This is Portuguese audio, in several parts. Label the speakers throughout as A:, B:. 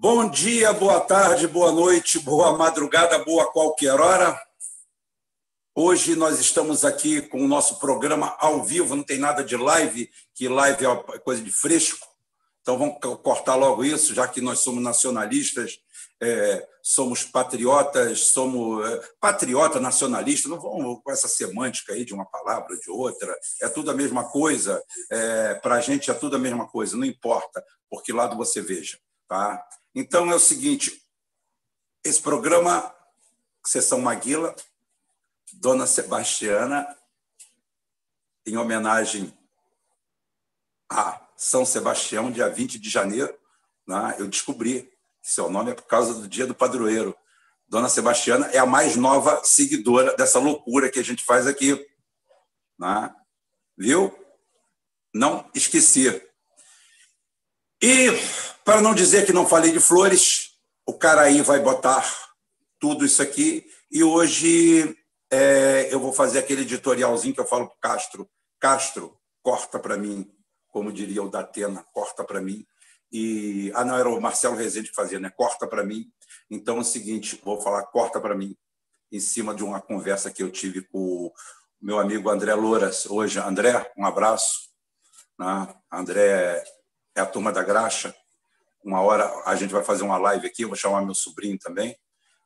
A: Bom dia, boa tarde, boa noite, boa madrugada, boa qualquer hora. Hoje nós estamos aqui com o nosso programa ao vivo, não tem nada de live, que live é coisa de fresco. Então vamos cortar logo isso, já que nós somos nacionalistas, é, somos patriotas, somos é, patriota nacionalista, não vamos com essa semântica aí de uma palavra ou de outra, é tudo a mesma coisa, é, para a gente é tudo a mesma coisa, não importa por que lado você veja. Tá? Então é o seguinte: esse programa, Sessão Maguila, Dona Sebastiana, em homenagem a São Sebastião, dia 20 de janeiro, né, eu descobri que seu nome é por causa do dia do padroeiro. Dona Sebastiana é a mais nova seguidora dessa loucura que a gente faz aqui. Né? Viu? Não esqueci. E, para não dizer que não falei de flores, o cara aí vai botar tudo isso aqui. E hoje é, eu vou fazer aquele editorialzinho que eu falo para o Castro. Castro, corta para mim, como diria o Datena, corta para mim. E, ah, não, era o Marcelo Rezende que fazia, né? Corta para mim. Então é o seguinte, vou falar corta para mim, em cima de uma conversa que eu tive com o meu amigo André Louras. Hoje, André, um abraço. Né? André é a turma da graxa. Uma hora a gente vai fazer uma live aqui, eu vou chamar meu sobrinho também,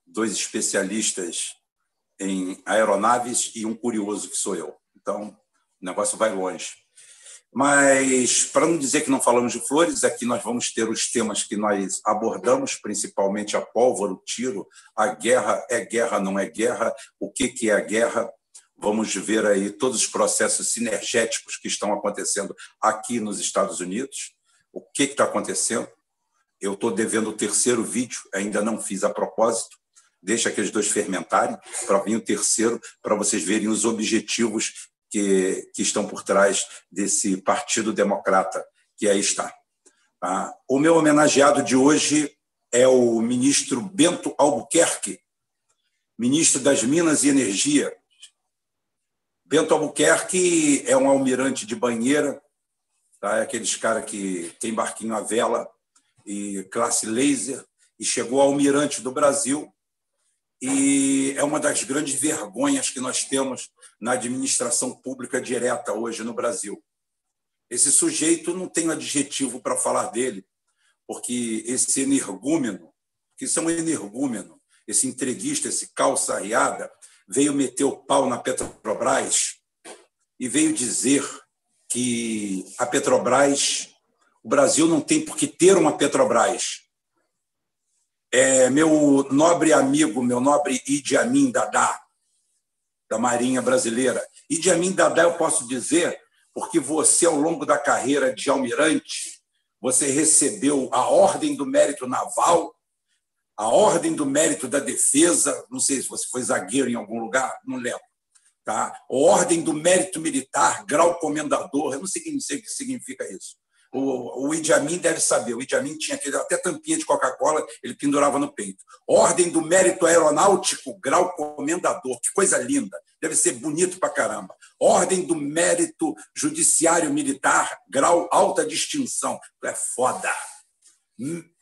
A: dois especialistas em aeronaves e um curioso que sou eu. Então, o negócio vai longe. Mas, para não dizer que não falamos de flores, aqui nós vamos ter os temas que nós abordamos, principalmente a pólvora, o tiro, a guerra, é guerra, não é guerra, o que, que é a guerra. Vamos ver aí todos os processos sinergéticos que estão acontecendo aqui nos Estados Unidos o que está acontecendo. Eu estou devendo o terceiro vídeo, ainda não fiz a propósito. Deixa aqueles dois fermentarem para vir o terceiro, para vocês verem os objetivos que, que estão por trás desse Partido Democrata que aí está. Ah, o meu homenageado de hoje é o ministro Bento Albuquerque, ministro das Minas e Energia. Bento Albuquerque é um almirante de banheira, Tá? É aqueles caras que tem barquinho à vela e classe laser, e chegou ao almirante do Brasil. E é uma das grandes vergonhas que nós temos na administração pública direta hoje no Brasil. Esse sujeito não tem adjetivo para falar dele, porque esse energúmeno, que isso é um energúmeno, esse entreguista, esse calça arriada, veio meter o pau na Petrobras e veio dizer que a Petrobras, o Brasil não tem por que ter uma Petrobras. É, meu nobre amigo, meu nobre Idi Amin Dadá, da Marinha Brasileira. Idi Amin Dadá, eu posso dizer, porque você, ao longo da carreira de almirante, você recebeu a Ordem do Mérito Naval, a Ordem do Mérito da Defesa, não sei se você foi zagueiro em algum lugar, não lembro tá? Ordem do Mérito Militar, grau comendador, eu não sei, sei o que significa isso. O, o Idi Amin deve saber. O Idi Amin tinha aquele, até tampinha de Coca-Cola, ele pendurava no peito. Ordem do Mérito Aeronáutico, grau comendador. Que coisa linda. Deve ser bonito pra caramba. Ordem do Mérito Judiciário Militar, grau alta distinção. É foda.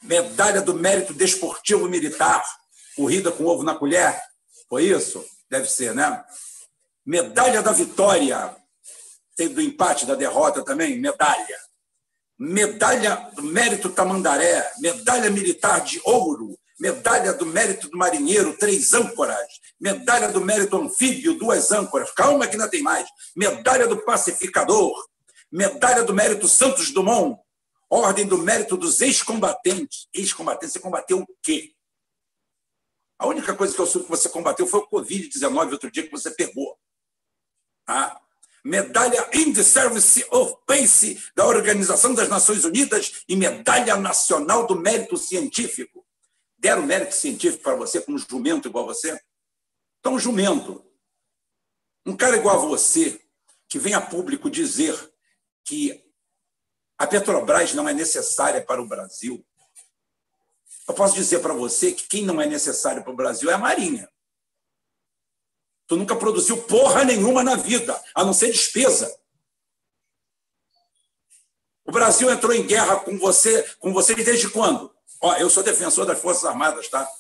A: Medalha do Mérito Desportivo Militar, corrida com ovo na colher. Foi isso? Deve ser, né? Medalha da vitória. Tem do empate, da derrota também, medalha. Medalha do mérito Tamandaré, medalha militar de ouro, medalha do mérito do marinheiro, três âncoras, medalha do mérito anfíbio, duas âncoras, calma que ainda tem mais, medalha do pacificador, medalha do mérito Santos Dumont, ordem do mérito dos ex-combatentes. Ex-combatentes, você combateu o quê? A única coisa que eu soube que você combateu foi o Covid-19, outro dia que você pegou a medalha in the Service of Peace da Organização das Nações Unidas e medalha nacional do mérito científico. Deram mérito científico para você como jumento igual a você? Então, jumento, um cara igual a você, que vem a público dizer que a Petrobras não é necessária para o Brasil, eu posso dizer para você que quem não é necessário para o Brasil é a Marinha. Tu nunca produziu porra nenhuma na vida, a não ser despesa. O Brasil entrou em guerra com você, com vocês desde quando? Ó, eu sou defensor das Forças Armadas, tá?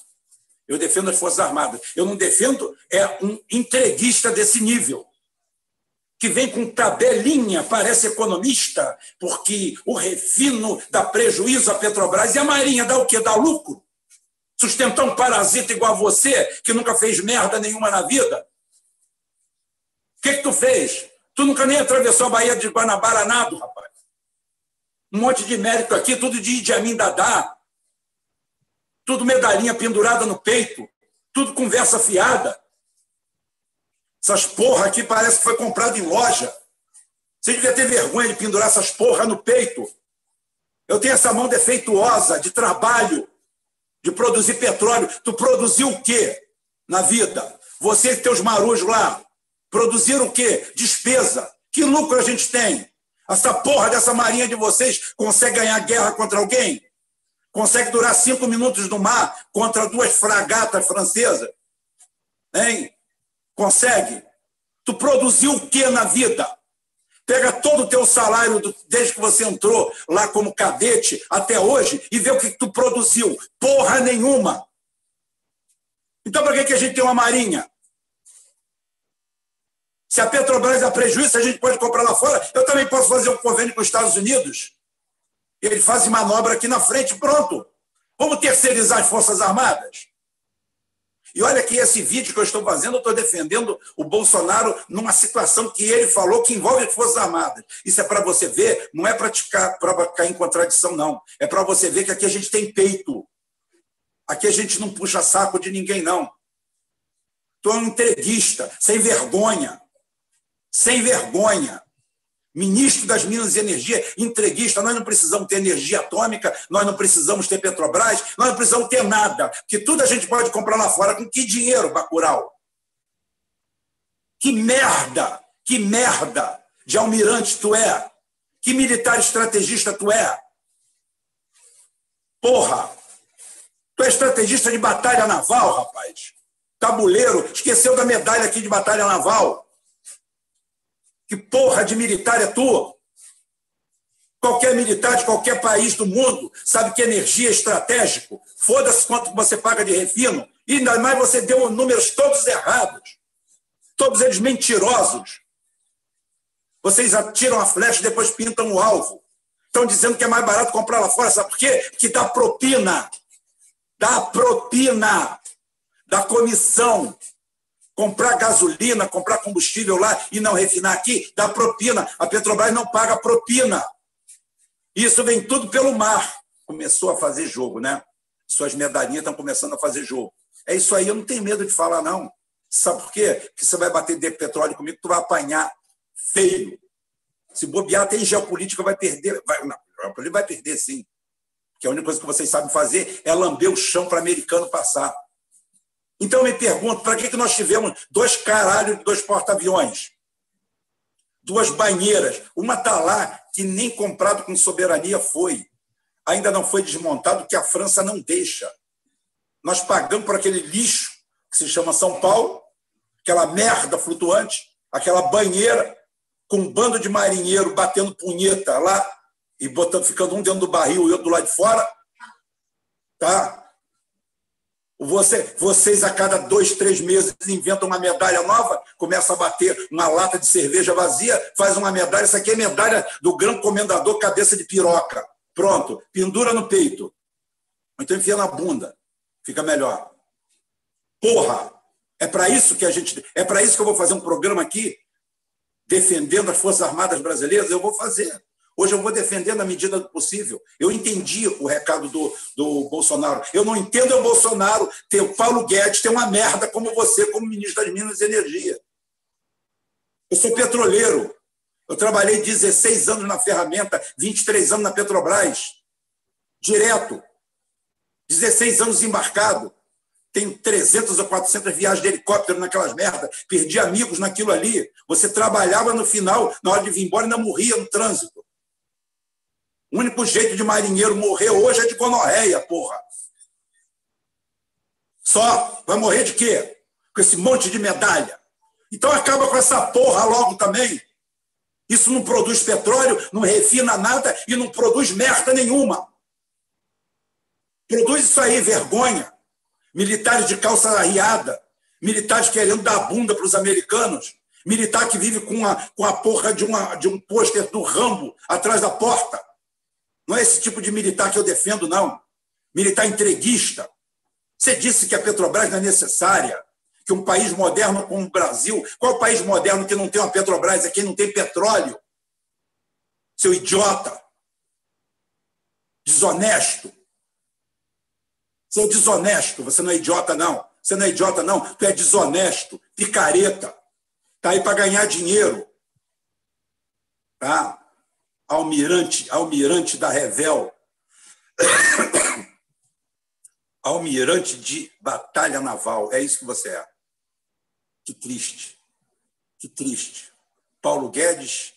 A: Eu defendo as Forças Armadas. Eu não defendo é um entreguista desse nível que vem com tabelinha, parece economista, porque o refino dá prejuízo à Petrobras e a Marinha dá o quê? Dá lucro? Sustentar um parasita igual a você, que nunca fez merda nenhuma na vida? O que, que tu fez? Tu nunca nem atravessou a Baía de Guanabara nada, rapaz. Um monte de mérito aqui, tudo de Idi Amin Dadá. Tudo medalhinha pendurada no peito. Tudo conversa fiada. Essas porra aqui parece que foi comprado em loja. Você devia ter vergonha de pendurar essas porra no peito. Eu tenho essa mão defeituosa de trabalho, de produzir petróleo. Tu produziu o quê na vida? Você e teus marujos lá. Produziram o quê? Despesa. Que lucro a gente tem? Essa porra dessa marinha de vocês consegue ganhar guerra contra alguém? Consegue durar cinco minutos no mar contra duas fragatas francesas? Hein? Consegue? Tu produziu o que na vida? Pega todo o teu salário desde que você entrou lá como cadete até hoje e vê o que tu produziu. Porra nenhuma. Então, para que a gente tem uma marinha? Se a Petrobras dá prejuízo, a gente pode comprar lá fora, eu também posso fazer um convênio com os Estados Unidos. Ele faz manobra aqui na frente, pronto. Vamos terceirizar as Forças Armadas? E olha que esse vídeo que eu estou fazendo, eu estou defendendo o Bolsonaro numa situação que ele falou que envolve as Forças Armadas. Isso é para você ver, não é para cair em contradição, não. É para você ver que aqui a gente tem peito. Aqui a gente não puxa saco de ninguém, não. Tu é um entreguista, sem vergonha. Sem vergonha ministro das Minas e Energia, entreguista, nós não precisamos ter energia atômica, nós não precisamos ter Petrobras, nós não precisamos ter nada, porque tudo a gente pode comprar lá fora. Com que dinheiro, Bacurau? Que merda, que merda de almirante tu é? Que militar estrategista tu é? Porra! Tu é estrategista de batalha naval, rapaz. Tabuleiro, esqueceu da medalha aqui de batalha naval. Que porra de militar é tu? Qualquer militar de qualquer país do mundo sabe que energia é estratégico. Foda-se quanto você paga de refino. E ainda mais você deu números todos errados. Todos eles mentirosos. Vocês atiram a flecha e depois pintam o alvo. Estão dizendo que é mais barato comprar lá fora. Sabe por quê? Porque dá propina. Dá propina. Dá comissão comprar gasolina, comprar combustível lá e não refinar aqui, dá propina. A Petrobras não paga propina. Isso vem tudo pelo mar. Começou a fazer jogo, né? Suas medalhinhas estão começando a fazer jogo. É isso aí, eu não tenho medo de falar, não. Sabe por quê? Porque você vai bater de petróleo comigo, tu vai apanhar feio. Se bobear, tem geopolítica, vai perder. Vai, não, vai perder, sim. Porque a única coisa que vocês sabem fazer é lamber o chão para americano passar. Então, me pergunto, para que, que nós tivemos dois caralhos dois porta-aviões? Duas banheiras. Uma está lá, que nem comprado com soberania foi. Ainda não foi desmontado, que a França não deixa. Nós pagamos por aquele lixo que se chama São Paulo, aquela merda flutuante, aquela banheira com um bando de marinheiro batendo punheta lá e botando, ficando um dentro do barril e outro do lado de fora. Tá? Você, vocês, a cada dois, três meses, inventam uma medalha nova, começa a bater uma lata de cerveja vazia, faz uma medalha. Isso aqui é medalha do grande comendador cabeça de piroca. Pronto, pendura no peito. Então enfia na bunda. Fica melhor. Porra! É para isso que a gente. É para isso que eu vou fazer um programa aqui, defendendo as Forças Armadas Brasileiras. Eu vou fazer. Hoje eu vou defender na medida do possível. Eu entendi o recado do, do Bolsonaro. Eu não entendo o Bolsonaro ter o Paulo Guedes ter uma merda como você, como ministro das Minas e Energia. Eu sou petroleiro. Eu trabalhei 16 anos na ferramenta, 23 anos na Petrobras. Direto. 16 anos embarcado. Tenho 300 ou 400 viagens de helicóptero naquelas merdas. Perdi amigos naquilo ali. Você trabalhava no final, na hora de vir embora, ainda morria no trânsito. O único jeito de marinheiro morrer hoje é de gonorreia, porra. Só. Vai morrer de quê? Com esse monte de medalha. Então acaba com essa porra logo também. Isso não produz petróleo, não refina nada e não produz merda nenhuma. Produz isso aí, vergonha. Militares de calça arriada, militares querendo dar bunda para os americanos, militar que vive com a, com a porra de, uma, de um pôster do Rambo atrás da porta. Não é esse tipo de militar que eu defendo, não. Militar entreguista. Você disse que a Petrobras não é necessária, que um país moderno como o Brasil, qual país moderno que não tem uma Petrobras aqui, não tem petróleo? Seu idiota. Desonesto. Você é desonesto, você não é idiota, não. Você não é idiota, não. Tu é desonesto, picareta. Tá aí para ganhar dinheiro. Tá? Almirante, almirante da Revel. almirante de batalha naval. É isso que você é. Que triste. Que triste. Paulo Guedes,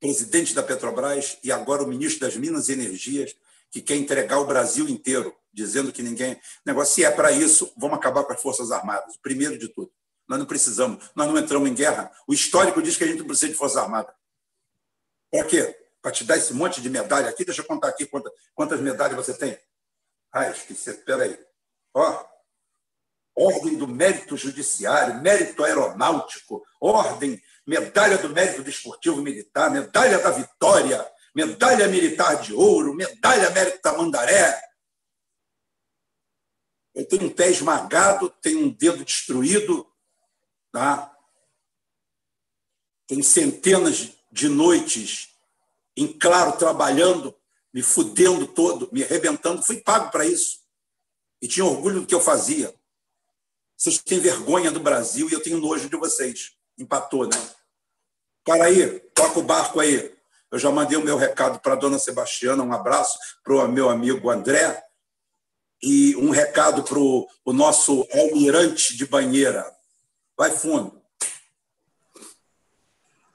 A: presidente da Petrobras e agora o ministro das Minas e Energias, que quer entregar o Brasil inteiro, dizendo que ninguém. Negócio, se é para isso, vamos acabar com as Forças Armadas, primeiro de tudo. Nós não precisamos, nós não entramos em guerra. O histórico diz que a gente não precisa de Forças Armadas. Para quê? Para te dar esse monte de medalha aqui? Deixa eu contar aqui quantas, quantas medalhas você tem. Ah, esqueci. Espera aí. Ó, Ordem do Mérito Judiciário, Mérito Aeronáutico, Ordem, Medalha do Mérito Desportivo Militar, Medalha da Vitória, Medalha Militar de Ouro, Medalha Mérito Tamandaré. Eu tenho um pé esmagado, tenho um dedo destruído, tá? Tenho centenas de noites em claro trabalhando, me fudendo todo, me arrebentando. Fui pago para isso. E tinha orgulho do que eu fazia. Vocês têm vergonha do Brasil e eu tenho nojo de vocês. Empatou, né? Para aí, toca o barco aí. Eu já mandei o meu recado para a dona Sebastiana, um abraço para o meu amigo André e um recado para o nosso almirante de banheira. Vai fundo.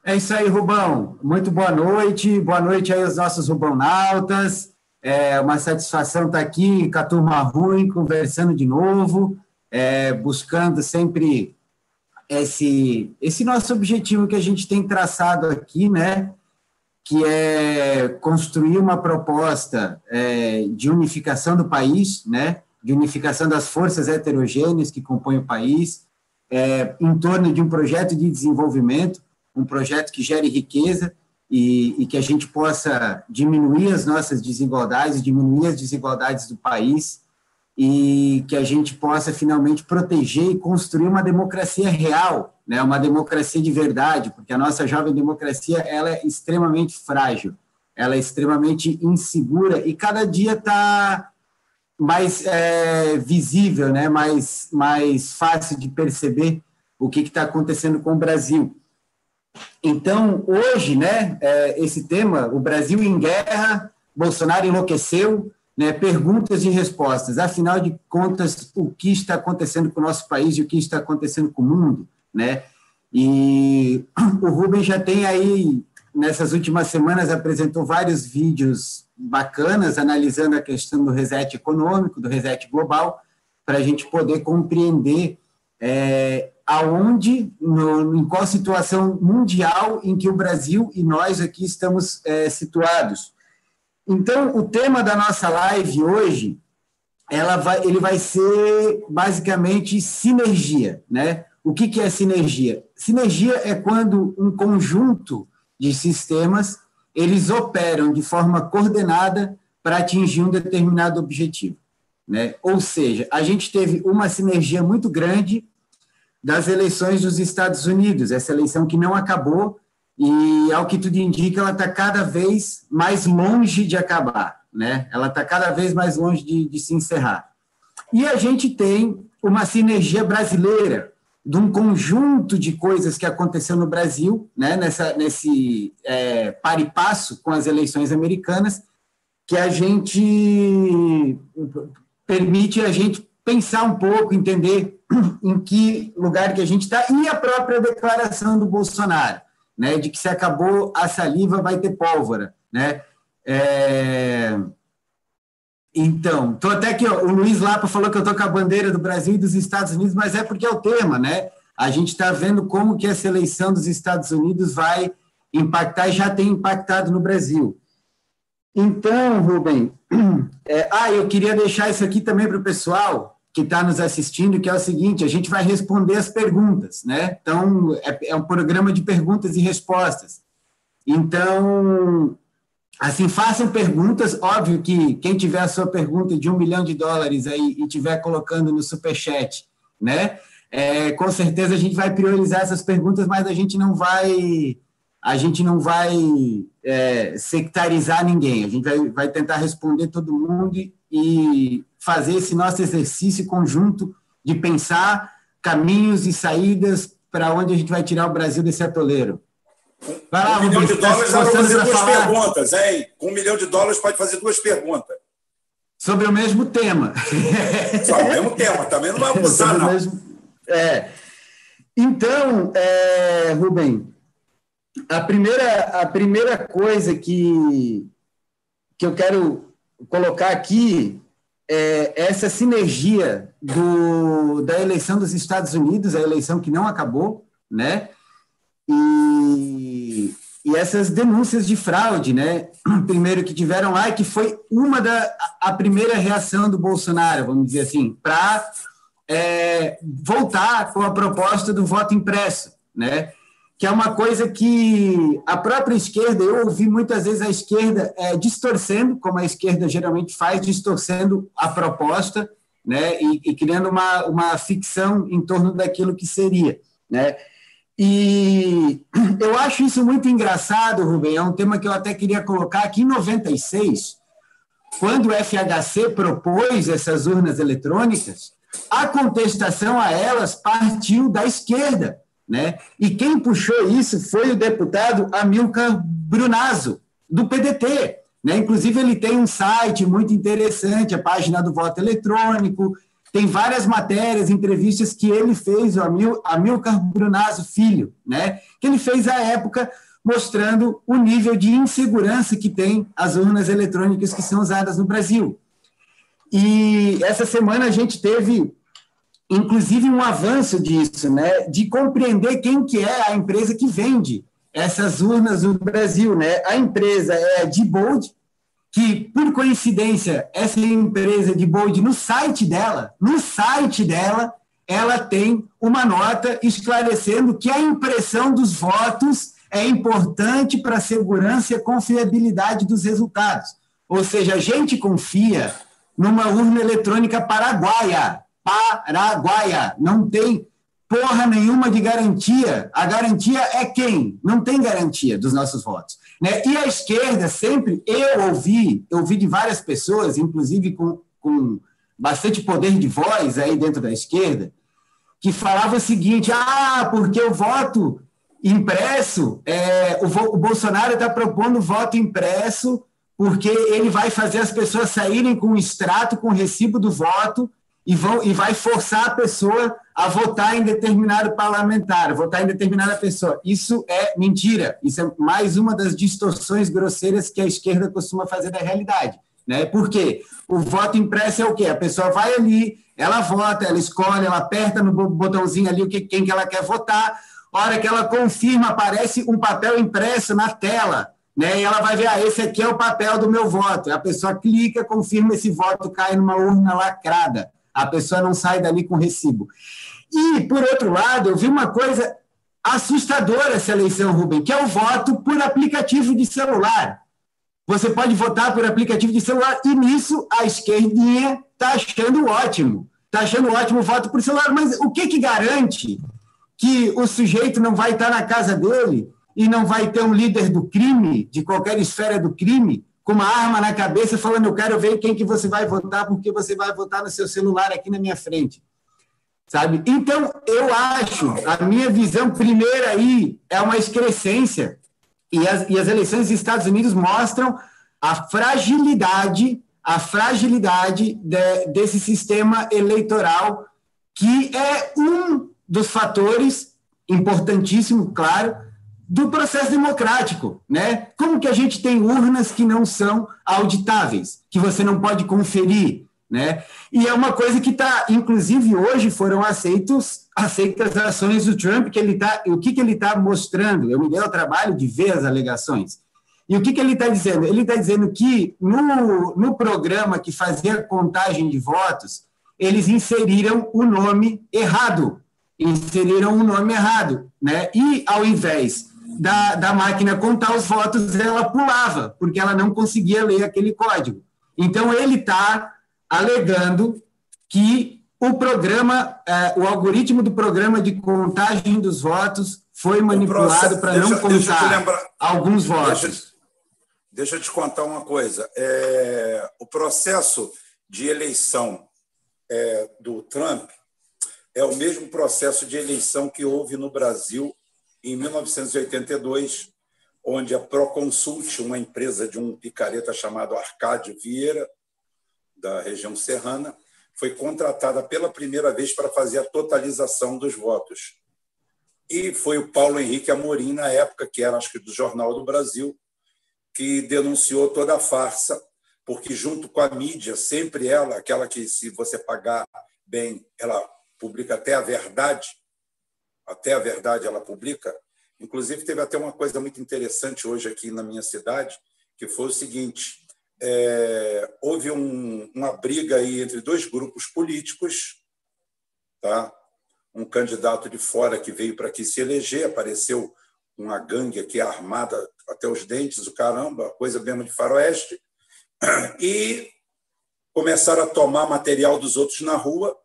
B: É isso aí, Rubão. Muito boa noite. Boa noite aí aos nossos Rubonautas. É uma satisfação estar aqui com a turma ruim, conversando de novo, é, buscando sempre esse, esse nosso objetivo que a gente tem traçado aqui, né? que é construir uma proposta é, de unificação do país, né, de unificação das forças heterogêneas que compõem o país, é, em torno de um projeto de desenvolvimento, um projeto que gere riqueza e, e que a gente possa diminuir as nossas desigualdades, diminuir as desigualdades do país e que a gente possa finalmente proteger e construir uma democracia real, né, uma democracia de verdade, porque a nossa jovem democracia ela é extremamente frágil, ela é extremamente insegura e cada dia está mais é, visível, né, mais, mais fácil de perceber o que está acontecendo com o Brasil. Então, hoje, né, é, esse tema, o Brasil em guerra, Bolsonaro enlouqueceu, né, perguntas e respostas. Afinal de contas, o que está acontecendo com o nosso país e o que está acontecendo com o mundo, né? E o Rubem já tem aí, nessas últimas semanas, apresentou vários vídeos bacanas analisando a questão do reset econômico, do reset global, para a gente poder compreender é, aonde, no, em qual situação mundial em que o Brasil e nós aqui estamos é, situados. Então, o tema da nossa live hoje, ela vai, ele vai ser basicamente sinergia, né? O que, que é sinergia? Sinergia é quando um conjunto de sistemas eles operam de forma coordenada para atingir um determinado objetivo, né? Ou seja, a gente teve uma sinergia muito grande das eleições dos Estados Unidos, essa eleição que não acabou, e, ao que tudo indica, ela está cada vez mais longe de acabar, né? Ela está cada vez mais longe de, de se encerrar. E a gente tem uma sinergia brasileira, de um conjunto de coisas que aconteceu no Brasil, né, nessa, nesse é, par e passo com as eleições americanas, que a gente permite a gente pensar um pouco, entender em que lugar que a gente está, e a própria declaração do Bolsonaro né, de que se acabou a saliva vai ter pólvora, né? É... Então, tô até que o Luiz Lapa falou que eu tô com a bandeira do Brasil e dos Estados Unidos, mas é porque é o tema, né? A gente está vendo como que essa eleição dos Estados Unidos vai impactar e já tem impactado no Brasil. Então, Rubem, É, ah, eu queria deixar isso aqui também para o pessoal que está nos assistindo, que é o seguinte: a gente vai responder as perguntas, né? Então, é, é um programa de perguntas e respostas. Então, assim, façam perguntas. Óbvio que quem tiver a sua pergunta de um milhão de dólares aí e tiver colocando no superchat, né? É, com certeza a gente vai priorizar essas perguntas, mas a gente não vai a gente não vai é, sectarizar ninguém, a gente vai, vai tentar responder todo mundo e, e fazer esse nosso exercício conjunto de pensar caminhos e saídas para onde a gente vai tirar o Brasil desse atoleiro.
A: Vai lá, um milhão de dólares dá para fazer duas falar. perguntas, hein? Com um milhão de dólares pode fazer duas perguntas.
B: Sobre o mesmo tema.
A: Sobre o mesmo tema, também não vai abusar, não. Mesmo,
B: é. Então, é, Rubem, a primeira, a primeira coisa que, que eu quero colocar aqui é essa sinergia do, da eleição dos Estados Unidos, a eleição que não acabou, né? E, e essas denúncias de fraude, né? Primeiro que tiveram lá, e que foi uma da a primeira reação do Bolsonaro, vamos dizer assim, para é, voltar com a proposta do voto impresso, né? Que é uma coisa que a própria esquerda, eu ouvi muitas vezes a esquerda é, distorcendo, como a esquerda geralmente faz, distorcendo a proposta, né, e, e, criando uma, uma ficção em torno daquilo que seria, né. E eu acho isso muito engraçado, Rubem, é um tema que eu até queria colocar aqui em 96, quando o FHC propôs essas urnas eletrônicas, a contestação a elas partiu da esquerda, né? E quem puxou isso foi o deputado Amilcar Brunazzo, do PDT. Né? Inclusive, ele tem um site muito interessante, a página do voto eletrônico, tem várias matérias, entrevistas que ele fez, o Amil, Amilcar Brunazzo Filho, né? que ele fez à época, mostrando o nível de insegurança que tem as urnas eletrônicas que são usadas no Brasil. E essa semana a gente teve inclusive um avanço disso, né, de compreender quem que é a empresa que vende essas urnas no Brasil, né? A empresa é a Diebold, que por coincidência essa empresa de Bold no site dela, no site dela, ela tem uma nota esclarecendo que a impressão dos votos é importante para a segurança e a confiabilidade dos resultados. Ou seja, a gente confia numa urna eletrônica paraguaia, paraguaia. Não tem porra nenhuma de garantia. A garantia é quem? Não tem garantia dos nossos votos. Né? E a esquerda sempre, eu ouvi, eu ouvi de várias pessoas, inclusive com, com bastante poder de voz aí dentro da esquerda, que falava o seguinte: ah, porque o voto impresso, é, o, o Bolsonaro está propondo voto impresso porque ele vai fazer as pessoas saírem com extrato, com recibo do voto e, vão, e vai forçar a pessoa a votar em determinado parlamentar, votar em determinada pessoa. Isso é mentira. Isso é mais uma das distorções grosseiras que a esquerda costuma fazer da realidade. Né? Por quê? O voto impresso é o quê? A pessoa vai ali, ela vota, ela escolhe, ela aperta no botãozinho ali quem que ela quer votar. A hora que ela confirma, aparece um papel impresso na tela. Né? E ela vai ver, ah, esse aqui é o papel do meu voto. A pessoa clica, confirma esse voto, cai numa urna lacrada. A pessoa não sai dali com recibo. E, por outro lado, eu vi uma coisa assustadora essa eleição, Rubem, que é o voto por aplicativo de celular. Você pode votar por aplicativo de celular e nisso a esquerdinha está achando ótimo. Está achando ótimo o voto por celular, mas o que, que garante que o sujeito não vai estar na casa dele e não vai ter um líder do crime, de qualquer esfera do crime, com uma arma na cabeça, falando: Eu quero ver quem que você vai votar, porque você vai votar no seu celular aqui na minha frente. Sabe? Então, eu acho, a minha visão primeira aí é uma excrescência, e as, e as eleições dos Estados Unidos mostram a fragilidade, a fragilidade de, desse sistema eleitoral, que é um dos fatores importantíssimo, claro, do processo democrático, né? Como que a gente tem urnas que não são auditáveis, que você não pode conferir, né? E é uma coisa que está, inclusive hoje foram aceitos aceitas as ações do Trump que ele tá, o que que ele está mostrando? Eu me dei o trabalho de ver as alegações. E o que, que ele está dizendo? Ele está dizendo que no, no programa que fazia contagem de votos, eles inseriram o nome errado. Inseriram o nome errado. Né? E, ao invés da, da máquina contar os votos, ela pulava, porque ela não conseguia ler aquele código. Então, ele está alegando que o programa, é, o algoritmo do programa de contagem dos votos foi manipulado para não contar alguns votos.
A: Deixa, deixa eu te contar uma coisa. É, o processo de eleição é, do Trump é o mesmo processo de eleição que houve no Brasil em 1982, onde a Proconsult, uma empresa de um picareta chamado Arcádio Vieira, da região serrana, foi contratada pela primeira vez para fazer a totalização dos votos. E foi o Paulo Henrique Amorim, na época, que era, acho que, do Jornal do Brasil, que denunciou toda a farsa, porque, junto com a mídia, sempre ela, aquela que, se você pagar bem, ela publica até a verdade, até a verdade ela publica. Inclusive, teve até uma coisa muito interessante hoje aqui na minha cidade, que foi o seguinte: é, houve um, uma briga aí entre dois grupos políticos, tá? um candidato de fora que veio para aqui se eleger, apareceu uma gangue aqui armada até os dentes, o caramba, coisa mesmo de faroeste, e começaram a tomar material dos outros na rua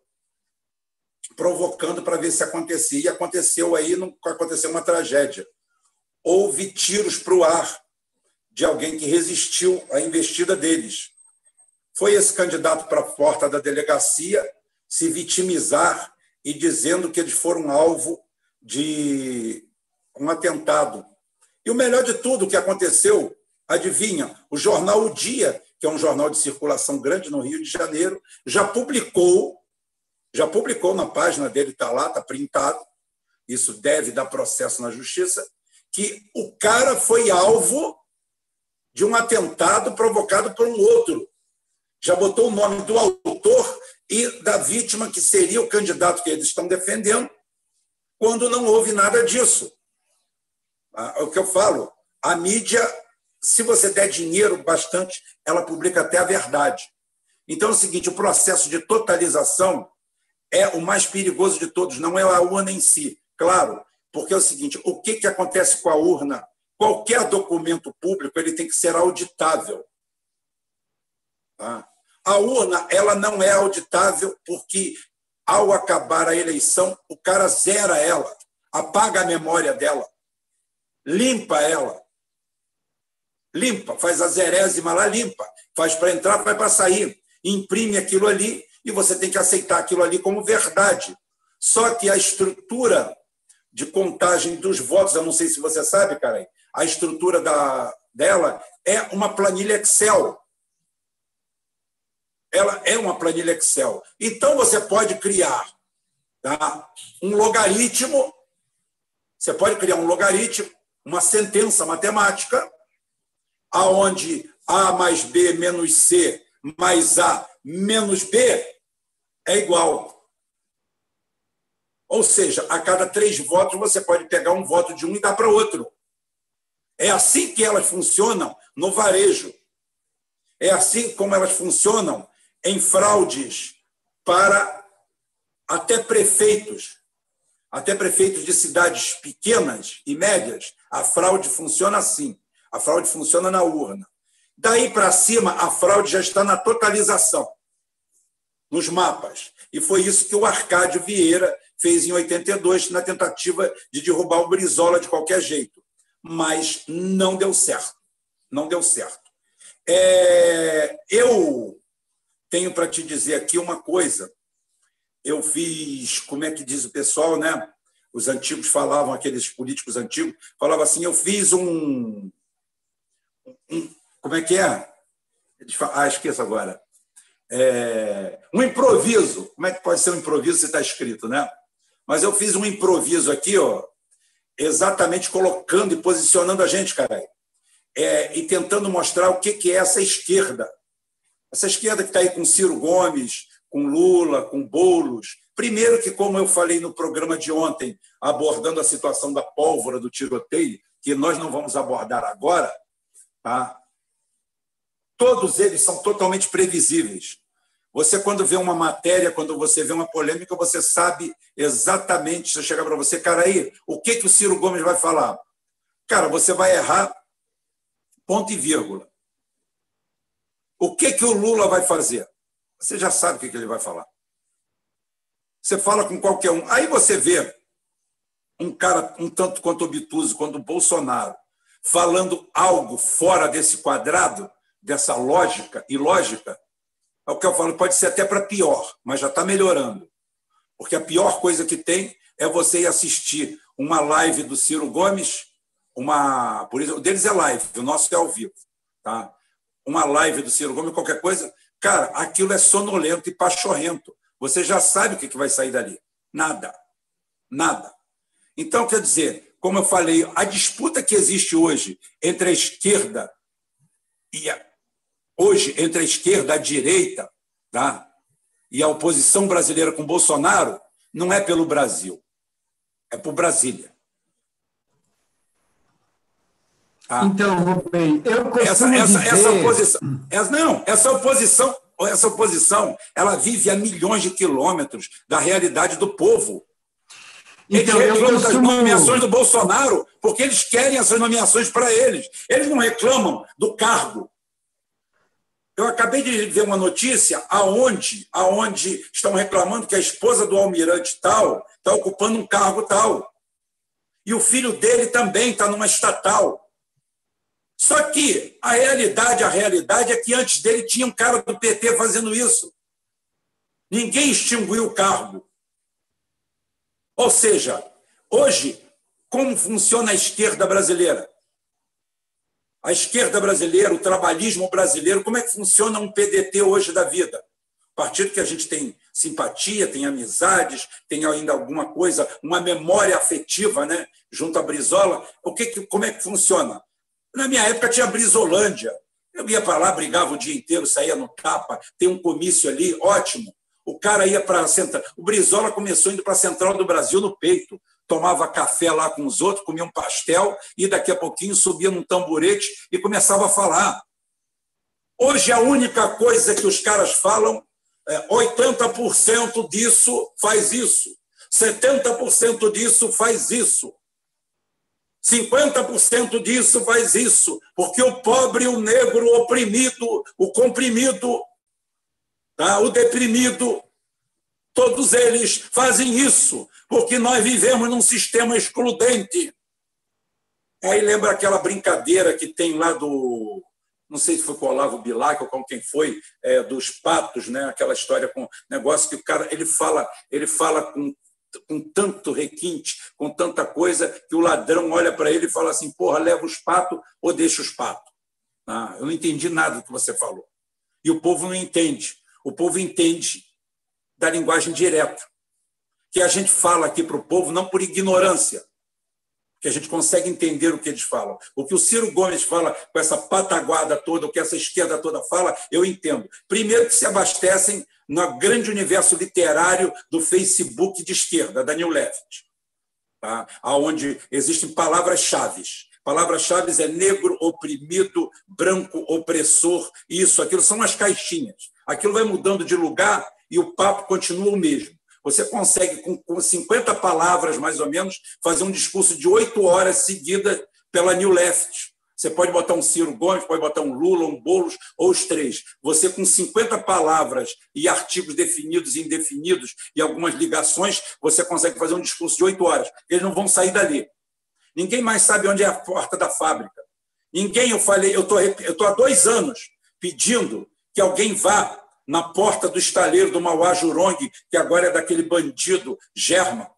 A: provocando para ver se acontecia. E aconteceu aí, aconteceu uma tragédia. Houve tiros para o ar de alguém que resistiu à investida deles. Foi esse candidato para a porta da delegacia se vitimizar e dizendo que eles foram alvo de um atentado. E o melhor de tudo que aconteceu, adivinha? O jornal O Dia, que é um jornal de circulação grande no Rio de Janeiro, já publicou já publicou na página dele, está lá, está printado, isso deve dar processo na justiça, que o cara foi alvo de um atentado provocado por um outro. Já botou o nome do autor e da vítima, que seria o candidato que eles estão defendendo, quando não houve nada disso. Ah, é o que eu falo, a mídia, se você der dinheiro bastante, ela publica até a verdade. Então é o seguinte: o processo de totalização é o mais perigoso de todos, não é a urna em si. Claro, porque é o seguinte: o que, que acontece com a urna? Qualquer documento público ele tem que ser auditável. Tá? A urna ela não é auditável porque, ao acabar a eleição, o cara zera ela, apaga a memória dela, limpa ela. Limpa, faz a zerésima lá, limpa. Faz para entrar, faz para sair. Imprime aquilo ali e você tem que aceitar aquilo ali como verdade. Só que a estrutura de contagem dos votos, eu não sei se você sabe, Karen, a estrutura da, dela é uma planilha Excel. Ela é uma planilha Excel. Então você pode criar tá, um logaritmo, você pode criar um logaritmo, uma sentença matemática, aonde A mais B menos C mais A menos B é igual. Ou seja, a cada três votos você pode pegar um voto de um e dar para outro. É assim que elas funcionam no varejo. É assim como elas funcionam em fraudes para até prefeitos, até prefeitos de cidades pequenas e médias. A fraude funciona assim. A fraude funciona na urna. Daí para cima, a fraude já está na totalização nos mapas. E foi isso que o Arcádio Vieira fez em 82, na tentativa de derrubar o Brizola de qualquer jeito. Mas não deu certo. Não deu certo. É, eu tenho para te dizer aqui uma coisa. Eu fiz, como é que diz o pessoal, né? Os antigos falavam, aqueles políticos antigos, falavam assim: eu fiz um. um como é que é? Ah, esqueça agora é, um improviso. Como é que pode ser um improviso se está escrito, né? Mas eu fiz um improviso aqui, ó, exatamente colocando e posicionando a gente, cara, é, e tentando mostrar o que, que é essa esquerda. Essa esquerda que está aí com Ciro Gomes, com Lula, com Boulos. Primeiro que, como eu falei no programa de ontem, abordando a situação da pólvora, do tiroteio, que nós não vamos abordar agora, Tá? Todos eles são totalmente previsíveis. Você, quando vê uma matéria, quando você vê uma polêmica, você sabe exatamente, se chegar para você, cara, aí, o que, que o Ciro Gomes vai falar? Cara, você vai errar ponto e vírgula. O que, que o Lula vai fazer? Você já sabe o que, que ele vai falar. Você fala com qualquer um. Aí você vê um cara um tanto quanto obtuso, quanto o Bolsonaro, falando algo fora desse quadrado, dessa lógica e lógica, é o que eu falo, pode ser até para pior, mas já está melhorando. Porque a pior coisa que tem é você ir assistir uma live do Ciro Gomes, uma. Por isso, o deles é live, o nosso é ao vivo. Tá? Uma live do Ciro Gomes, qualquer coisa. Cara, aquilo é sonolento e pachorrento. Você já sabe o que vai sair dali. Nada. Nada. Então, quer dizer, como eu falei, a disputa que existe hoje entre a esquerda e a, hoje entre a esquerda, a direita, tá? e a oposição brasileira com Bolsonaro, não é pelo Brasil, é por Brasília.
B: Tá? Então, Rubem, eu costumo
A: essa, essa,
B: dizer...
A: essa oposição, essa, não, essa oposição, essa oposição, ela vive a milhões de quilômetros da realidade do povo. Então, eles reclamam costumo... das nomeações do Bolsonaro porque eles querem essas nomeações para eles. Eles não reclamam do cargo eu acabei de ver uma notícia aonde, aonde estão reclamando que a esposa do almirante tal está ocupando um cargo tal. E o filho dele também está numa estatal. Só que a realidade, a realidade é que antes dele tinha um cara do PT fazendo isso. Ninguém extinguiu o cargo. Ou seja, hoje, como funciona a esquerda brasileira? A esquerda brasileira, o trabalhismo brasileiro, como é que funciona um PDT hoje da vida? Partido que a gente tem simpatia, tem amizades, tem ainda alguma coisa, uma memória afetiva, né? Junto à Brizola. O que, como é que funciona? Na minha época tinha Brizolândia. Eu ia para lá, brigava o dia inteiro, saía no tapa, tem um comício ali, ótimo. O cara ia para a central. O Brizola começou indo para a Central do Brasil no peito tomava café lá com os outros, comia um pastel e daqui a pouquinho subia num tamborete e começava a falar. Hoje a única coisa que os caras falam é 80% disso faz isso, 70% disso faz isso. 50% disso faz isso, porque o pobre, o negro, o oprimido, o comprimido, tá? o deprimido, todos eles fazem isso, porque nós vivemos num sistema excludente. Aí lembra aquela brincadeira que tem lá do. Não sei se foi com o Olavo Bilac ou com quem foi, é, dos patos, né? aquela história com negócio que o cara ele fala, ele fala com, com tanto requinte, com tanta coisa, que o ladrão olha para ele e fala assim: porra, leva os patos ou deixa os patos. Ah, eu não entendi nada do que você falou. E o povo não entende. O povo entende da linguagem direta que a gente fala aqui para o povo, não por ignorância, que a gente consegue entender o que eles falam. O que o Ciro Gomes fala com essa pataguada toda, o que essa esquerda toda fala, eu entendo. Primeiro que se abastecem no grande universo literário do Facebook de esquerda, da New Left, tá? onde existem palavras-chave. Palavras-chave é negro, oprimido, branco, opressor, isso, aquilo, são as caixinhas. Aquilo vai mudando de lugar e o papo continua o mesmo. Você consegue, com, com 50 palavras, mais ou menos, fazer um discurso de oito horas seguida pela New Left. Você pode botar um Ciro Gomes, pode botar um Lula, um Boulos, ou os três. Você, com 50 palavras e artigos definidos e indefinidos e algumas ligações, você consegue fazer um discurso de oito horas. Eles não vão sair dali. Ninguém mais sabe onde é a porta da fábrica. Ninguém, eu falei, eu estou há dois anos pedindo que alguém vá na porta do estaleiro do Mauá Jurong, que agora é daquele bandido Germa,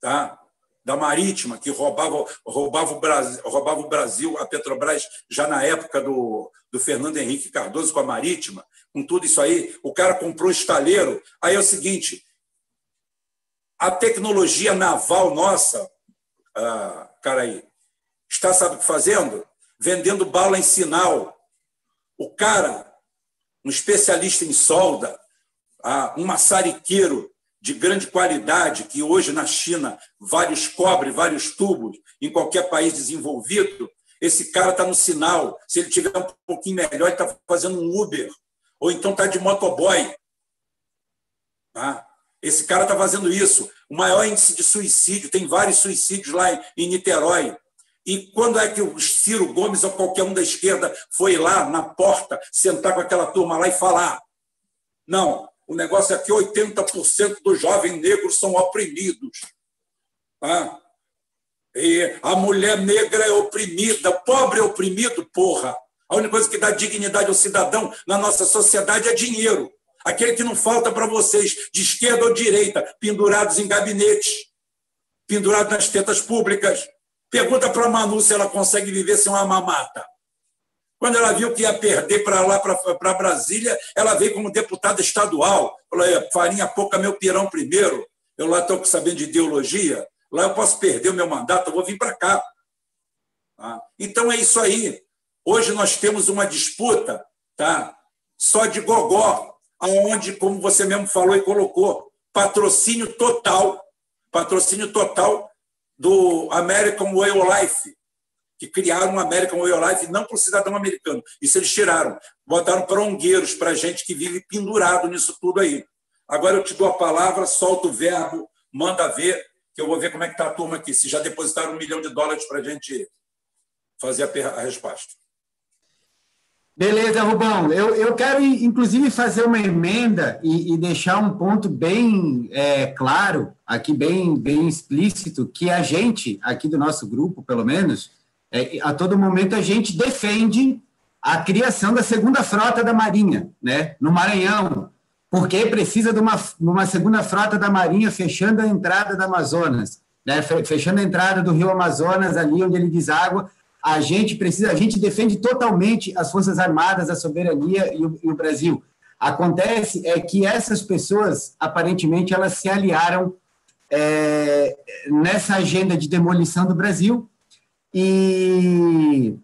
A: tá? da Marítima, que roubava, roubava, o Brasil, roubava o Brasil, a Petrobras, já na época do, do Fernando Henrique Cardoso com a Marítima, com tudo isso aí, o cara comprou estaleiro. Aí é o seguinte: a tecnologia naval nossa, ah, cara aí, está, sabe o que fazendo? Vendendo bala em sinal. O cara um especialista em solda, um maçariqueiro de grande qualidade, que hoje na China vários cobre, vários tubos, em qualquer país desenvolvido, esse cara está no sinal. Se ele tiver um pouquinho melhor, ele está fazendo um Uber. Ou então está de motoboy. Tá? Esse cara está fazendo isso. O maior índice de suicídio, tem vários suicídios lá em Niterói. E quando é que o Ciro Gomes ou qualquer um da esquerda foi lá na porta, sentar com aquela turma lá e falar? Não, o negócio é que 80% dos jovens negros são oprimidos. Tá? E a mulher negra é oprimida, pobre é oprimido, porra. A única coisa que dá dignidade ao cidadão na nossa sociedade é dinheiro. Aquele que não falta para vocês, de esquerda ou direita, pendurados em gabinetes, pendurados nas tetas públicas. Pergunta para a Manu se ela consegue viver sem uma mamata. Quando ela viu que ia perder para lá, para Brasília, ela veio como deputada estadual. Falou: farinha pouca, meu pirão primeiro. Eu lá estou sabendo de ideologia. Lá eu posso perder o meu mandato, eu vou vir para cá. Tá? Então é isso aí. Hoje nós temos uma disputa tá? só de gogó, aonde, como você mesmo falou e colocou, patrocínio total, patrocínio total do American Way of Life, que criaram o American Way of Life não para o cidadão americano. Isso eles tiraram. Botaram para ongueiros, para gente que vive pendurado nisso tudo aí. Agora eu te dou a palavra, solta o verbo, manda ver, que eu vou ver como é que está a turma aqui, se já depositaram um milhão de dólares para a gente fazer a, a resposta.
B: Beleza, Rubão. Eu, eu quero, inclusive, fazer uma emenda e, e deixar um ponto bem é, claro, aqui bem, bem explícito, que a gente, aqui do nosso grupo, pelo menos, é, a todo momento a gente defende a criação da segunda frota da Marinha, né, no Maranhão, porque precisa de uma, uma segunda frota da Marinha fechando a entrada da Amazonas, né, fechando a entrada do Rio Amazonas, ali onde ele deságua. A gente precisa, a gente defende totalmente as Forças Armadas, a soberania e o, e o Brasil. Acontece é que essas pessoas, aparentemente, elas se aliaram é, nessa agenda de demolição do Brasil e,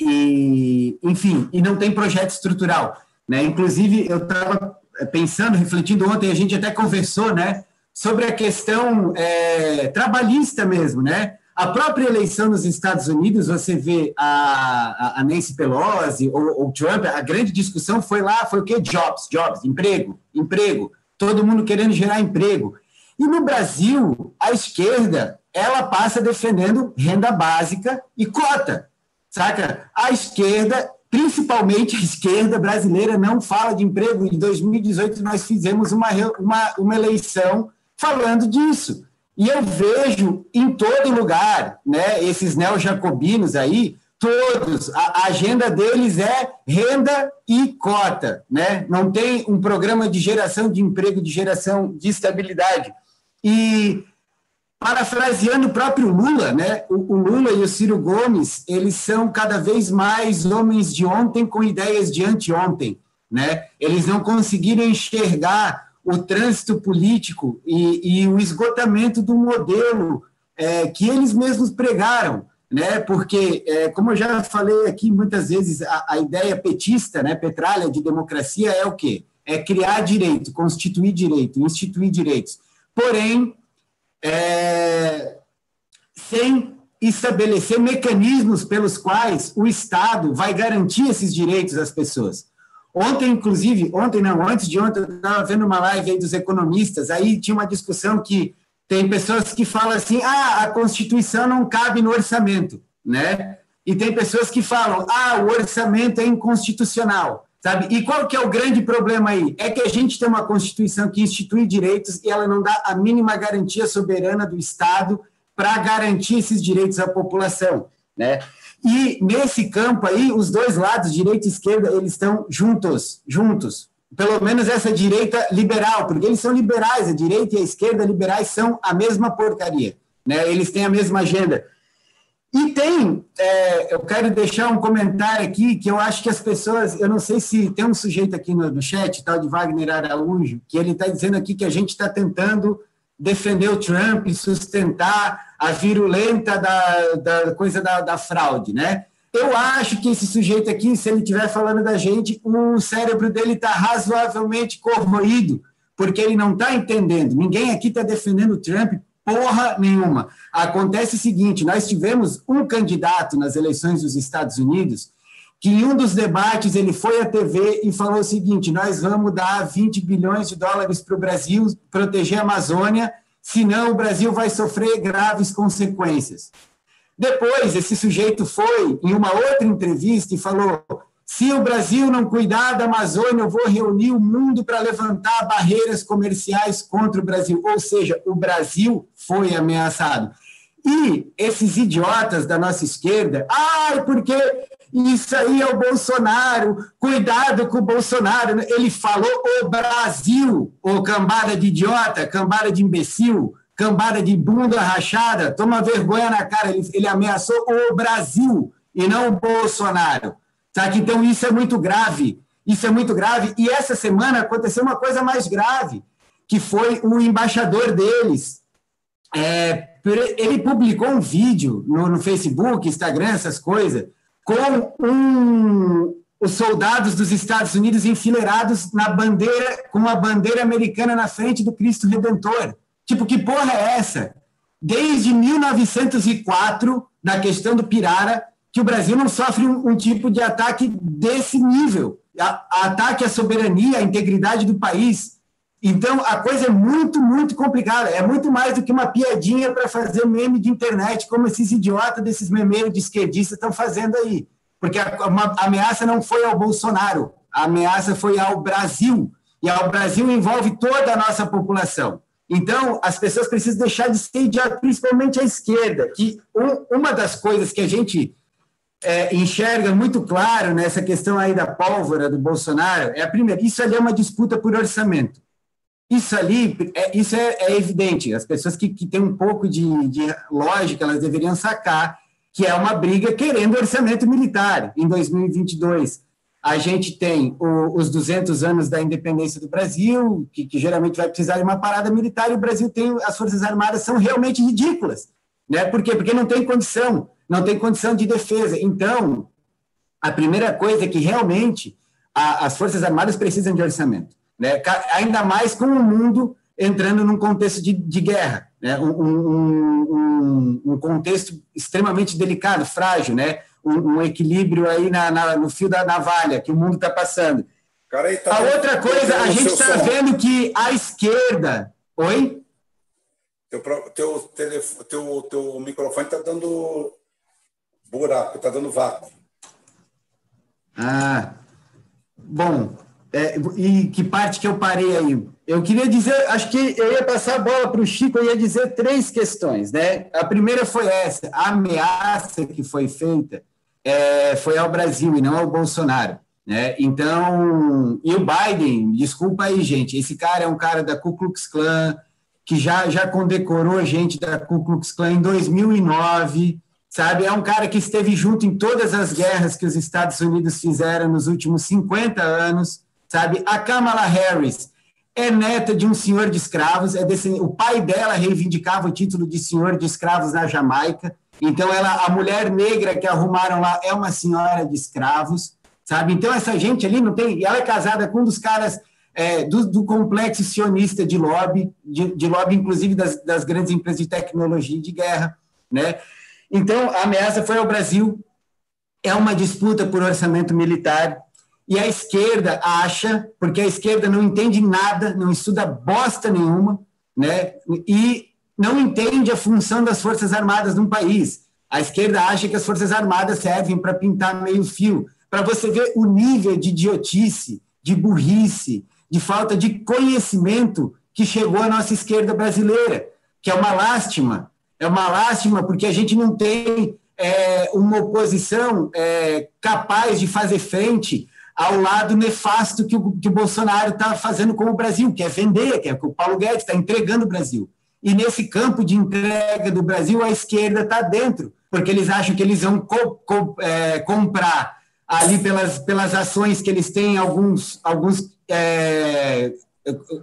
B: e enfim, e não tem projeto estrutural. Né? Inclusive, eu estava pensando, refletindo ontem, a gente até conversou, né, sobre a questão é, trabalhista mesmo, né? A própria eleição nos Estados Unidos, você vê a, a Nancy Pelosi ou Trump, a grande discussão foi lá, foi o quê? Jobs, jobs, emprego, emprego, todo mundo querendo gerar emprego. E no Brasil, a esquerda, ela passa defendendo renda básica e cota, saca? A esquerda principalmente a esquerda brasileira não fala de emprego. Em 2018, nós fizemos uma, uma, uma eleição falando disso. E eu vejo em todo lugar, né, esses neo-jacobinos aí, todos, a, agenda deles é renda e cota, né? Não tem um programa de geração de emprego, de geração de estabilidade. E Parafraseando o próprio Lula, né? O, Lula e o Ciro Gomes, eles são cada vez mais homens de ontem com ideias de anteontem, né? Eles não conseguiram enxergar o trânsito político e, e o esgotamento do modelo é, que eles mesmos pregaram, né? Porque, é, como eu já falei aqui muitas vezes, a, a ideia petista, né, petralha de democracia é o quê? É criar direito, constituir direito, instituir direitos. Porém, é, sem estabelecer mecanismos pelos quais o Estado vai garantir esses direitos às pessoas. Ontem, inclusive, ontem não, antes de ontem, eu estava vendo uma live aí dos economistas, aí tinha uma discussão que tem pessoas que falam assim, ah, a Constituição não cabe no orçamento, né? E tem pessoas que falam, ah, o orçamento é inconstitucional. Sabe? E qual que é o grande problema aí? É que a gente tem uma Constituição que institui direitos e ela não dá a mínima garantia soberana do Estado para garantir esses direitos à população, né? E nesse campo aí, os dois lados, direita e esquerda, eles estão juntos, juntos. Pelo menos essa direita liberal, porque eles são liberais, a direita e a esquerda liberais são a mesma porcaria, né? Eles têm a mesma agenda. E tem, é, eu quero deixar um comentário aqui que eu acho que as pessoas, eu não sei se tem um sujeito aqui no, no chat, tal de Wagner Araújo, que ele está dizendo aqui que a gente está tentando defender o Trump e sustentar a virulenta da, da coisa da, da fraude, né? Eu acho que esse sujeito aqui, se ele estiver falando da gente, o cérebro dele está razoavelmente corroído, porque ele não está entendendo. Ninguém aqui está defendendo o Trump porra nenhuma. Acontece o seguinte: nós tivemos um candidato nas eleições dos Estados Unidos que em um dos debates ele foi à TV e falou o seguinte: nós vamos dar 20 bilhões de dólares para o Brasil proteger a Amazônia, senão o Brasil vai sofrer graves consequências. Depois, esse sujeito foi em uma outra entrevista e falou: se o Brasil não cuidar da Amazônia, eu vou reunir o mundo para levantar barreiras comerciais contra o Brasil. Ou seja, o Brasil foi ameaçado. E esses idiotas da nossa esquerda, ai, porque isso aí é o Bolsonaro, cuidado com o Bolsonaro. Ele falou o Brasil, ô cambada de idiota, cambada de imbecil, cambada de bunda rachada, toma vergonha na cara. Ele, ele ameaçou o Brasil e não o Bolsonaro. Sabe? Então, isso é muito grave. Isso é muito grave. E essa semana aconteceu uma coisa mais grave, que foi o embaixador deles. É, ele publicou um vídeo no, no Facebook, Instagram, essas coisas, com um, os soldados dos Estados Unidos enfileirados na bandeira, com a bandeira americana na frente do Cristo Redentor. Tipo, que porra é essa? Desde 1904, na questão do Pirara, que o Brasil não sofre um, um tipo de ataque desse nível. A, a ataque à soberania, à integridade do país. Então, a coisa é muito, muito complicada. É muito mais do que uma piadinha para fazer meme de internet, como esses idiotas desses memeiros de esquerdistas estão fazendo aí. Porque a, a ameaça não foi ao Bolsonaro, a ameaça foi ao Brasil. E ao Brasil envolve toda a nossa população. Então, as pessoas precisam deixar de ser idiotas, principalmente a esquerda, que um, uma das coisas que a gente é, enxerga muito claro nessa questão aí da pólvora do Bolsonaro é a primeira, isso ali é uma disputa por orçamento. Isso ali, é, isso é, é, evidente. As pessoas que, que têm um pouco de, de lógica, elas deveriam sacar que é uma briga querendo orçamento militar em 2022. A gente tem o, os 200 anos da independência do Brasil, que, que, geralmente vai precisar de uma parada militar, e o Brasil tem, as Forças Armadas são realmente ridículas. Né? Por quê? Porque não tem condição, não tem condição de defesa. Então, a primeira coisa é que realmente a, as Forças Armadas precisam de orçamento né? ainda mais com o mundo entrando num contexto de, de guerra, né? um, um, um, um, contexto extremamente delicado, frágil, né? um, equilíbrio aí na, na, no fio da navalha que o mundo está passando. Cara, tá a outra coisa, a gente está vendo que a esquerda... Oi?
A: Teu, teu, telefone, teu, teu microfone está dando buraco, está dando vácuo.
B: Ah, bom, é, e que parte que eu parei aí? Eu queria dizer, acho que eu ia passar a bola para o Chico, eu ia dizer três questões, né? A primeira foi essa, a ameaça que foi feita é, foi ao Brasil e não ao Bolsonaro, né? Então, e o Biden, desculpa aí, gente, esse cara é um cara da Ku Klux Klan, que já, já condecorou gente da Ku Klux Klan em 2009, sabe? É um cara que esteve junto em todas as guerras que os Estados Unidos fizeram nos últimos 50 anos, sabe? A Kamala Harris é neta de um senhor de escravos, é desse, o pai dela reivindicava o título de senhor de escravos na Jamaica, então ela, a mulher negra que arrumaram lá é uma senhora de escravos, sabe? Então essa gente ali não tem, ela é casada com um dos caras é, do, do, complexo sionista de lobby, de, de lobby inclusive das, das grandes empresas de tecnologia de guerra, né? Então a ameaça foi ao Brasil, é uma disputa por orçamento militar, e a esquerda acha, porque a esquerda não entende nada, não estuda bosta nenhuma, né? E não entende a função das Forças Armadas num país. A esquerda acha que as Forças Armadas servem para pintar meio fio, para você ver o nível de idiotice, de burrice, de falta de conhecimento que chegou à nossa esquerda brasileira, que é uma lástima. É uma lástima porque a gente não tem é, uma oposição é, capaz de fazer frente ao lado nefasto que o, que o Bolsonaro está fazendo com o Brasil, que é vender, que é que o Paulo Guedes está entregando o Brasil. E nesse campo de entrega do Brasil, a esquerda está dentro, porque eles acham que eles vão co, co, é, comprar ali pelas, pelas ações que eles têm, alguns, alguns é,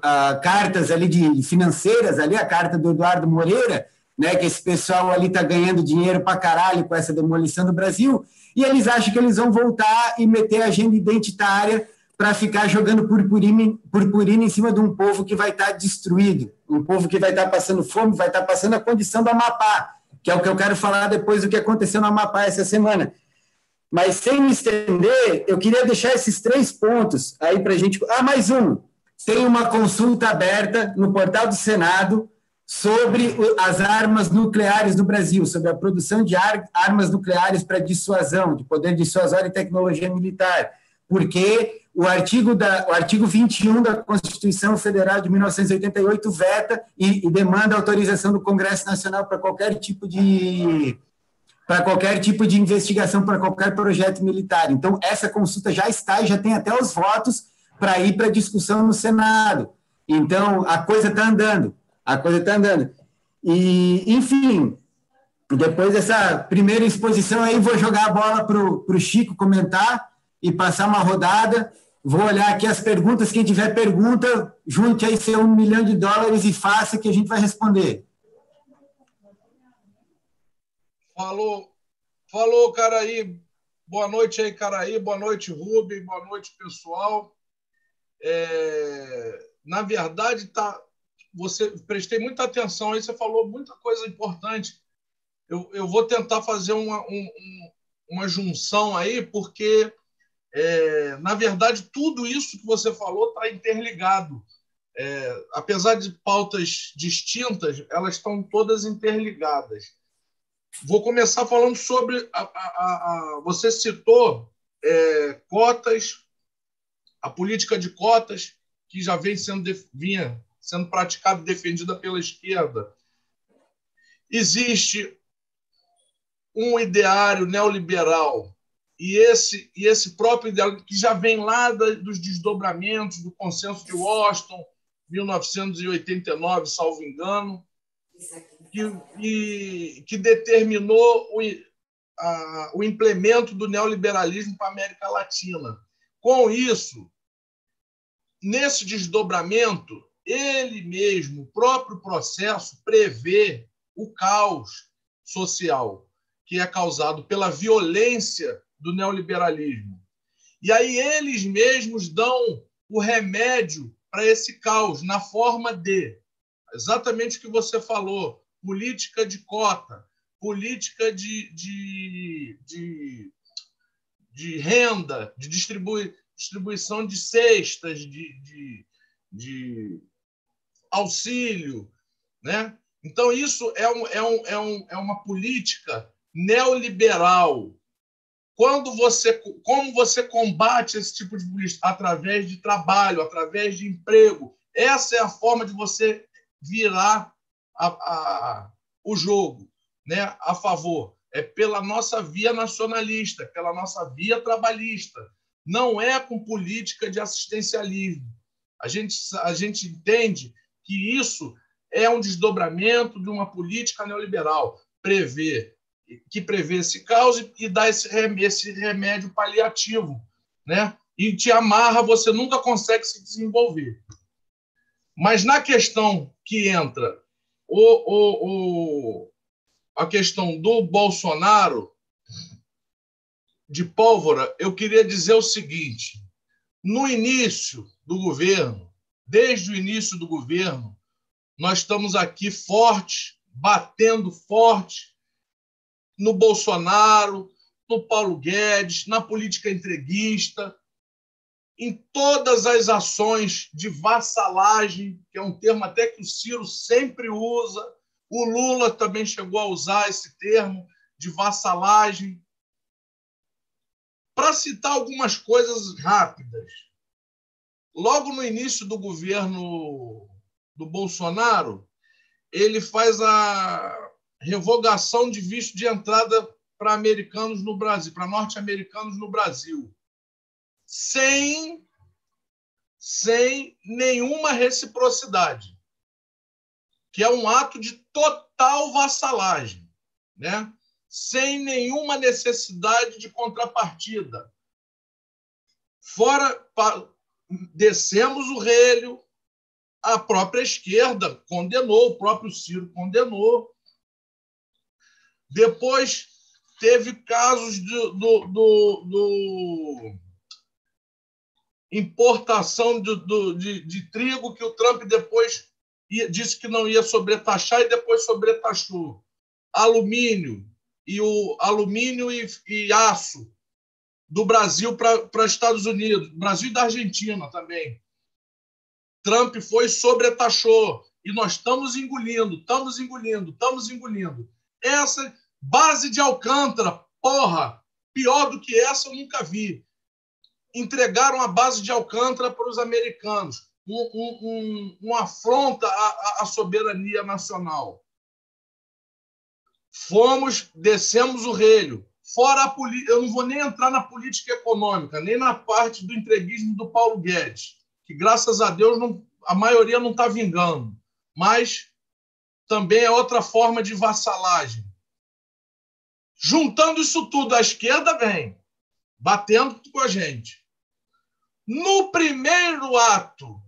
B: a, cartas ali de financeiras, ali a carta do Eduardo Moreira, né, que esse pessoal ali está ganhando dinheiro para caralho com essa demolição do Brasil, e eles acham que eles vão voltar e meter a agenda identitária para ficar jogando purpurina, purpurina em cima de um povo que vai estar tá destruído, um povo que vai estar passando fome, vai estar passando a condição do Amapá, que é o que eu quero falar depois do que aconteceu no Amapá essa semana. Mas sem me estender, eu queria deixar esses três pontos aí para a gente. Ah, mais um. Tem uma consulta aberta no portal do Senado sobre as armas nucleares no Brasil, sobre a produção de armas nucleares para dissuasão, de poder dissuasório e tecnologia militar, porque o artigo, da, o artigo 21 da Constituição Federal de 1988 veta e, e demanda autorização do Congresso Nacional para qualquer tipo de para qualquer tipo de investigação, para qualquer projeto militar. Então, essa consulta já está e já tem até os votos para ir para discussão no Senado. Então, a coisa está andando a coisa está andando. E, enfim, depois dessa primeira exposição aí, vou jogar a bola para o Chico comentar e passar uma rodada. Vou olhar aqui as perguntas. Quem tiver pergunta, junte aí seu um milhão de dólares e faça que a gente vai responder.
C: Falou, falou, Caraí. Boa noite aí, Caraí. Boa noite, Rubem. Boa noite, pessoal. É, na verdade, tá, você prestei muita atenção aí, você falou muita coisa importante. Eu, eu vou tentar fazer uma, um, uma junção aí, porque, é, na verdade, tudo isso que você falou está interligado. É, apesar de pautas distintas, elas estão todas interligadas. Vou começar falando sobre. A, a, a, você citou é, cotas, a política de cotas, que já vem sendo vinha sendo praticada e defendida pela esquerda. Existe um ideário neoliberal e esse e esse próprio ideário que já vem lá dos desdobramentos do consenso de Washington 1989 salvo engano que, que determinou o, a, o implemento do neoliberalismo para a América Latina com isso nesse desdobramento ele mesmo, o próprio processo, prevê o caos social que é causado pela violência do neoliberalismo. E aí eles mesmos dão o remédio para esse caos na forma de exatamente o que você falou: política de cota, política de, de, de, de renda, de distribui, distribuição de cestas, de, de, de auxílio. Né? Então, isso é, um, é, um, é, um, é uma política neoliberal. Quando você, como você combate esse tipo de política? Através de trabalho, através de emprego. Essa é a forma de você virar a, a, o jogo né, a favor. É pela nossa via nacionalista, pela nossa via trabalhista. Não é com política de assistencialismo. A gente, a gente entende que isso é um desdobramento de uma política neoliberal, prevê, que prevê esse caos e dá esse remédio, esse remédio paliativo, né? E te amarra, você nunca consegue se desenvolver. Mas na questão que entra o, o, o, a questão do Bolsonaro de pólvora, eu queria dizer o seguinte: no início do governo, desde o início do governo, nós estamos aqui forte, batendo forte no Bolsonaro, no Paulo Guedes, na política entreguista, em todas as ações de vassalagem, que é um termo até que o Ciro sempre usa, o Lula também chegou a usar esse termo de vassalagem. Para citar algumas coisas rápidas, logo no início do governo do Bolsonaro, ele faz a revogação de visto de entrada para americanos no Brasil, para norte-americanos no Brasil, sem sem nenhuma reciprocidade, que é um ato de total vassalagem, né? Sem nenhuma necessidade de contrapartida. Fora descemos o relho, a própria esquerda condenou, o próprio Ciro condenou. Depois teve casos do, do, do, do importação de, de, de, trigo que o Trump depois disse que não ia sobretaxar e depois sobretaxou. Alumínio e o alumínio e, e aço do Brasil para Estados Unidos, Brasil e da Argentina também. Trump foi sobretaxou e nós estamos engolindo, estamos engolindo, estamos engolindo. Essa base de Alcântara, porra, pior do que essa eu nunca vi. Entregaram a base de Alcântara para os americanos um, um, um, afronta à, à soberania nacional. Fomos, descemos o relho. Fora a política, eu não vou nem entrar na política econômica, nem na parte do entreguismo do Paulo Guedes, que graças a Deus não, a maioria não está vingando, mas também é outra forma de vassalagem. Juntando isso tudo, a esquerda vem batendo com a gente. No primeiro ato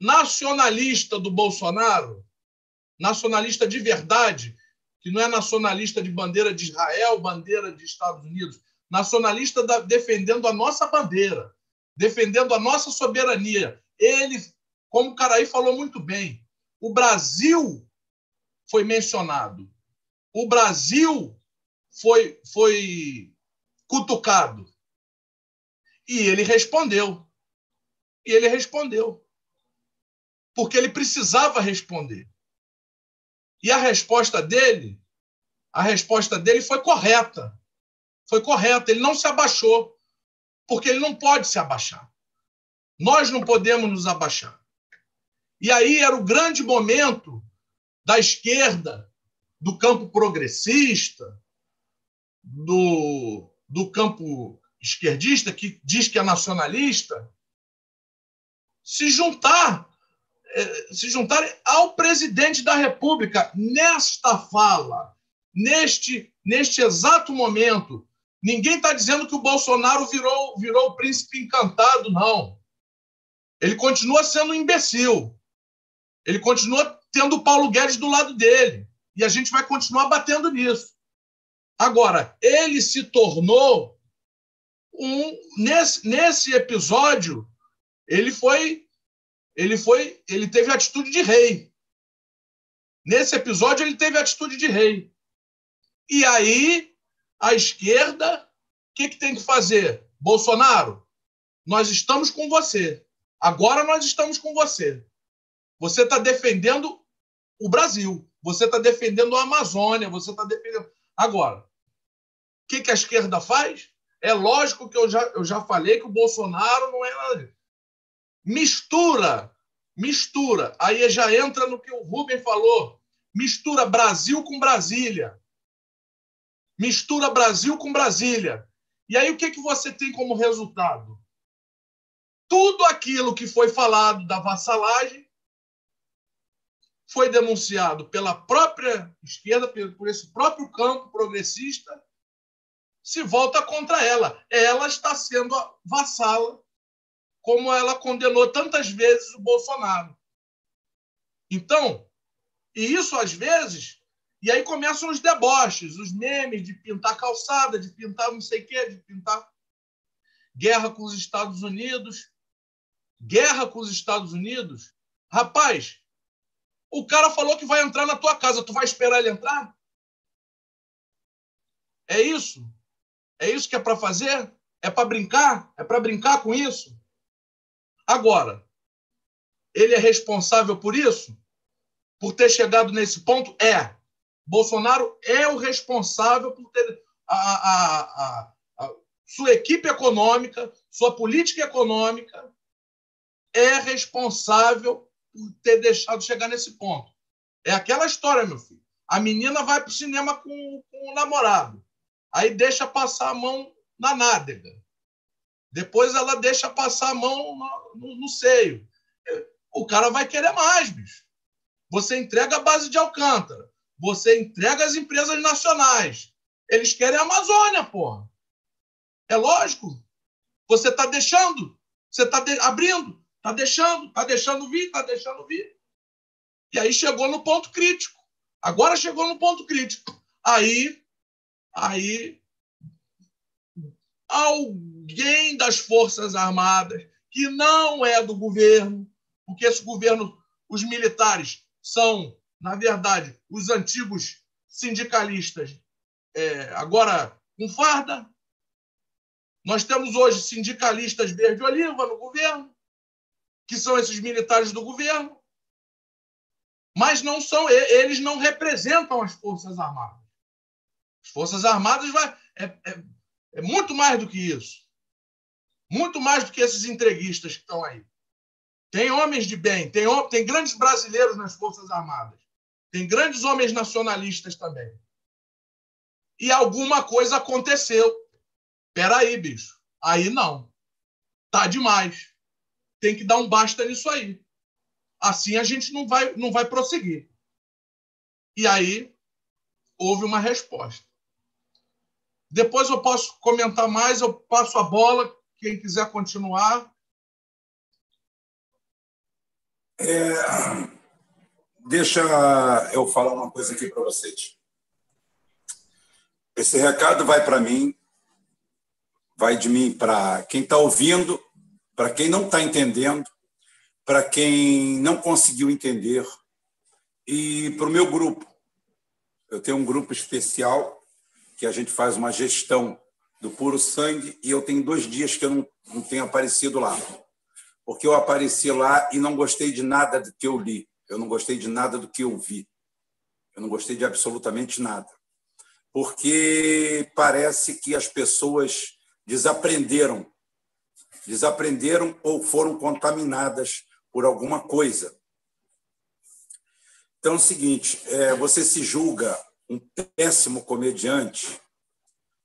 C: nacionalista do Bolsonaro, nacionalista de verdade, que não é nacionalista de bandeira de Israel, bandeira de Estados Unidos, nacionalista da, defendendo a nossa bandeira, defendendo a nossa soberania. Ele, como o Caraí falou muito bem, o Brasil foi mencionado. O Brasil foi, foi cutucado. E ele respondeu. E ele respondeu porque ele precisava responder. E a resposta dele, a resposta dele foi correta. Foi correta, ele não se abaixou, porque ele não pode se abaixar. Nós não podemos nos abaixar. E aí era o grande momento da esquerda, do campo progressista, do, do campo esquerdista, que diz que é nacionalista, se juntar se juntarem ao presidente da República nesta fala, neste, neste exato momento. Ninguém está dizendo que o Bolsonaro virou, virou o príncipe encantado, não. Ele continua sendo um imbecil. Ele continua tendo o Paulo Guedes do lado dele. E a gente vai continuar batendo nisso. Agora, ele se tornou um. Nesse, nesse episódio, ele foi ele foi, ele teve atitude de rei. Nesse episódio ele teve atitude de rei. E aí a esquerda, o que, que tem que fazer? Bolsonaro, nós estamos com você. Agora nós estamos com você. Você está defendendo o Brasil. Você está defendendo a Amazônia. Você está defendendo. Agora, o que, que a esquerda faz? É lógico que eu já, eu já falei que o Bolsonaro não é nada mistura, mistura. Aí já entra no que o Rubem falou. Mistura Brasil com Brasília. Mistura Brasil com Brasília. E aí o que, que você tem como resultado? Tudo aquilo que foi falado da vassalagem foi denunciado pela própria esquerda, por esse próprio campo progressista, se volta contra ela. Ela está sendo vassala como ela condenou tantas vezes o Bolsonaro. Então, e isso às vezes, e aí começam os deboches, os memes de pintar calçada, de pintar não sei o quê, de pintar guerra com os Estados Unidos. Guerra com os Estados Unidos? Rapaz, o cara falou que vai entrar na tua casa, tu vai esperar ele entrar? É isso? É isso que é para fazer? É para brincar? É para brincar com isso? Agora, ele é responsável por isso? Por ter chegado nesse ponto? É. Bolsonaro é o responsável por ter a, a, a, a sua equipe econômica, sua política econômica é responsável por ter deixado chegar nesse ponto. É aquela história, meu filho. A menina vai para o cinema com, com o namorado, aí deixa passar a mão na nádega. Depois ela deixa passar a mão no, no, seio. O cara vai querer mais, bicho. Você entrega a base de Alcântara. Você entrega as empresas nacionais. Eles querem a Amazônia, porra. É lógico. Você está deixando. Você está de... abrindo. Está deixando. Está deixando vir. Está deixando vir. E aí chegou no ponto crítico. Agora chegou no ponto crítico. Aí, aí alguém das Forças Armadas, que não é do governo, porque esse governo, os militares são, na verdade, os antigos sindicalistas, é, agora com farda. Nós temos hoje sindicalistas verde-oliva no governo, que são esses militares do governo, mas não são eles não representam as forças armadas. As forças armadas vai, é, é, é muito mais do que isso, muito mais do que esses entreguistas que estão aí. Tem homens de bem, tem, tem grandes brasileiros nas Forças Armadas, tem grandes homens nacionalistas também. E alguma coisa aconteceu. Peraí, bicho. Aí não. Tá demais. Tem que dar um basta nisso aí. Assim a gente não vai, não vai prosseguir. E aí houve uma resposta. Depois eu posso comentar mais, eu passo a bola. Quem quiser continuar.
A: É, deixa eu falar uma coisa aqui para vocês. Esse recado vai para mim, vai de mim para quem está ouvindo, para quem não está entendendo, para quem não conseguiu entender e para o meu grupo. Eu tenho um grupo especial que a gente faz uma gestão do puro sangue e eu tenho dois dias que eu não, não tenho aparecido lá. Porque eu apareci lá e não gostei de nada do que eu li, eu não gostei de nada do que eu vi, eu não gostei de absolutamente nada, porque parece que as pessoas desaprenderam, desaprenderam ou foram contaminadas por alguma coisa. Então é o seguinte: é, você se julga um péssimo comediante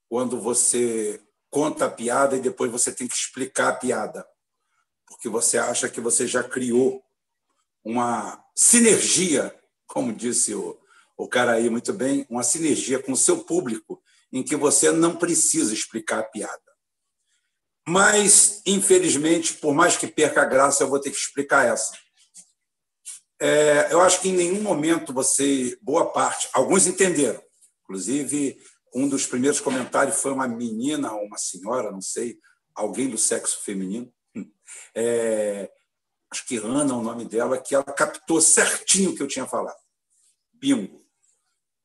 A: quando você conta a piada e depois você tem que explicar a piada porque você acha que você já criou uma sinergia, como disse o, o cara aí muito bem, uma sinergia com o seu público, em que você não precisa explicar a piada. Mas, infelizmente, por mais que perca a graça, eu vou ter que explicar essa. É, eu acho que em nenhum momento você, boa parte, alguns entenderam. Inclusive, um dos primeiros comentários foi uma menina, uma senhora, não sei, alguém do sexo feminino, é, acho que Ana é o nome dela, que ela captou certinho o que eu tinha falado. Bingo.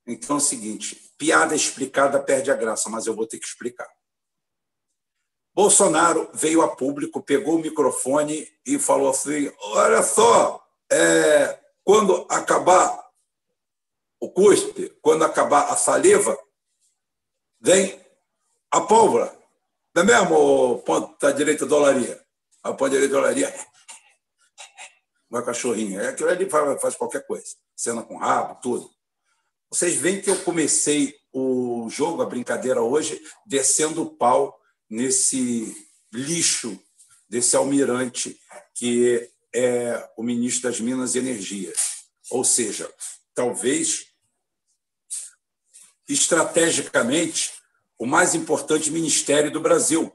A: Então é o seguinte: piada explicada perde a graça, mas eu vou ter que explicar. Bolsonaro veio a público, pegou o microfone e falou assim: olha só, é, quando acabar o cuspe, quando acabar a saliva, vem a pólvora. Não é mesmo, ponta direita dolaria? a ponderia de olaria. Uma cachorrinha. É aquilo ali faz, faz qualquer coisa. Cena com rabo, tudo. Vocês veem que eu comecei o jogo, a brincadeira hoje, descendo o pau nesse lixo desse almirante que é o ministro das Minas e Energia. Ou seja, talvez estrategicamente o mais importante ministério do Brasil,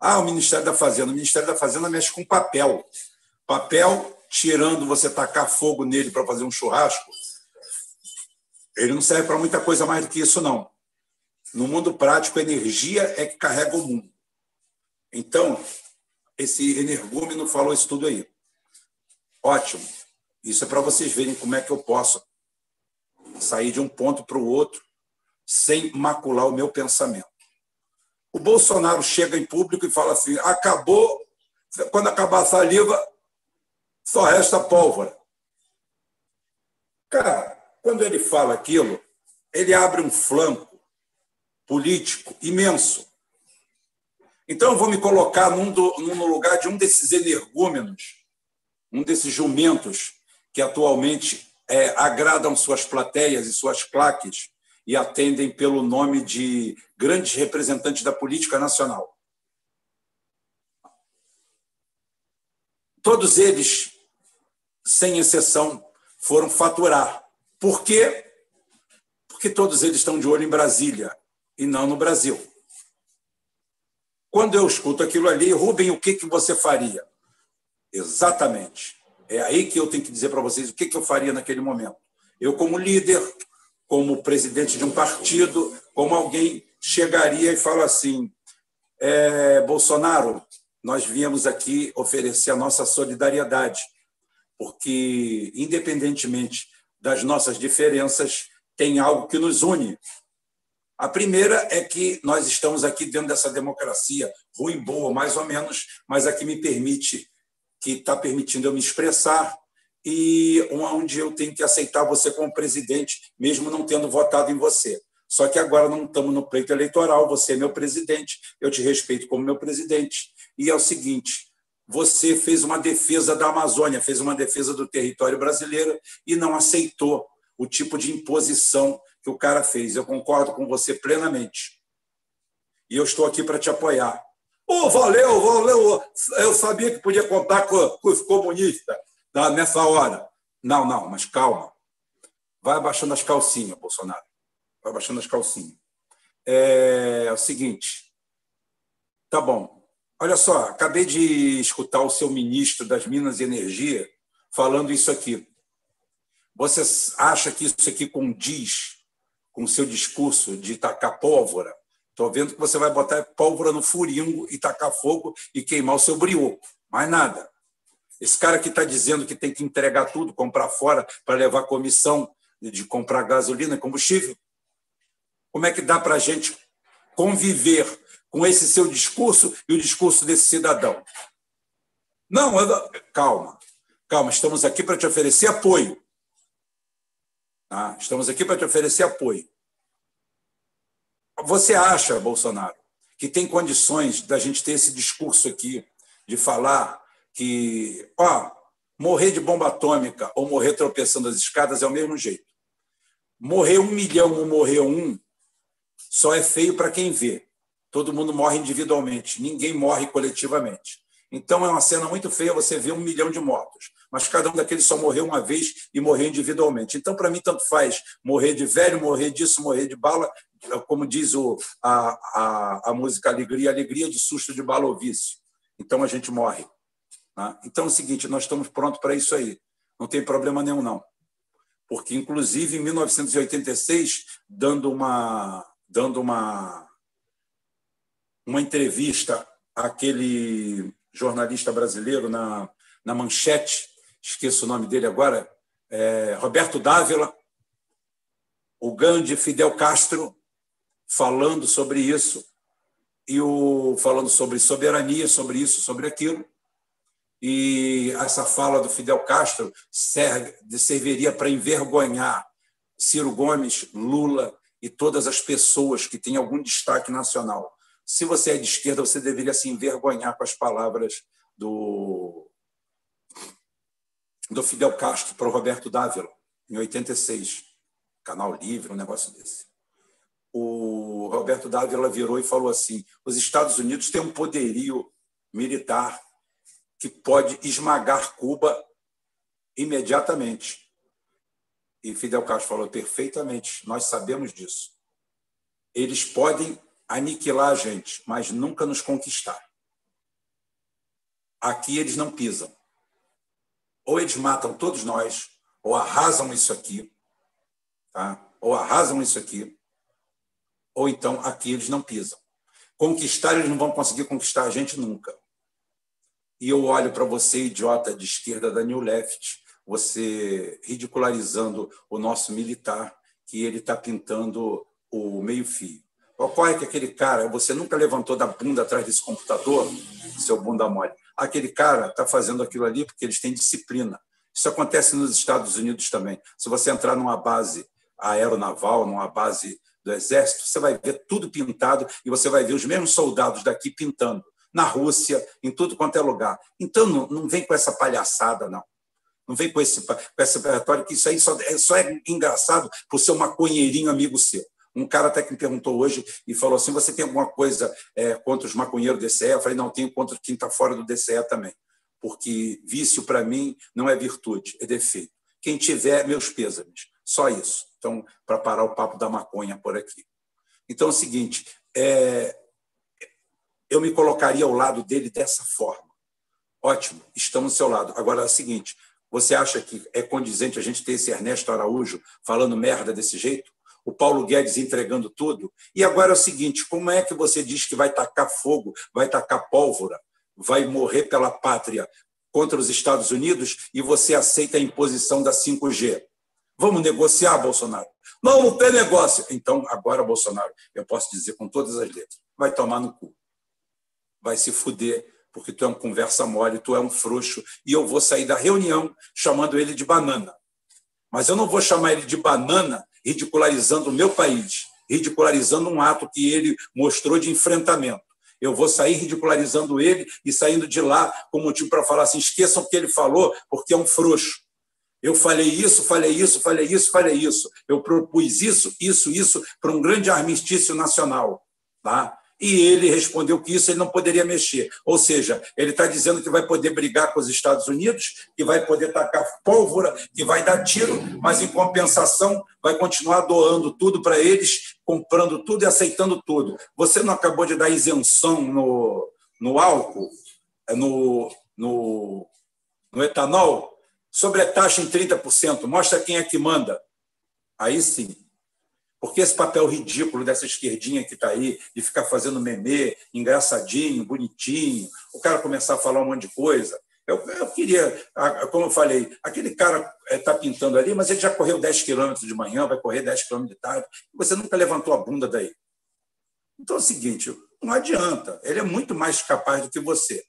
A: ah, o Ministério da Fazenda. O Ministério da Fazenda mexe com papel. Papel, tirando você tacar fogo nele para fazer um churrasco, ele não serve para muita coisa mais do que isso, não. No mundo prático, energia é que carrega o mundo. Então, esse energúmeno falou isso tudo aí. Ótimo. Isso é para vocês verem como é que eu posso sair de um ponto para o outro sem macular o meu pensamento. O Bolsonaro chega em público e fala assim: acabou, quando acabar a saliva, só resta pólvora. Cara, quando ele fala aquilo, ele abre um flanco político imenso. Então, eu vou me colocar num do, no lugar de um desses energúmenos, um desses jumentos que atualmente é, agradam suas plateias e suas claques e atendem pelo nome de grandes representantes da política nacional. Todos eles, sem exceção, foram faturar. Por quê? Porque todos eles estão de olho em Brasília e não no Brasil. Quando eu escuto aquilo ali, Rubem, o que, que você faria? Exatamente. É aí que eu tenho que dizer para vocês o que, que eu faria naquele momento. Eu, como líder, como presidente de um partido, como alguém chegaria e fala assim: é, Bolsonaro, nós viemos aqui oferecer a nossa solidariedade, porque, independentemente das nossas diferenças, tem algo que nos une. A primeira é que nós estamos aqui dentro dessa democracia, ruim, boa, mais ou menos, mas a que me permite, que está permitindo eu me expressar, e onde eu tenho que aceitar você como presidente, mesmo não tendo votado em você. Só que agora não estamos no pleito eleitoral, você é meu presidente, eu te respeito como meu presidente. E é o seguinte: você fez uma defesa da Amazônia, fez uma defesa do território brasileiro e não aceitou o tipo de imposição que o cara fez. Eu concordo com você plenamente. E eu estou aqui para te apoiar. Oh, valeu, valeu. Eu sabia que podia contar com, com os comunistas nessa hora. Não, não, mas calma. Vai abaixando as calcinhas, Bolsonaro. Vai abaixando as calcinhas. É, é o seguinte. Tá bom. Olha só, acabei de escutar o seu ministro das Minas e Energia falando isso aqui. Você acha que isso aqui condiz com o seu discurso de tacar pólvora? Estou vendo que você vai botar pólvora no furingo e tacar fogo e queimar o seu brioco. Mais nada. Esse cara que está dizendo que tem que entregar tudo, comprar fora para levar comissão de comprar gasolina e combustível, como é que dá para a gente conviver com esse seu discurso e o discurso desse cidadão? Não, calma, calma, estamos aqui para te oferecer apoio. Tá? Estamos aqui para te oferecer apoio. Você acha, Bolsonaro, que tem condições da gente ter esse discurso aqui, de falar que, ó, morrer de bomba atômica ou morrer tropeçando as escadas é o mesmo jeito. Morrer um milhão ou morrer um só é feio para quem vê. Todo mundo morre individualmente, ninguém morre coletivamente. Então é uma cena muito feia você ver um milhão de mortos, mas cada um daqueles só morreu uma vez e morreu individualmente. Então, para mim, tanto faz morrer de velho, morrer disso, morrer de bala, como diz o, a, a, a música Alegria, alegria de susto de bala ou vício. Então a gente morre. Né? Então é o seguinte, nós estamos prontos para isso aí. Não tem problema nenhum, não. Porque, inclusive, em 1986, dando uma, dando uma, uma entrevista àquele jornalista brasileiro na, na Manchete, esqueço o nome dele agora, é, Roberto Dávila, o grande Fidel Castro, falando sobre isso, e o falando sobre soberania, sobre isso, sobre aquilo. E essa fala do Fidel Castro serve, serviria para envergonhar Ciro Gomes, Lula e todas as pessoas que têm algum destaque nacional. Se você é de esquerda, você deveria se envergonhar com as palavras do, do Fidel Castro para o Roberto Dávila, em 86. Canal Livre, um negócio desse. O Roberto Dávila virou e falou assim: os Estados Unidos têm um poderio militar que pode esmagar Cuba imediatamente. E Fidel Castro falou perfeitamente, nós sabemos disso. Eles podem aniquilar a gente, mas nunca nos conquistar. Aqui eles não pisam. Ou eles matam todos nós, ou arrasam isso aqui, tá? ou arrasam isso aqui, ou então aqui eles não pisam. Conquistar, eles não vão conseguir conquistar a gente nunca e eu olho para você, idiota de esquerda da New Left, você ridicularizando o nosso militar, que ele está pintando o meio-fio. Ocorre que aquele cara, você nunca levantou da bunda atrás desse computador, seu bunda mole. Aquele cara está fazendo aquilo ali porque eles têm disciplina. Isso acontece nos Estados Unidos também. Se você entrar numa base aeronaval, numa base do exército, você vai ver tudo pintado e você vai ver os mesmos soldados daqui pintando na Rússia, em tudo quanto é lugar. Então, não, não vem com essa palhaçada, não. Não vem com esse, com esse retórico, que isso aí só é, só é engraçado por ser um maconheirinho amigo seu. Um cara até que me perguntou hoje e falou assim: você tem alguma coisa é, contra os maconheiros do DCE? Eu falei: não, tenho contra quem está fora do DCE também. Porque vício, para mim, não é virtude, é defeito. Quem tiver, meus pêsames. Só isso. Então, para parar o papo da maconha por aqui. Então, é o seguinte: é, eu me colocaria ao lado dele dessa forma. Ótimo, estamos ao seu lado. Agora é o seguinte: você acha que é condizente a gente ter esse Ernesto Araújo falando merda desse jeito? O Paulo Guedes entregando tudo? E agora é o seguinte: como é que você diz que vai tacar fogo, vai tacar pólvora, vai morrer pela pátria contra os Estados Unidos e você aceita a imposição da 5G. Vamos negociar, Bolsonaro? Não, não tem negócio. Então, agora, Bolsonaro, eu posso dizer com todas as letras: vai tomar no cu. Vai se fuder, porque tu é um conversa mole, tu é um frouxo, e eu vou sair da reunião chamando ele de banana. Mas eu não vou chamar ele de banana ridicularizando o meu país, ridicularizando um ato que ele mostrou de enfrentamento. Eu vou sair ridicularizando ele e saindo de lá com motivo para falar assim: esqueçam o que ele falou, porque é um frouxo. Eu falei isso, falei isso, falei isso, falei isso. Eu propus isso, isso, isso para um grande armistício nacional. Tá? E ele respondeu que isso ele não poderia mexer. Ou seja, ele está dizendo que vai poder brigar com os Estados Unidos, que vai poder tacar pólvora, que vai dar tiro, mas em compensação vai continuar doando tudo para eles, comprando tudo e aceitando tudo. Você não acabou de dar isenção no, no álcool, no, no, no etanol? sobre a taxa em 30%, mostra quem é que manda. Aí sim. Porque esse papel ridículo dessa esquerdinha que está aí, de ficar fazendo meme, engraçadinho, bonitinho, o cara começar a falar um monte de coisa. Eu, eu queria, como eu falei, aquele cara está pintando ali, mas ele já correu 10 quilômetros de manhã, vai correr 10 quilômetros de tarde, você nunca levantou a bunda daí. Então é o seguinte, não adianta, ele é muito mais capaz do que você,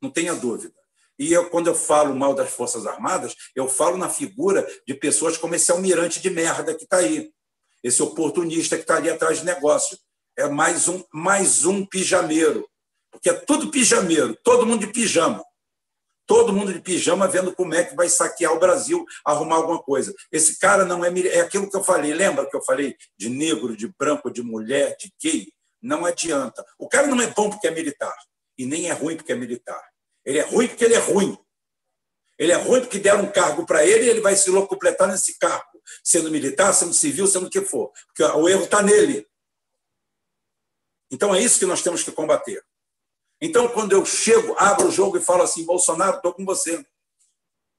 A: não tenha dúvida. E eu, quando eu falo mal das Forças Armadas, eu falo na figura de pessoas como esse almirante de merda que está aí, esse oportunista que está ali atrás de negócio. É mais um, mais um pijameiro, porque é tudo pijameiro, todo mundo de pijama. Todo mundo de pijama vendo como é que vai saquear o Brasil, arrumar alguma coisa. Esse cara não é. É aquilo que eu falei, lembra que eu falei de negro, de branco, de mulher, de gay? Não adianta. O cara não é bom porque é militar, e nem é ruim porque é militar. Ele é ruim porque ele é ruim. Ele é ruim porque deram um cargo para ele e ele vai se locupletar nesse cargo, sendo militar, sendo civil, sendo o que for. Porque o erro está nele. Então é isso que nós temos que combater. Então, quando eu chego, abro o jogo e falo assim: Bolsonaro, estou com você.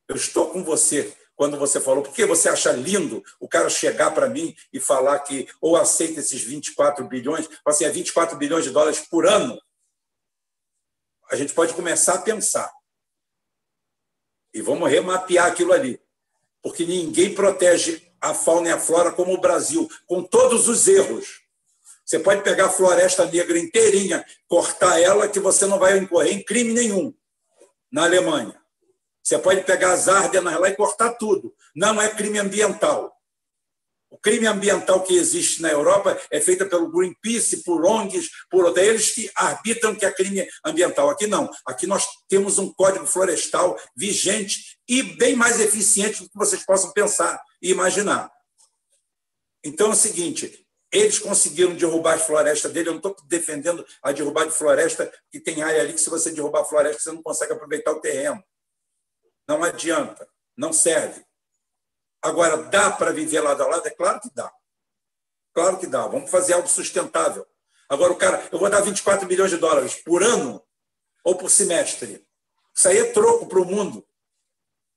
A: Eu estou com você. Quando você falou, por que você acha lindo o cara chegar para mim e falar que ou aceita esses 24 bilhões, assim, é 24 bilhões de dólares por ano a gente pode começar a pensar. E vamos remapear aquilo ali. Porque ninguém protege a fauna e a flora como o Brasil, com todos os erros. Você pode pegar a floresta negra inteirinha, cortar ela, que você não vai incorrer em crime nenhum na Alemanha. Você pode pegar as árdenas lá e cortar tudo. Não é crime ambiental. O crime ambiental que existe na Europa é feito pelo Greenpeace, por ONGs, por eles que arbitram que é crime ambiental. Aqui não. Aqui nós temos um código florestal vigente e bem mais eficiente do que vocês possam pensar e imaginar. Então é o seguinte: eles conseguiram derrubar as florestas dele. Eu não estou defendendo a derrubar de floresta, que tem área ali que, se você derrubar a floresta, você não consegue aproveitar o terreno. Não adianta, não serve. Agora, dá para viver lado a lado? É claro que dá. Claro que dá. Vamos fazer algo sustentável. Agora, o cara, eu vou dar 24 milhões de dólares por ano ou por semestre. Isso aí é troco para o mundo.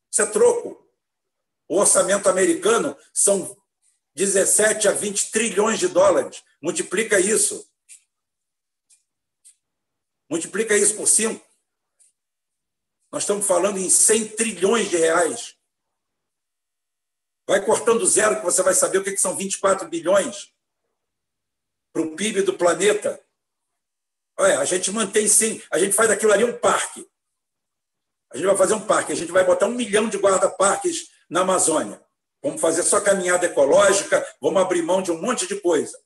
A: Isso é troco. O orçamento americano são 17 a 20 trilhões de dólares. Multiplica isso. Multiplica isso por 5. Nós estamos falando em 100 trilhões de reais. Vai cortando zero que você vai saber o que são 24 bilhões para o PIB do planeta. Olha, a gente mantém sim, a gente faz daquilo ali um parque. A gente vai fazer um parque, a gente vai botar um milhão de guarda-parques na Amazônia. Vamos fazer só caminhada ecológica, vamos abrir mão de um monte de coisa.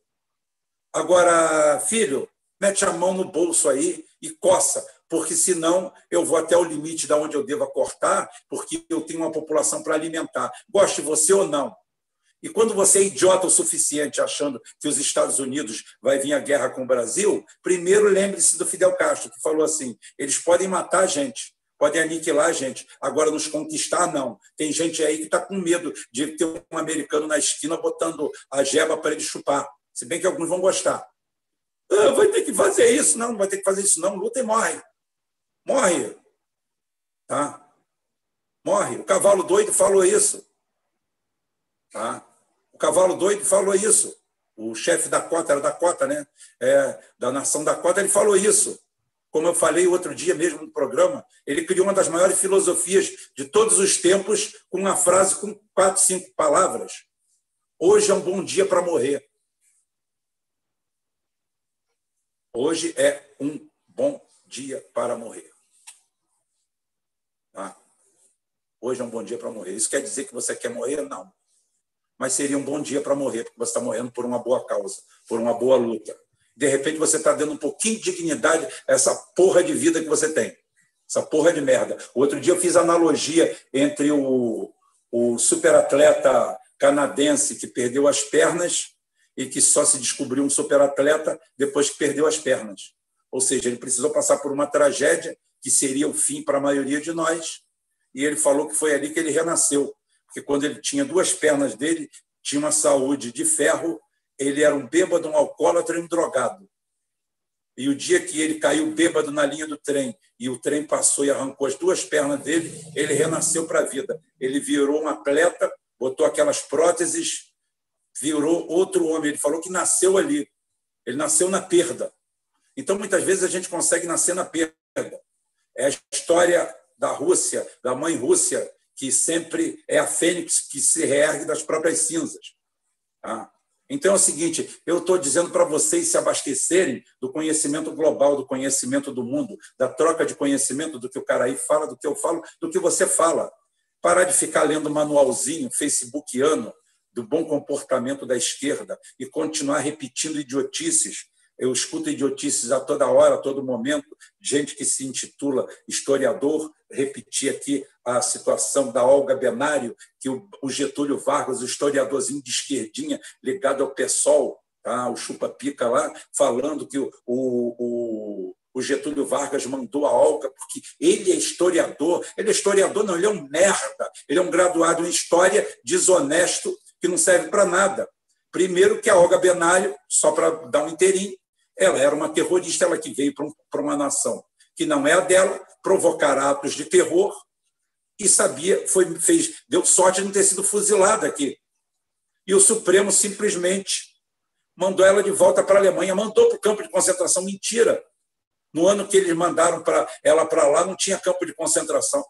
A: Agora, filho, mete a mão no bolso aí e coça porque senão eu vou até o limite da onde eu devo cortar, porque eu tenho uma população para alimentar. Goste você ou não. E quando você é idiota o suficiente achando que os Estados Unidos vai vir a guerra com o Brasil, primeiro lembre-se do Fidel Castro, que falou assim: eles podem matar a gente, podem aniquilar a gente, agora nos conquistar, não. Tem gente aí que está com medo de ter um americano na esquina botando a jeba para ele chupar, se bem que alguns vão gostar. Ah, vai ter que fazer isso, não, não vai ter que fazer isso, não, luta e morre. Morre. Tá? Morre. O cavalo doido falou isso. Tá? O cavalo doido falou isso. O chefe da cota, era da cota, né? É, da nação da cota, ele falou isso. Como eu falei outro dia mesmo no programa, ele criou uma das maiores filosofias de todos os tempos com uma frase com quatro, cinco palavras. Hoje é um bom dia para morrer. Hoje é um bom dia para morrer. Tá? Hoje é um bom dia para morrer. Isso quer dizer que você quer morrer? Não. Mas seria um bom dia para morrer, porque você está morrendo por uma boa causa, por uma boa luta. De repente você está dando um pouquinho de dignidade a essa porra de vida que você tem. Essa porra de merda. Outro dia eu fiz analogia entre o, o superatleta canadense que perdeu as pernas e que só se descobriu um superatleta depois que perdeu as pernas. Ou seja, ele precisou passar por uma tragédia que seria o fim para a maioria de nós. E ele falou que foi ali que ele renasceu, porque quando ele tinha duas pernas dele, tinha uma saúde de ferro ele era um bêbado, um alcoólatra e um drogado. E o dia que ele caiu bêbado na linha do trem e o trem passou e arrancou as duas pernas dele, ele renasceu para a vida. Ele virou um atleta, botou aquelas próteses, virou outro homem. Ele falou que nasceu ali. Ele nasceu na perda. Então, muitas vezes, a gente consegue nascer na perda. É a história da Rússia, da mãe Rússia, que sempre é a fênix que se reergue das próprias cinzas. Tá? Então é o seguinte: eu estou dizendo para vocês se abastecerem do conhecimento global, do conhecimento do mundo, da troca de conhecimento do que o cara aí fala, do que eu falo, do que você fala. Parar de ficar lendo manualzinho facebookiano do bom comportamento da esquerda e continuar repetindo idiotices eu escuto idiotices a toda hora, a todo momento, gente que se intitula historiador, repetir aqui a situação da Olga Benário, que o Getúlio Vargas, o historiadorzinho de esquerdinha, ligado ao PSOL, tá? o chupa-pica lá, falando que o, o, o Getúlio Vargas mandou a Olga, porque ele é historiador. Ele é historiador, não, ele é um merda. Ele é um graduado em história desonesto que não serve para nada. Primeiro que a Olga Benário, só para dar um inteirinho, ela era uma terrorista, ela que veio para uma nação que não é a dela, provocar atos de terror e sabia, foi, fez, deu sorte de não ter sido fuzilada aqui. E o Supremo simplesmente mandou ela de volta para a Alemanha, mandou para o campo de concentração. Mentira! No ano que eles mandaram para ela para lá, não tinha campo de concentração.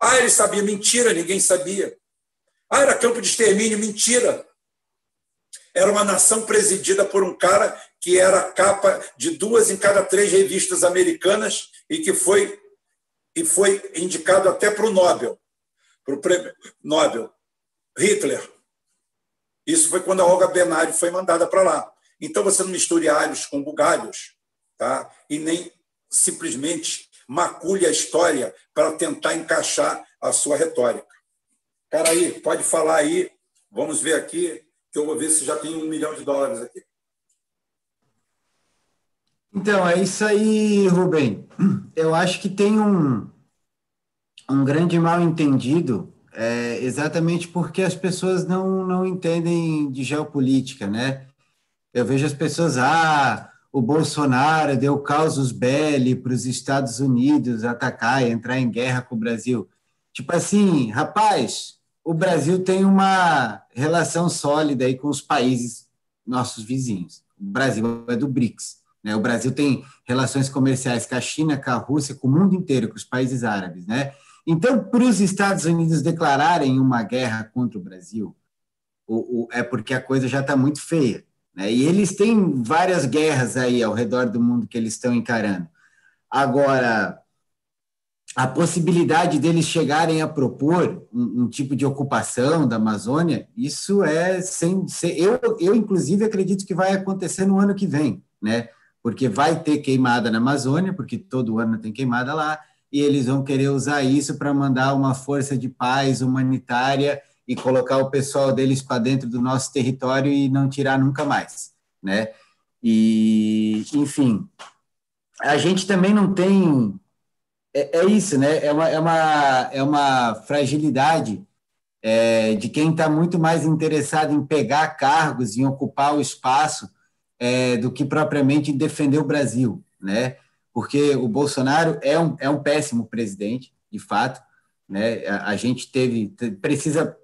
A: Ah, ele sabia. Mentira, ninguém sabia. Ah, era campo de extermínio. Mentira. Era uma nação presidida por um cara que era capa de duas em cada três revistas americanas e que foi, e foi indicado até para o Nobel, para o prêmio Nobel, Hitler. Isso foi quando a Olga Benário foi mandada para lá. Então você não misture alhos com bugalhos, tá? e nem simplesmente macule a história para tentar encaixar a sua retórica. Cara aí, pode falar aí, vamos ver aqui, eu vou ver se já tem um milhão de dólares aqui.
B: Então, é isso aí, Rubem. Eu acho que tem um, um grande mal entendido, é, exatamente porque as pessoas não, não entendem de geopolítica, né? Eu vejo as pessoas, ah, o Bolsonaro deu causos belli para os Estados Unidos atacar e entrar em guerra com o Brasil. Tipo assim, rapaz, o Brasil tem uma relação sólida aí com os países nossos vizinhos. O Brasil é do BRICS. Né? O Brasil tem relações comerciais com a China, com a Rússia, com o mundo inteiro, com os países árabes. Né? Então, para os Estados Unidos declararem uma guerra contra o Brasil, o, o, é porque a coisa já está muito feia. Né? E eles têm várias guerras aí ao redor do mundo que eles estão encarando. Agora, a possibilidade deles chegarem a propor um, um, tipo de ocupação da Amazônia, isso é sem, sem eu, eu inclusive acredito que vai acontecer no ano que vem, né? porque vai ter queimada na Amazônia, porque todo ano tem queimada lá, e eles vão querer usar isso para mandar uma força de paz humanitária e colocar o pessoal deles para dentro do nosso território e não tirar nunca mais, né? E, enfim, a gente também não tem é, é isso, né? É uma, é uma, é uma fragilidade é, de quem está muito mais interessado em pegar cargos, em ocupar o espaço é, do que propriamente defender o Brasil, né? Porque o Bolsonaro é um, é um péssimo presidente, de fato, né? A, a gente teve precisa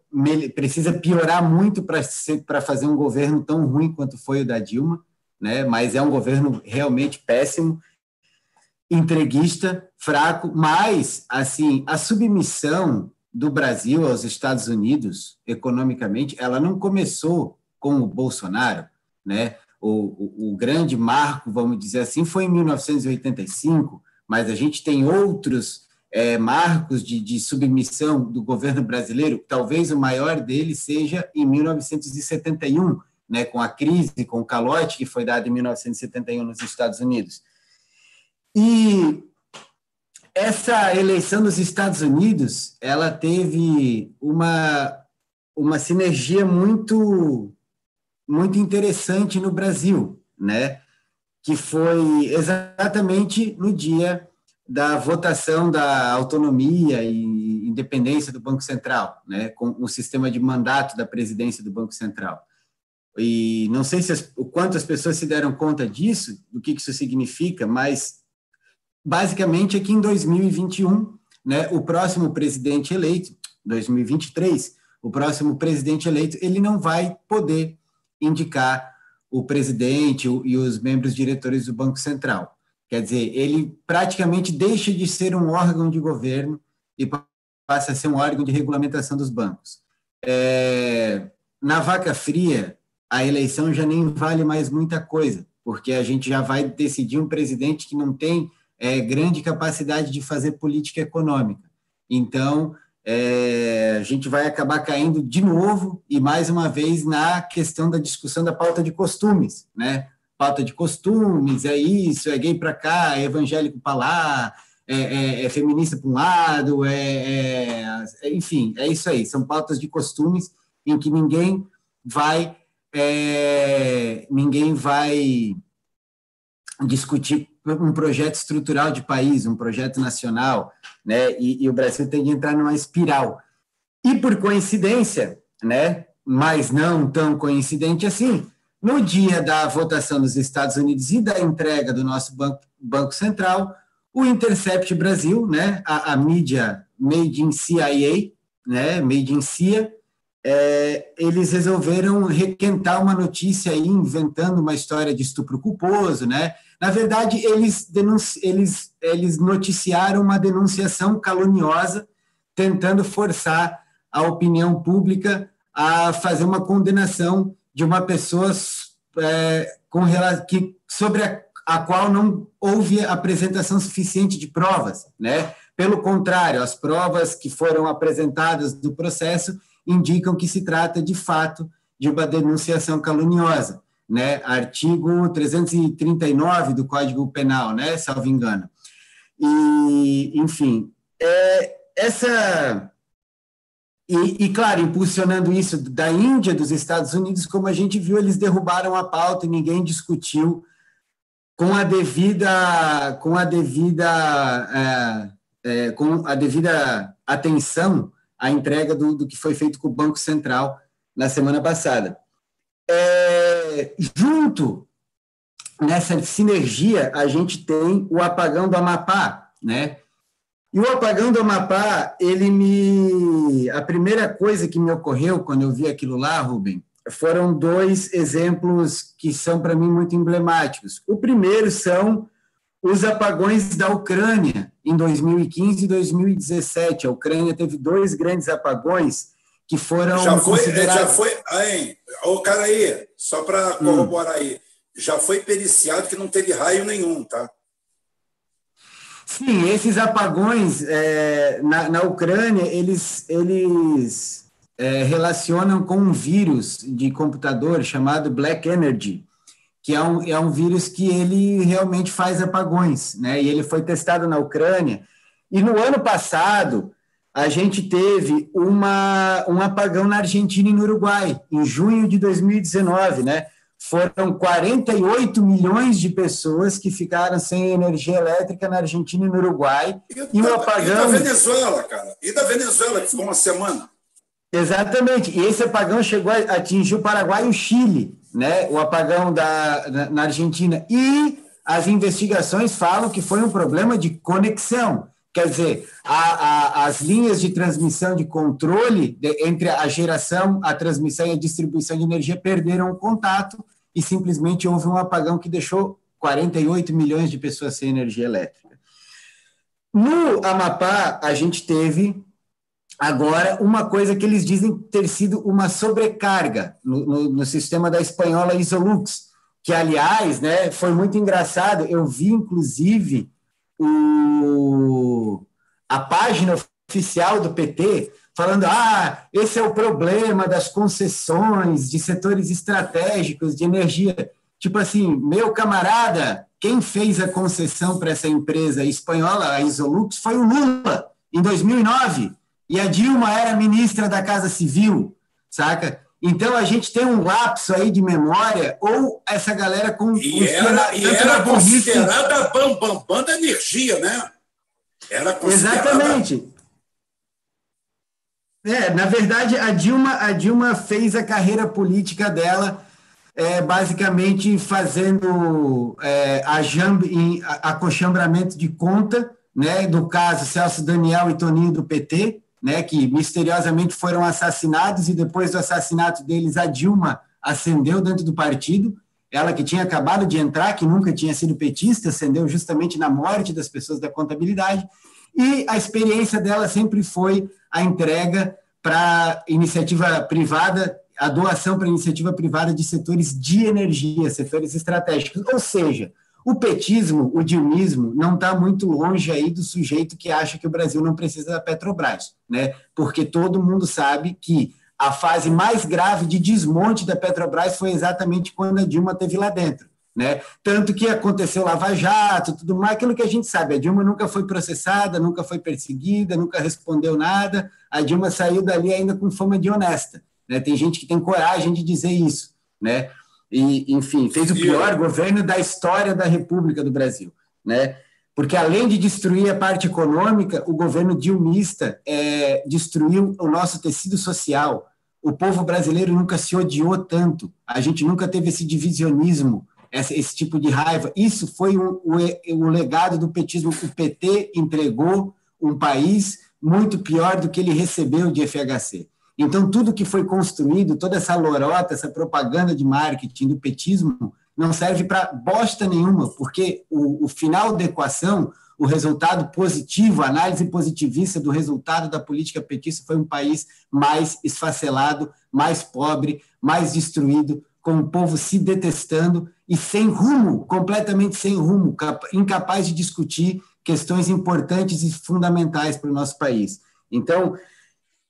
B: precisa piorar muito para fazer um governo tão ruim quanto foi o da Dilma, né? Mas é um governo realmente péssimo. Entreguista, fraco, mas assim a submissão do Brasil aos Estados Unidos economicamente, ela não começou com o Bolsonaro, né? O, o, o grande marco, vamos dizer assim, foi em 1985, mas a gente tem outros é, marcos de, de, submissão do governo brasileiro, talvez o maior deles seja em 1971, né, com a crise, com o calote que foi dado em 1971 nos Estados Unidos. E essa eleição nos Estados Unidos, ela teve uma, uma sinergia muito muito interessante no Brasil, né? Que foi exatamente no dia da votação da autonomia e independência do Banco Central, né, com o sistema de mandato da presidência do Banco Central. E não sei se as, o quanto as pessoas se deram conta disso, do que isso significa, mas basicamente aqui em 2021, né, o próximo presidente eleito, 2023, o próximo presidente eleito, ele não vai poder indicar o presidente e os membros diretores do Banco Central Quer dizer, ele praticamente deixa de ser um órgão de governo e passa a ser um órgão de regulamentação dos bancos. É, na vaca fria, a eleição já nem vale mais muita coisa, porque a gente já vai decidir um presidente que não tem é, grande capacidade de fazer política econômica. Então, é, a gente vai acabar caindo de novo e mais uma vez na questão da discussão da pauta de costumes, né? pauta de costumes, é isso, é gay para cá, é evangélico para lá, é, é, é, feminista para um lado, é, é, enfim, é isso aí. São pautas de costumes em que ninguém vai é, ninguém vai discutir um projeto estrutural de país, um projeto nacional, né? E, e o Brasil tem que entrar numa espiral. E por coincidência, né? Mas não tão coincidente assim, no dia da votação nos Estados Unidos e da entrega do nosso Banco, banco Central, o Intercept Brasil, né, a, a, mídia Made in CIA, né, Made in CIA, é, eles resolveram requentar uma notícia aí, inventando uma história de estupro culposo, né? Na verdade, eles, eles, eles noticiaram uma denunciação caluniosa, tentando forçar a opinião pública a fazer uma condenação de uma pessoa é, com, que, sobre a, a qual não houve apresentação suficiente de provas, né? Pelo contrário, as provas que foram apresentadas do processo indicam que se trata de fato de uma denunciação caluniosa, né? Artigo 339 do Código Penal, né? Salvo engano. E, enfim, é, essa e, e, claro, impulsionando isso da Índia, dos Estados Unidos, como a gente viu, eles derrubaram a pauta e ninguém discutiu com a devida, com a devida, é, é, com a devida atenção à entrega do, do, que foi feito com o Banco Central na semana passada. É, junto nessa sinergia, a gente tem o apagão do Amapá, né? E o apagão do Amapá, ele me. A primeira coisa que me ocorreu quando eu vi aquilo lá, Rubem, foram dois exemplos que são para mim muito emblemáticos. O primeiro são os apagões da Ucrânia em 2015 e 2017. A Ucrânia teve dois grandes apagões que foram
A: já foi considerados... já foi aí o cara aí só para corroborar hum. aí já foi periciado que não teve raio nenhum tá
B: Sim, esses apagões é, na, na Ucrânia, eles, eles é, relacionam com um vírus de computador chamado Black Energy, que é um, é um vírus que ele realmente faz apagões, né? E ele foi testado na Ucrânia. E no ano passado, a gente teve uma, um apagão na Argentina e no Uruguai, em junho de 2019, né? foram 48 milhões de pessoas que ficaram sem energia elétrica na Argentina e no Uruguai.
A: E, e o apagão. E da Venezuela, cara. E da Venezuela, que ficou uma semana.
B: Exatamente. E esse apagão chegou a atingir o Paraguai e o Chile, né? O apagão da, na, na Argentina. E as investigações falam que foi um problema de conexão. Quer dizer, a, a, as linhas de transmissão de controle de, entre a geração, a transmissão e a distribuição de energia perderam o contato e simplesmente houve um apagão que deixou 48 milhões de pessoas sem energia elétrica. No Amapá, a gente teve agora uma coisa que eles dizem ter sido uma sobrecarga no, no, no sistema da espanhola Isolux, que, aliás, né, foi muito engraçado. Eu vi, inclusive, o, a página oficial do PT falando: ah, esse é o problema das concessões de setores estratégicos de energia. Tipo assim, meu camarada, quem fez a concessão para essa empresa espanhola, a Isolux, foi o Lula, em 2009. E a Dilma era ministra da Casa Civil, saca? Então a gente tem um lapso aí de memória, ou essa galera com.
A: E era, e era considerada bam, bam, bam da energia, né?
B: Era considerada... Exatamente. É, na verdade, a Dilma, a Dilma fez a carreira política dela é, basicamente fazendo é, a jamb, em, acochambramento de conta, né, do caso Celso Daniel e Toninho do PT, né, que misteriosamente foram assassinados e depois do assassinato deles a Dilma ascendeu dentro do partido, ela que tinha acabado de entrar, que nunca tinha sido petista, ascendeu justamente na morte das pessoas da contabilidade, e a experiência dela sempre foi a entrega para iniciativa privada, a doação para iniciativa privada de setores de energia, setores estratégicos. Ou seja, o petismo, o dilmismo, não está muito longe aí do sujeito que acha que o Brasil não precisa da Petrobras, né? Porque todo mundo sabe que a fase mais grave de desmonte da Petrobras foi exatamente quando a Dilma teve lá dentro. Né? Tanto que aconteceu Lava Jato, tudo mais, aquilo que a gente sabe. A Dilma nunca foi processada, nunca foi perseguida, nunca respondeu nada. A Dilma saiu dali ainda com fama de honesta. Né? Tem gente que tem coragem de dizer isso. Né? E, enfim, fez o pior governo da história da República do Brasil. Né? Porque, além de destruir a parte econômica, o governo dilmista é, destruiu o nosso tecido social. O povo brasileiro nunca se odiou tanto, a gente nunca teve esse divisionismo esse, esse tipo de raiva. Isso foi o, o, o legado do petismo. O PT entregou um país muito pior do que ele recebeu de FHC. Então, tudo que foi construído, toda essa lorota, essa propaganda de marketing do petismo, não serve para bosta nenhuma, porque o, o, final da equação, o resultado positivo, a análise positivista do resultado da política petista foi um país mais esfacelado, mais pobre, mais destruído, com o povo se detestando e sem rumo, completamente sem rumo, incapaz de discutir questões importantes e fundamentais para o nosso país. Então,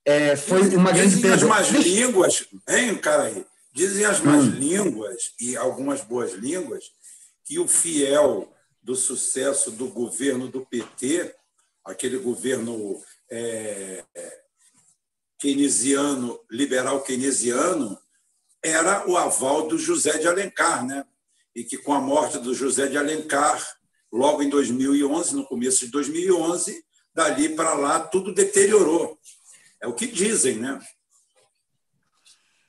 B: é, foi uma
A: Dizem
B: grande
A: as más línguas, hein, cara aí? Dizem as más hum. línguas e algumas boas línguas que o fiel do sucesso do governo do PT, aquele governo é, keynesiano, liberal keynesiano, era o aval do José de Alencar, né? e que com a morte do José de Alencar, logo em 2011, no começo de 2011, dali para lá tudo deteriorou. É o que dizem, né?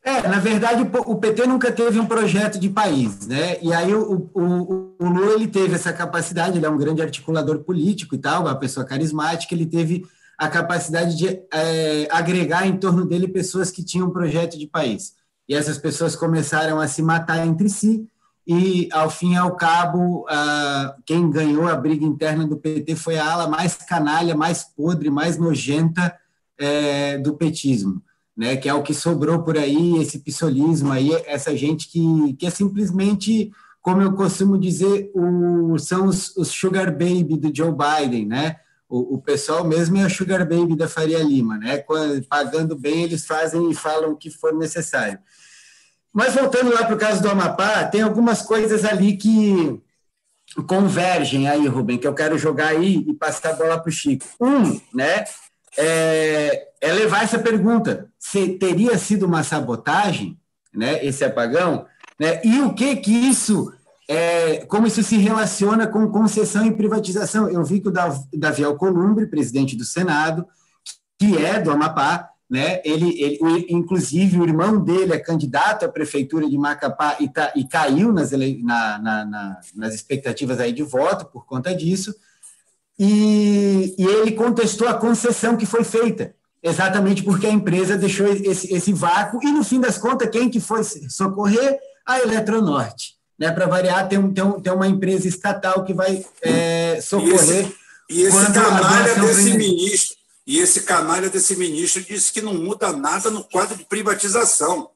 B: É, na verdade, o PT nunca teve um projeto de país, né? E aí o, o, o Lula ele teve essa capacidade, ele é um grande articulador político e tal, uma pessoa carismática, ele teve a capacidade de é, agregar em torno dele pessoas que tinham um projeto de país. E essas pessoas começaram a se matar entre si, e, ao fim e ao cabo, uh, quem ganhou a briga interna do PT foi a ala mais canalha, mais podre, mais nojenta é, do petismo, né? que é o que sobrou por aí, esse pissolismo aí, essa gente que, que é simplesmente, como eu costumo dizer, o, são os, os sugar baby do Joe Biden, né? O, o, pessoal mesmo é a sugar baby da Faria Lima, né? Quando, pagando bem, eles fazem e falam o que for necessário. Mas voltando lá para o caso do Amapá, tem algumas coisas ali que convergem aí, Rubem, que eu quero jogar aí e passar a bola para o Chico. Um, né, é, é, levar essa pergunta, se teria sido uma sabotagem, né, esse apagão, né, e o que que isso, é, como isso se relaciona com concessão e privatização? Eu vi que o Davi Alcolumbre, presidente do Senado, que é do Amapá, né? Ele, ele, inclusive, o irmão dele é candidato à prefeitura de Macapá e, tá, e caiu nas, ele, na, na, na, nas expectativas aí de voto por conta disso. E, e, ele contestou a concessão que foi feita, exatamente porque a empresa deixou esse, esse vácuo. E, no fim das contas, quem que foi socorrer? A Eletronorte. Né? Para variar, tem, um, tem, um, tem uma empresa estatal que vai é, socorrer
A: E esse canalha desse ministro, e esse canalha desse ministro disse que não muda nada no quadro de privatização.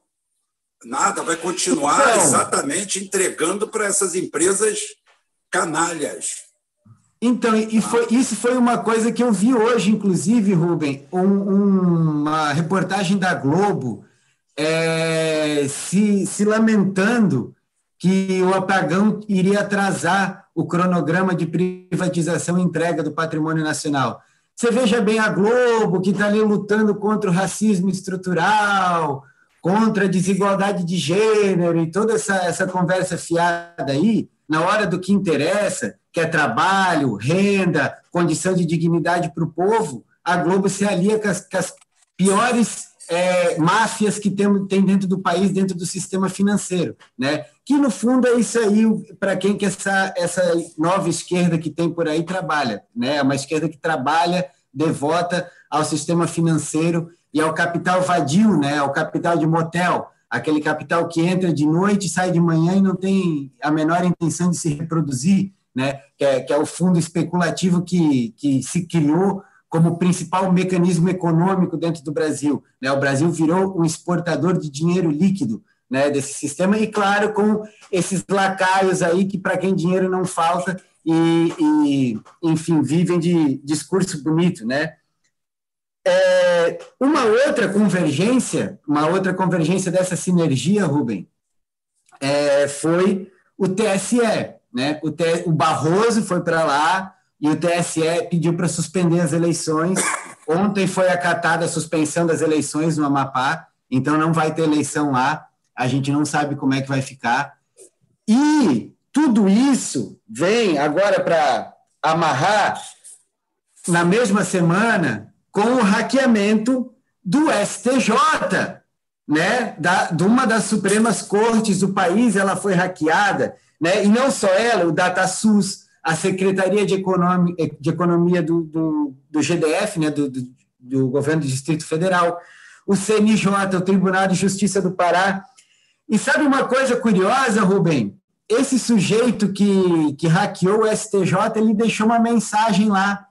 A: Nada, vai continuar então, exatamente entregando para essas empresas canalhas.
B: Então, e foi, isso foi uma coisa que eu vi hoje, inclusive, Rubem, um, uma reportagem da Globo é, se, se lamentando que o apagão iria atrasar o cronograma de privatização e entrega do patrimônio nacional. Você veja bem a Globo, que está ali lutando contra o racismo estrutural, contra a desigualdade de gênero e toda essa, essa conversa fiada aí, na hora do que interessa, que é trabalho, renda, condição de dignidade para o povo, a Globo se alia com as, com as piores é, máfias que tem, tem dentro do país, dentro do sistema financeiro, né? Que no fundo é isso aí para quem que essa essa nova esquerda que tem por aí trabalha, né? É uma esquerda que trabalha devota ao sistema financeiro e ao capital vadio, né? Ao capital de motel, aquele capital que entra de noite, sai de manhã e não tem a menor intenção de se reproduzir né, que, é, que é o fundo especulativo que, que se criou como principal mecanismo econômico dentro do Brasil. Né? O Brasil virou um exportador de dinheiro líquido né, desse sistema, e claro, com esses lacaios aí que, para quem dinheiro não falta, e, e, enfim, vivem de discurso bonito, né? É, uma outra convergência, uma outra convergência dessa sinergia, Rubem, é, foi o TSE, né? O, T, o Barroso foi para lá e o TSE pediu para suspender as eleições. Ontem foi acatada a suspensão das eleições no Amapá, então não vai ter eleição lá. A gente não sabe como é que vai ficar. E tudo isso vem agora para amarrar na mesma semana com o hackeamento do STJ, né? Da, de uma das Supremas Cortes do país, ela foi hackeada né? E não só ela, o DataSUS, a Secretaria de Economia, de Economia do, do, do GDF, né? do, do, do Governo do Distrito Federal, o CNJ, o Tribunal de Justiça do Pará. E sabe uma coisa curiosa, Rubem? Esse sujeito que, que hackeou o STJ, ele deixou uma mensagem lá,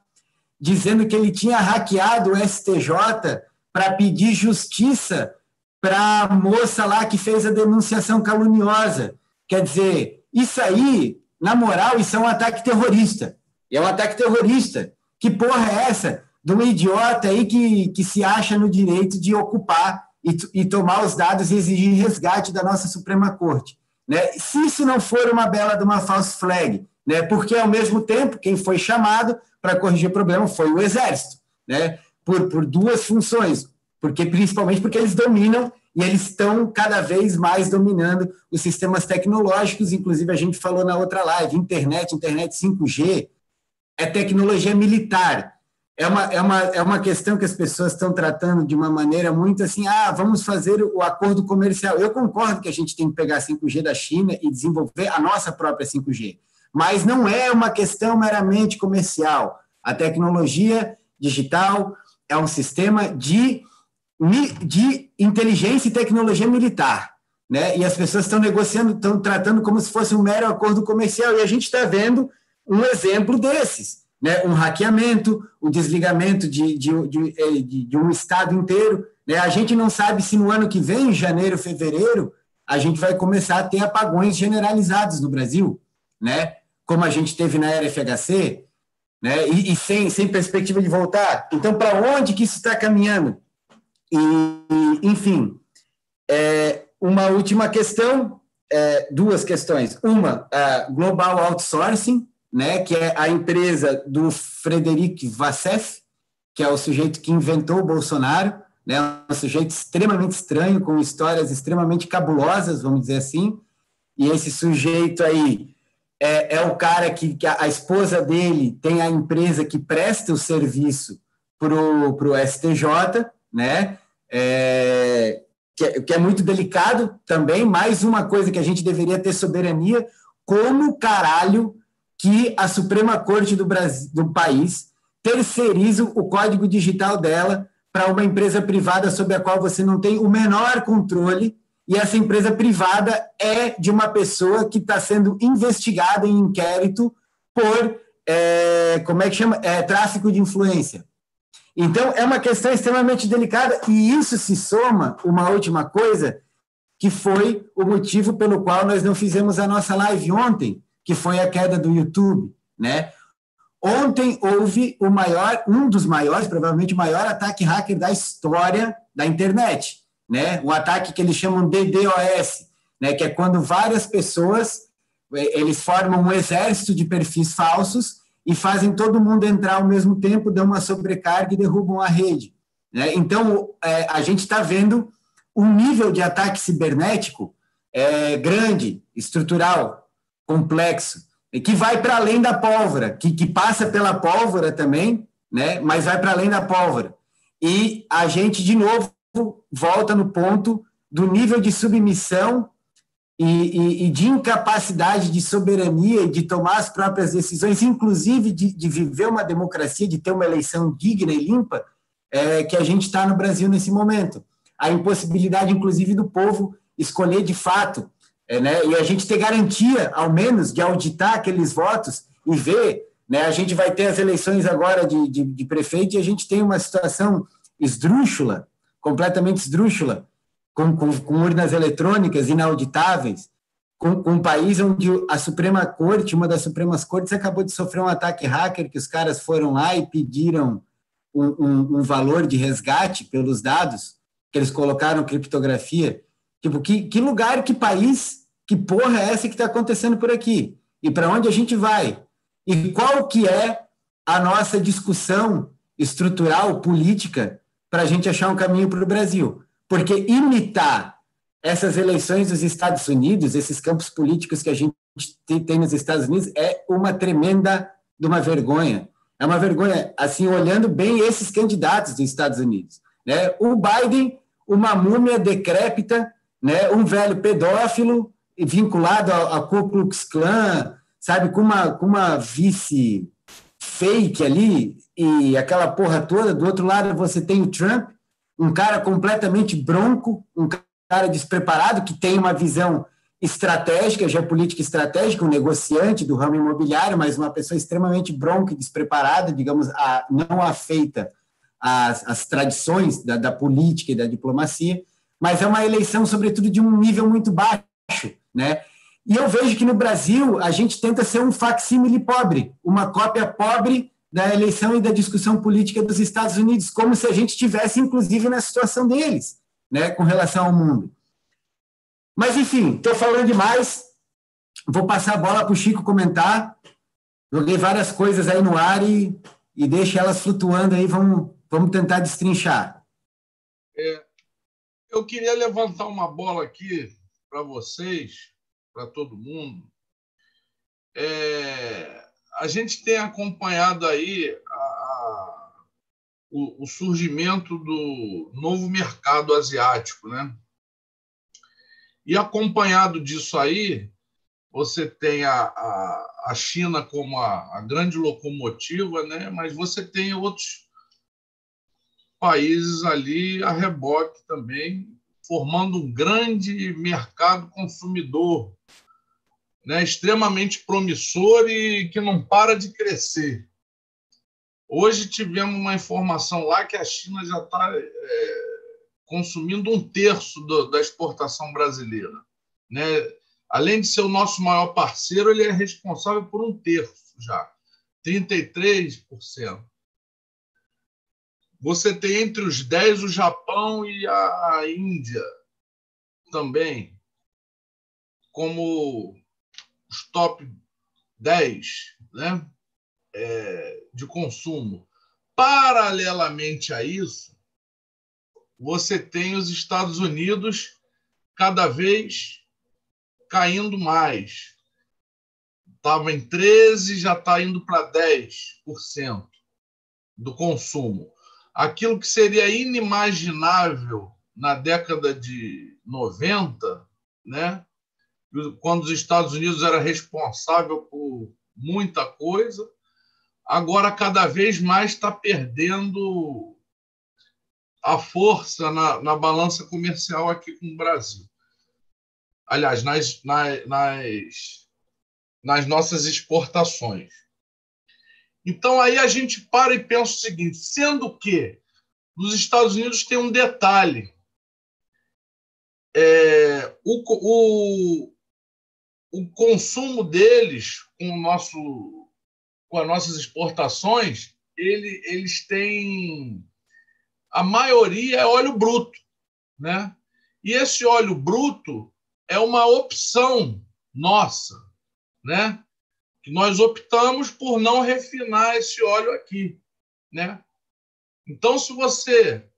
B: dizendo que ele tinha hackeado o STJ para pedir justiça para a moça lá que fez a denunciação caluniosa. Quer dizer, isso aí, na moral, isso é um ataque terrorista. É um ataque terrorista. Que porra é essa? De um idiota aí que, que se acha no direito de ocupar e, e tomar os dados e exigir resgate da nossa Suprema Corte. Né? Se isso não for uma bela de uma false flag, né? porque, ao mesmo tempo, quem foi chamado para corrigir o problema foi o Exército, né? por, por duas funções, porque principalmente porque eles dominam e eles estão cada vez mais dominando os sistemas tecnológicos, inclusive a gente falou na outra live, internet, internet 5G, é tecnologia militar. É uma, é uma, é uma questão que as pessoas estão tratando de uma maneira muito assim, ah, vamos fazer o acordo comercial. Eu concordo que a gente tem que pegar 5G da China e desenvolver a nossa própria 5G, mas não é uma questão meramente comercial. A tecnologia digital é um sistema de de inteligência e tecnologia militar. Né? E as pessoas estão negociando, estão tratando como se fosse um mero acordo comercial. E a gente está vendo um exemplo desses. Né? Um hackeamento, o um desligamento de, de, eh, de, de, um Estado inteiro. Né? A gente não sabe se no ano que vem, em janeiro, fevereiro, a gente vai começar a ter apagões generalizados no Brasil, né? como a gente teve na era FHC, né? e, e sem, sem perspectiva de voltar. Então, para onde que isso está caminhando? E, enfim, é, uma última questão, é, duas questões. Uma, Global Outsourcing, né, que é a empresa do Frederic Vassef, que é o sujeito que inventou o Bolsonaro, né, um sujeito extremamente estranho, com histórias extremamente cabulosas, vamos dizer assim, e esse sujeito aí é, é o cara que, que a, esposa dele tem a empresa que presta o serviço para o STJ, né? É, que, é, que é muito delicado também, mais uma coisa que a gente deveria ter soberania, como caralho que a Suprema Corte do, Brasil, do país terceiriza o código digital dela para uma empresa privada sobre a qual você não tem o menor controle, e essa empresa privada é de uma pessoa que está sendo investigada em inquérito por é, como é que chama? É, tráfico de influência. Então, é uma questão extremamente delicada, e isso se soma, uma última coisa, que foi o motivo pelo qual nós não fizemos a nossa live ontem, que foi a queda do YouTube, né? Ontem houve o maior, um dos maiores, provavelmente o maior ataque hacker da história da internet, né? Um ataque que eles chamam de DDoS, né? Que é quando várias pessoas eh, eles formam um exército de perfis falsos e fazem todo mundo entrar ao mesmo tempo, dão uma sobrecarga e derrubam a rede. Né? Então, é, a gente está vendo um nível de ataque cibernético é, grande, estrutural, complexo, que vai para além da pólvora, que, que passa pela pólvora também, né? mas vai para além da pólvora. E a gente, de novo, volta no ponto do nível de submissão e, e, e, de incapacidade de soberania de tomar as próprias decisões, inclusive de, de viver uma democracia, de ter uma eleição digna e limpa, é, que a gente está no Brasil nesse momento. A impossibilidade, inclusive, do povo escolher de fato, é, né, e a gente ter garantia, ao menos, de auditar aqueles votos e ver. Né, a gente vai ter as eleições agora de, de, de prefeito e a gente tem uma situação esdrúxula, completamente esdrúxula, com, com, com urnas eletrônicas inauditáveis, com, com, um país onde a Suprema Corte, uma das Supremas Cortes, acabou de sofrer um ataque hacker, que os caras foram lá e pediram um, um, um valor de resgate pelos dados, que eles colocaram criptografia. Tipo, que, que lugar, que país, que porra é essa que está acontecendo por aqui? E para onde a gente vai? E qual que é a nossa discussão estrutural, política, para a gente achar um caminho para o Brasil? Porque imitar essas eleições dos Estados Unidos, esses campos políticos que a gente tem nos Estados Unidos, é uma tremenda de uma vergonha. É uma vergonha, assim, olhando bem esses candidatos dos Estados Unidos. Né? O Biden, uma múmia decrépita, né? um velho pedófilo vinculado ao, Ku Klux Klan, sabe, com uma, com uma vice fake ali, e aquela porra toda. Do outro lado, você tem o Trump, um cara completamente bronco, um cara despreparado, que tem uma visão estratégica, geopolítica estratégica, um negociante do ramo imobiliário, mas uma pessoa extremamente bronca e despreparada, digamos, a, não afeita às, tradições da, da, política e da diplomacia, mas é uma eleição, sobretudo, de um nível muito baixo, né? E eu vejo que no Brasil a gente tenta ser um facsímile pobre, uma cópia pobre da eleição e da discussão política dos Estados Unidos, como se a gente tivesse, inclusive, na situação deles, né, com relação ao mundo. Mas, enfim, estou falando demais. Vou passar a bola para o Chico comentar. Joguei várias coisas aí no ar e, e elas flutuando aí. Vamos, vamos tentar destrinchar.
C: É, eu queria levantar uma bola aqui para vocês, para todo mundo. É, a gente tem acompanhado aí a, a, o, o, surgimento do novo mercado asiático, né? E acompanhado disso aí, você tem a, a, a China como a, a grande locomotiva, né? Mas você tem outros países ali a reboque também, formando um grande mercado consumidor né, extremamente promissor e que não para de crescer. Hoje tivemos uma informação lá que a China já está é, consumindo um terço do, da exportação brasileira. Né? Além de ser o nosso maior parceiro, ele é responsável por um terço já, 33%. Você tem entre os 10 o Japão e a Índia também, como os top 10 né, é, de consumo. Paralelamente a isso, você tem os Estados Unidos cada vez caindo mais. Estava em 13%, já está indo para 10% do consumo. Aquilo que seria inimaginável na década de 90, né? Quando os Estados Unidos era responsável por muita coisa, agora cada vez mais está perdendo a força na, na balança comercial aqui com o Brasil. Aliás, nas, nas, nas, nossas exportações. Então aí a gente para e pensa o seguinte: sendo que nos Estados Unidos tem um detalhe. É, o, o, o consumo deles com, o nosso, com as nossas exportações, ele, eles têm. A maioria é óleo bruto. Né? E esse óleo bruto é uma opção nossa. Né? Que nós optamos por não refinar esse óleo aqui. Né? Então, se você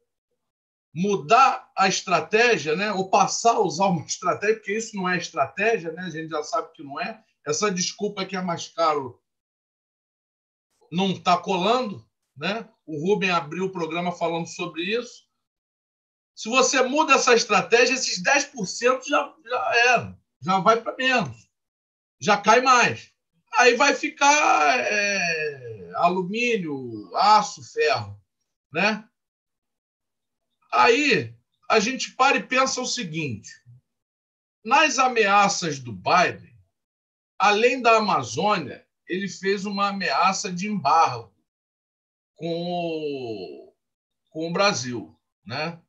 C: mudar a estratégia, né, ou passar a usar uma estratégia, porque isso não é estratégia, né, a gente já sabe que não é, essa desculpa que é mais caro não está colando. Né? O Rubem abriu o programa falando sobre isso. Se você muda essa estratégia, esses 10% já, já era, já vai para menos, já cai mais. Aí vai ficar é, alumínio, aço, ferro né? Aí a gente para e pensa o seguinte: nas ameaças do Biden, além da Amazônia, ele fez uma ameaça de embargo com o, com o Brasil, né?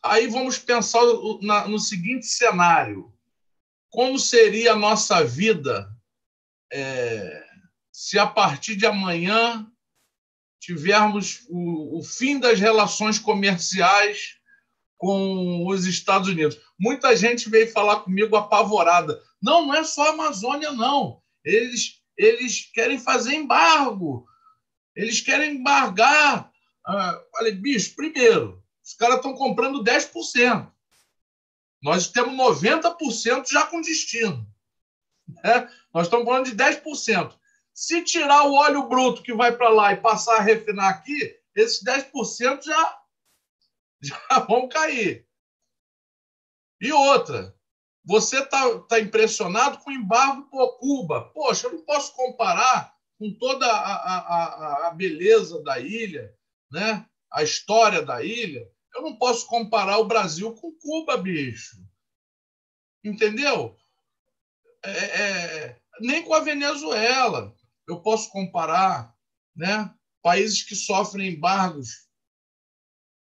C: Aí vamos pensar no seguinte cenário: como seria a nossa vida é, se a partir de amanhã tivermos o, o fim das relações comerciais com os Estados Unidos. Muita gente veio falar comigo apavorada. Não, não é só a Amazônia, não. Eles, eles querem fazer embargo. Eles querem embargar. Ah, falei, bicho, primeiro, os caras estão comprando 10%. Nós temos 90% já com destino. Né? Nós estamos falando de 10%. Se tirar o óleo bruto que vai para lá e passar a refinar aqui, esses 10% já, já vão cair. E outra, você está tá impressionado com o embargo por Cuba. Poxa, eu não posso comparar com toda a, a, a, beleza da ilha, né? a história da ilha. Eu não posso comparar o Brasil com Cuba, bicho. Entendeu? É, é, nem com a Venezuela eu posso comparar né, países que sofrem embargos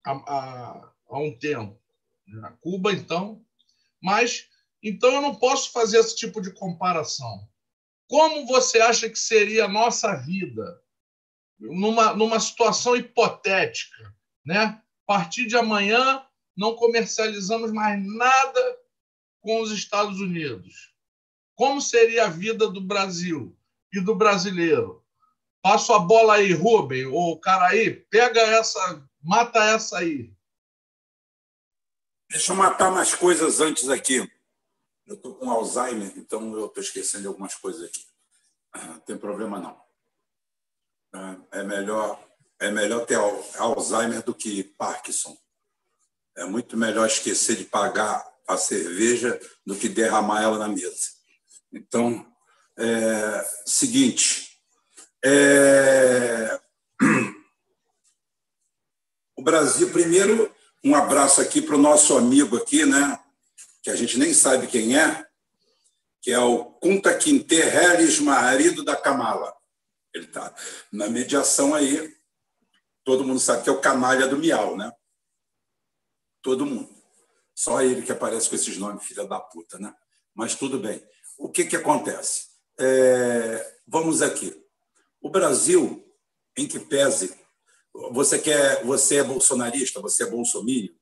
C: há, há, há um tempo. Né? Cuba, então. Mas, então, eu não posso fazer esse tipo de comparação. Como você acha que seria a nossa vida numa, numa situação hipotética? Né? A partir de amanhã, não comercializamos mais nada com os Estados Unidos. Como seria a vida do Brasil? E do brasileiro. Passo a bola aí, Rubem, o cara aí, pega essa, mata essa aí.
A: Deixa eu matar mais coisas antes aqui. Eu estou com Alzheimer, então eu estou esquecendo algumas coisas aqui. Não tem problema não. É melhor, é melhor ter Alzheimer do que Parkinson. É muito melhor esquecer de pagar a cerveja do que derramar ela na mesa. Então, é, seguinte, é, o Brasil, primeiro, um abraço aqui para o nosso amigo aqui, né, que a gente nem sabe quem é, que é o Kunta Quinte Reles, marido da Kamala. Ele está na mediação aí. Todo mundo sabe que é o canalha do Miau, né? Todo mundo. Só ele que aparece com esses nomes, filha da puta, né? Mas tudo bem. O que, que acontece? É, vamos aqui. O Brasil, em que pese, você quer, você é bolsonarista, você é bolsomínio,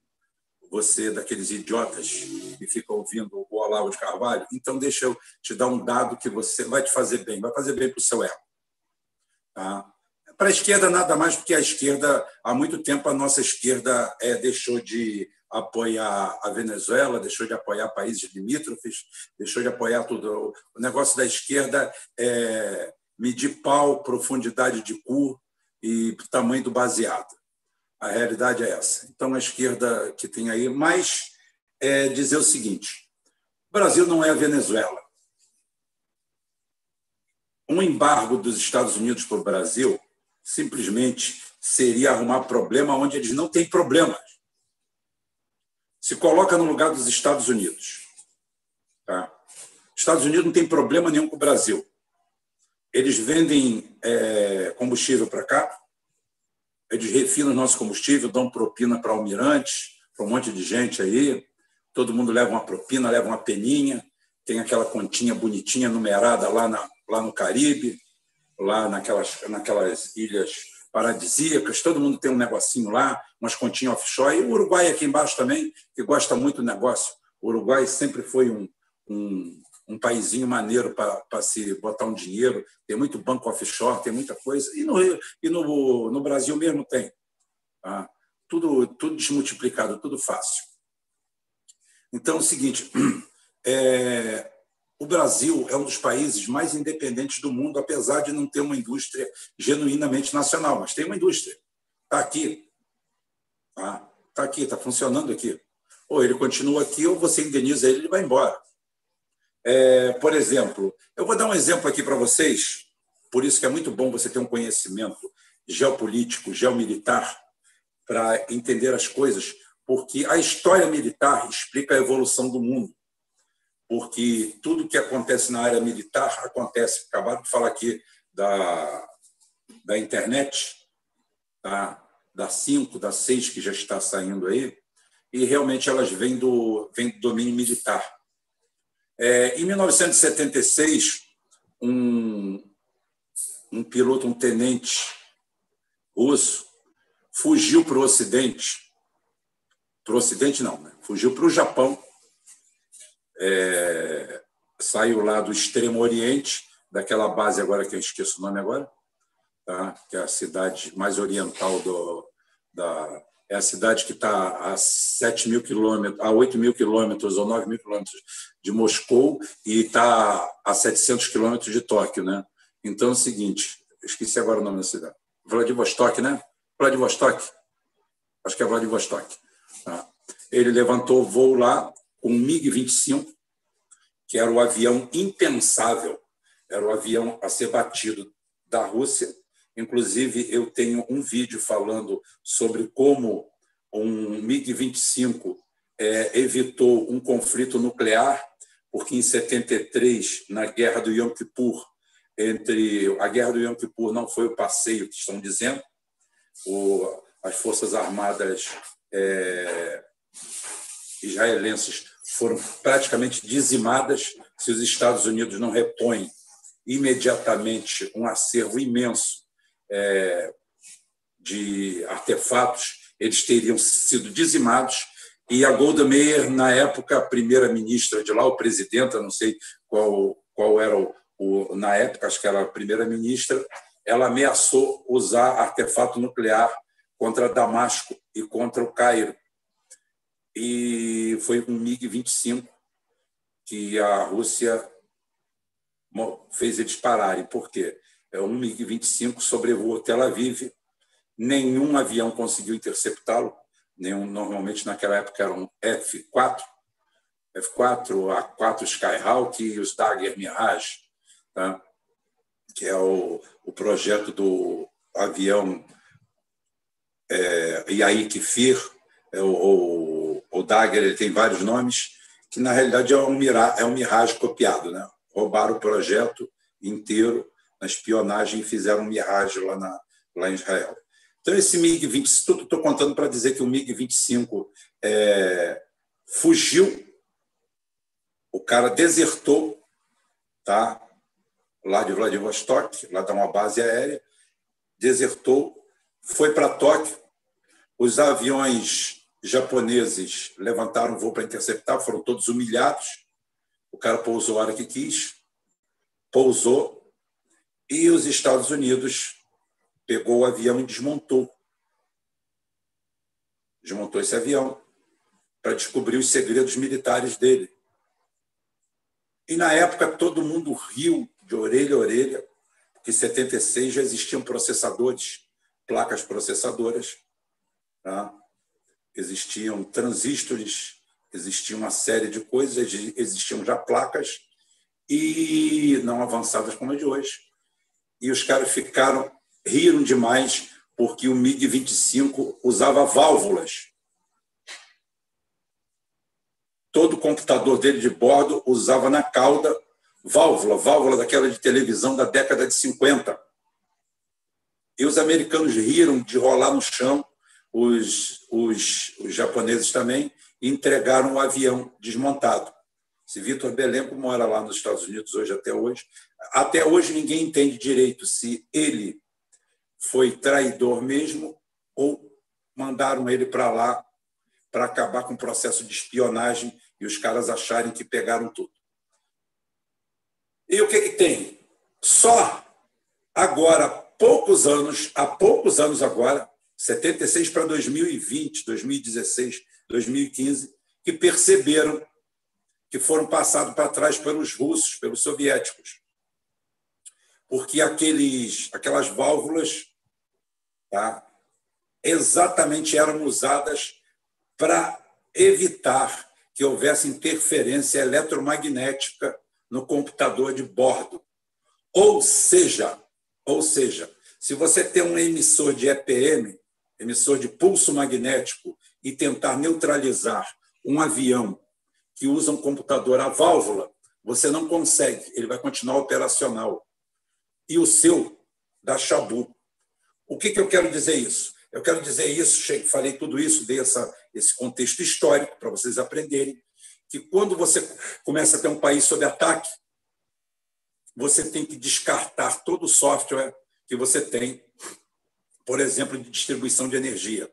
A: você é daqueles idiotas que ficam ouvindo o Olavo de Carvalho, então deixa eu te dar um dado que você vai te fazer bem, vai fazer bem para o seu ego. Tá? Para a esquerda, nada mais porque a esquerda, há muito tempo, a nossa esquerda é, deixou de apoiar a Venezuela, deixou de apoiar países limítrofes, deixou de apoiar tudo. O negócio da esquerda é medir pau, profundidade de cu e tamanho do baseado. A realidade é essa. Então, a esquerda que tem aí, mas é dizer o seguinte: o Brasil não é a Venezuela. Um embargo dos Estados Unidos para o Brasil simplesmente seria arrumar problema onde eles não têm problemas se coloca no lugar dos Estados Unidos. Tá? Estados Unidos não tem problema nenhum com o Brasil. eles vendem é, combustível para cá, eles refinam o nosso combustível, dão propina para almirantes, para um monte de gente aí. Todo mundo leva uma propina, leva uma peninha, tem aquela continha bonitinha numerada lá, na, lá no Caribe, lá naquelas, naquelas ilhas paradisíacas, todo mundo tem um negocinho lá, umas continhas offshore, e o Uruguai aqui embaixo também, que gosta muito do negócio. O Uruguai sempre foi um, um, um maneiro para se botar um dinheiro, tem muito banco offshore, tem muita coisa, e no, e no, no Brasil mesmo tem. Tá? Tudo, tudo desmultiplicado, tudo fácil. Então, é o seguinte, é, o Brasil é um dos países mais independentes do mundo, apesar de não ter uma indústria genuinamente nacional, mas tem uma indústria. Está aqui. Está tá aqui, está funcionando aqui. Ou ele continua aqui, ou você indeniza ele e ele vai embora. É, por exemplo, eu vou dar um exemplo aqui para vocês, por isso que é muito bom você ter um conhecimento geopolítico, geomilitar, para entender as coisas, porque a história militar explica a evolução do mundo porque tudo que acontece na área militar acontece. Acabaram de falar aqui da, da internet, tá? da 5, da 6, que já está saindo aí, e realmente elas vêm do, vêm do domínio militar. É, em 1976, um, um piloto, um tenente russo, fugiu para o Ocidente. Para o Ocidente, não, né? fugiu para o Japão é, saiu lá do Extremo Oriente, daquela base agora que eu esqueço o nome agora, tá? que é a cidade mais oriental do, da. É a cidade que está a 7 mil quilômetros, a 8 mil quilômetros ou 9 mil quilômetros de Moscou e está a 700 quilômetros de Tóquio. Né? Então é o seguinte, esqueci agora o nome da cidade. Vladivostok, né? Vladivostok. Acho que é Vladivostok. Tá? Ele levantou voo lá o MiG-25, que era o avião impensável, era o avião a ser batido da Rússia. Inclusive, eu tenho um vídeo falando sobre como um MiG-25 é, evitou um conflito nuclear, porque em 73, na Guerra do Yom Kippur, entre a Guerra do Yom Kippur não foi o passeio que estão dizendo, o, as Forças Armadas é, israelenses foram praticamente dizimadas se os Estados Unidos não repõem imediatamente um acervo imenso é, de artefatos, eles teriam sido dizimados. E a Golda Meir, na época, a primeira-ministra de lá, o presidente, não sei qual, qual era o, o, na época, acho que era a primeira-ministra, ela ameaçou usar artefato nuclear contra Damasco e contra o Cairo e foi um MiG-25 que a Rússia fez eles pararem. Por quê? É um MiG-25 sobrevoou Tel Aviv, nenhum avião conseguiu interceptá-lo, nenhum, normalmente naquela época eram F-4, F-4, A-4 Skyhawk e os Dagger Mirage, tá? que é o, o projeto do avião é, Yaik Fir, é o, o Dagger ele tem vários nomes, que na realidade é um, mira, é um Mirage copiado. Né? Roubaram o projeto inteiro na espionagem e fizeram um Mirage lá, na, lá em Israel. Então, esse MiG-25, tudo estou contando para dizer que o MiG-25 é, fugiu, o cara desertou, tá? lá de Vladivostok, lá da uma base aérea, desertou, foi para Tóquio, os aviões japoneses levantaram voo para interceptar, foram todos humilhados. O cara pousou a hora que quis, pousou, e os Estados Unidos pegou o avião e desmontou. Desmontou esse avião para descobrir os segredos militares dele. E na época todo mundo riu de orelha a orelha, porque em 76 já existiam processadores, placas processadoras. Tá? Existiam transistores, existia uma série de coisas, existiam já placas e não avançadas como a de hoje. E os caras ficaram, riram demais porque o MiG-25 usava válvulas. Todo computador dele de bordo usava na cauda válvula, válvula daquela de televisão da década de 50. E os americanos riram de rolar no chão, os, os, os japoneses também, entregaram o avião desmontado. Se Vitor Belenco mora lá nos Estados Unidos hoje até hoje, até hoje ninguém entende direito se ele foi traidor mesmo ou mandaram ele para lá para acabar com o processo de espionagem e os caras acharem que pegaram tudo. E o que, que tem? Só agora, poucos anos, há poucos anos agora, 76 para 2020, 2016, 2015, que perceberam que foram passados para trás pelos russos, pelos soviéticos. Porque aqueles, aquelas válvulas tá, exatamente eram usadas para evitar que houvesse interferência eletromagnética no computador de bordo. Ou seja, ou seja, se você tem um emissor de EPM, emissor de pulso magnético, e tentar neutralizar um avião que usa um computador a válvula, você não consegue, ele vai continuar operacional. E o seu dá chabu. O que, que eu quero dizer isso? Eu quero dizer isso, falei tudo isso, dei essa, esse contexto histórico para vocês aprenderem, que quando você começa a ter um país sob ataque, você tem que descartar todo o software que você tem, por exemplo, de distribuição de energia.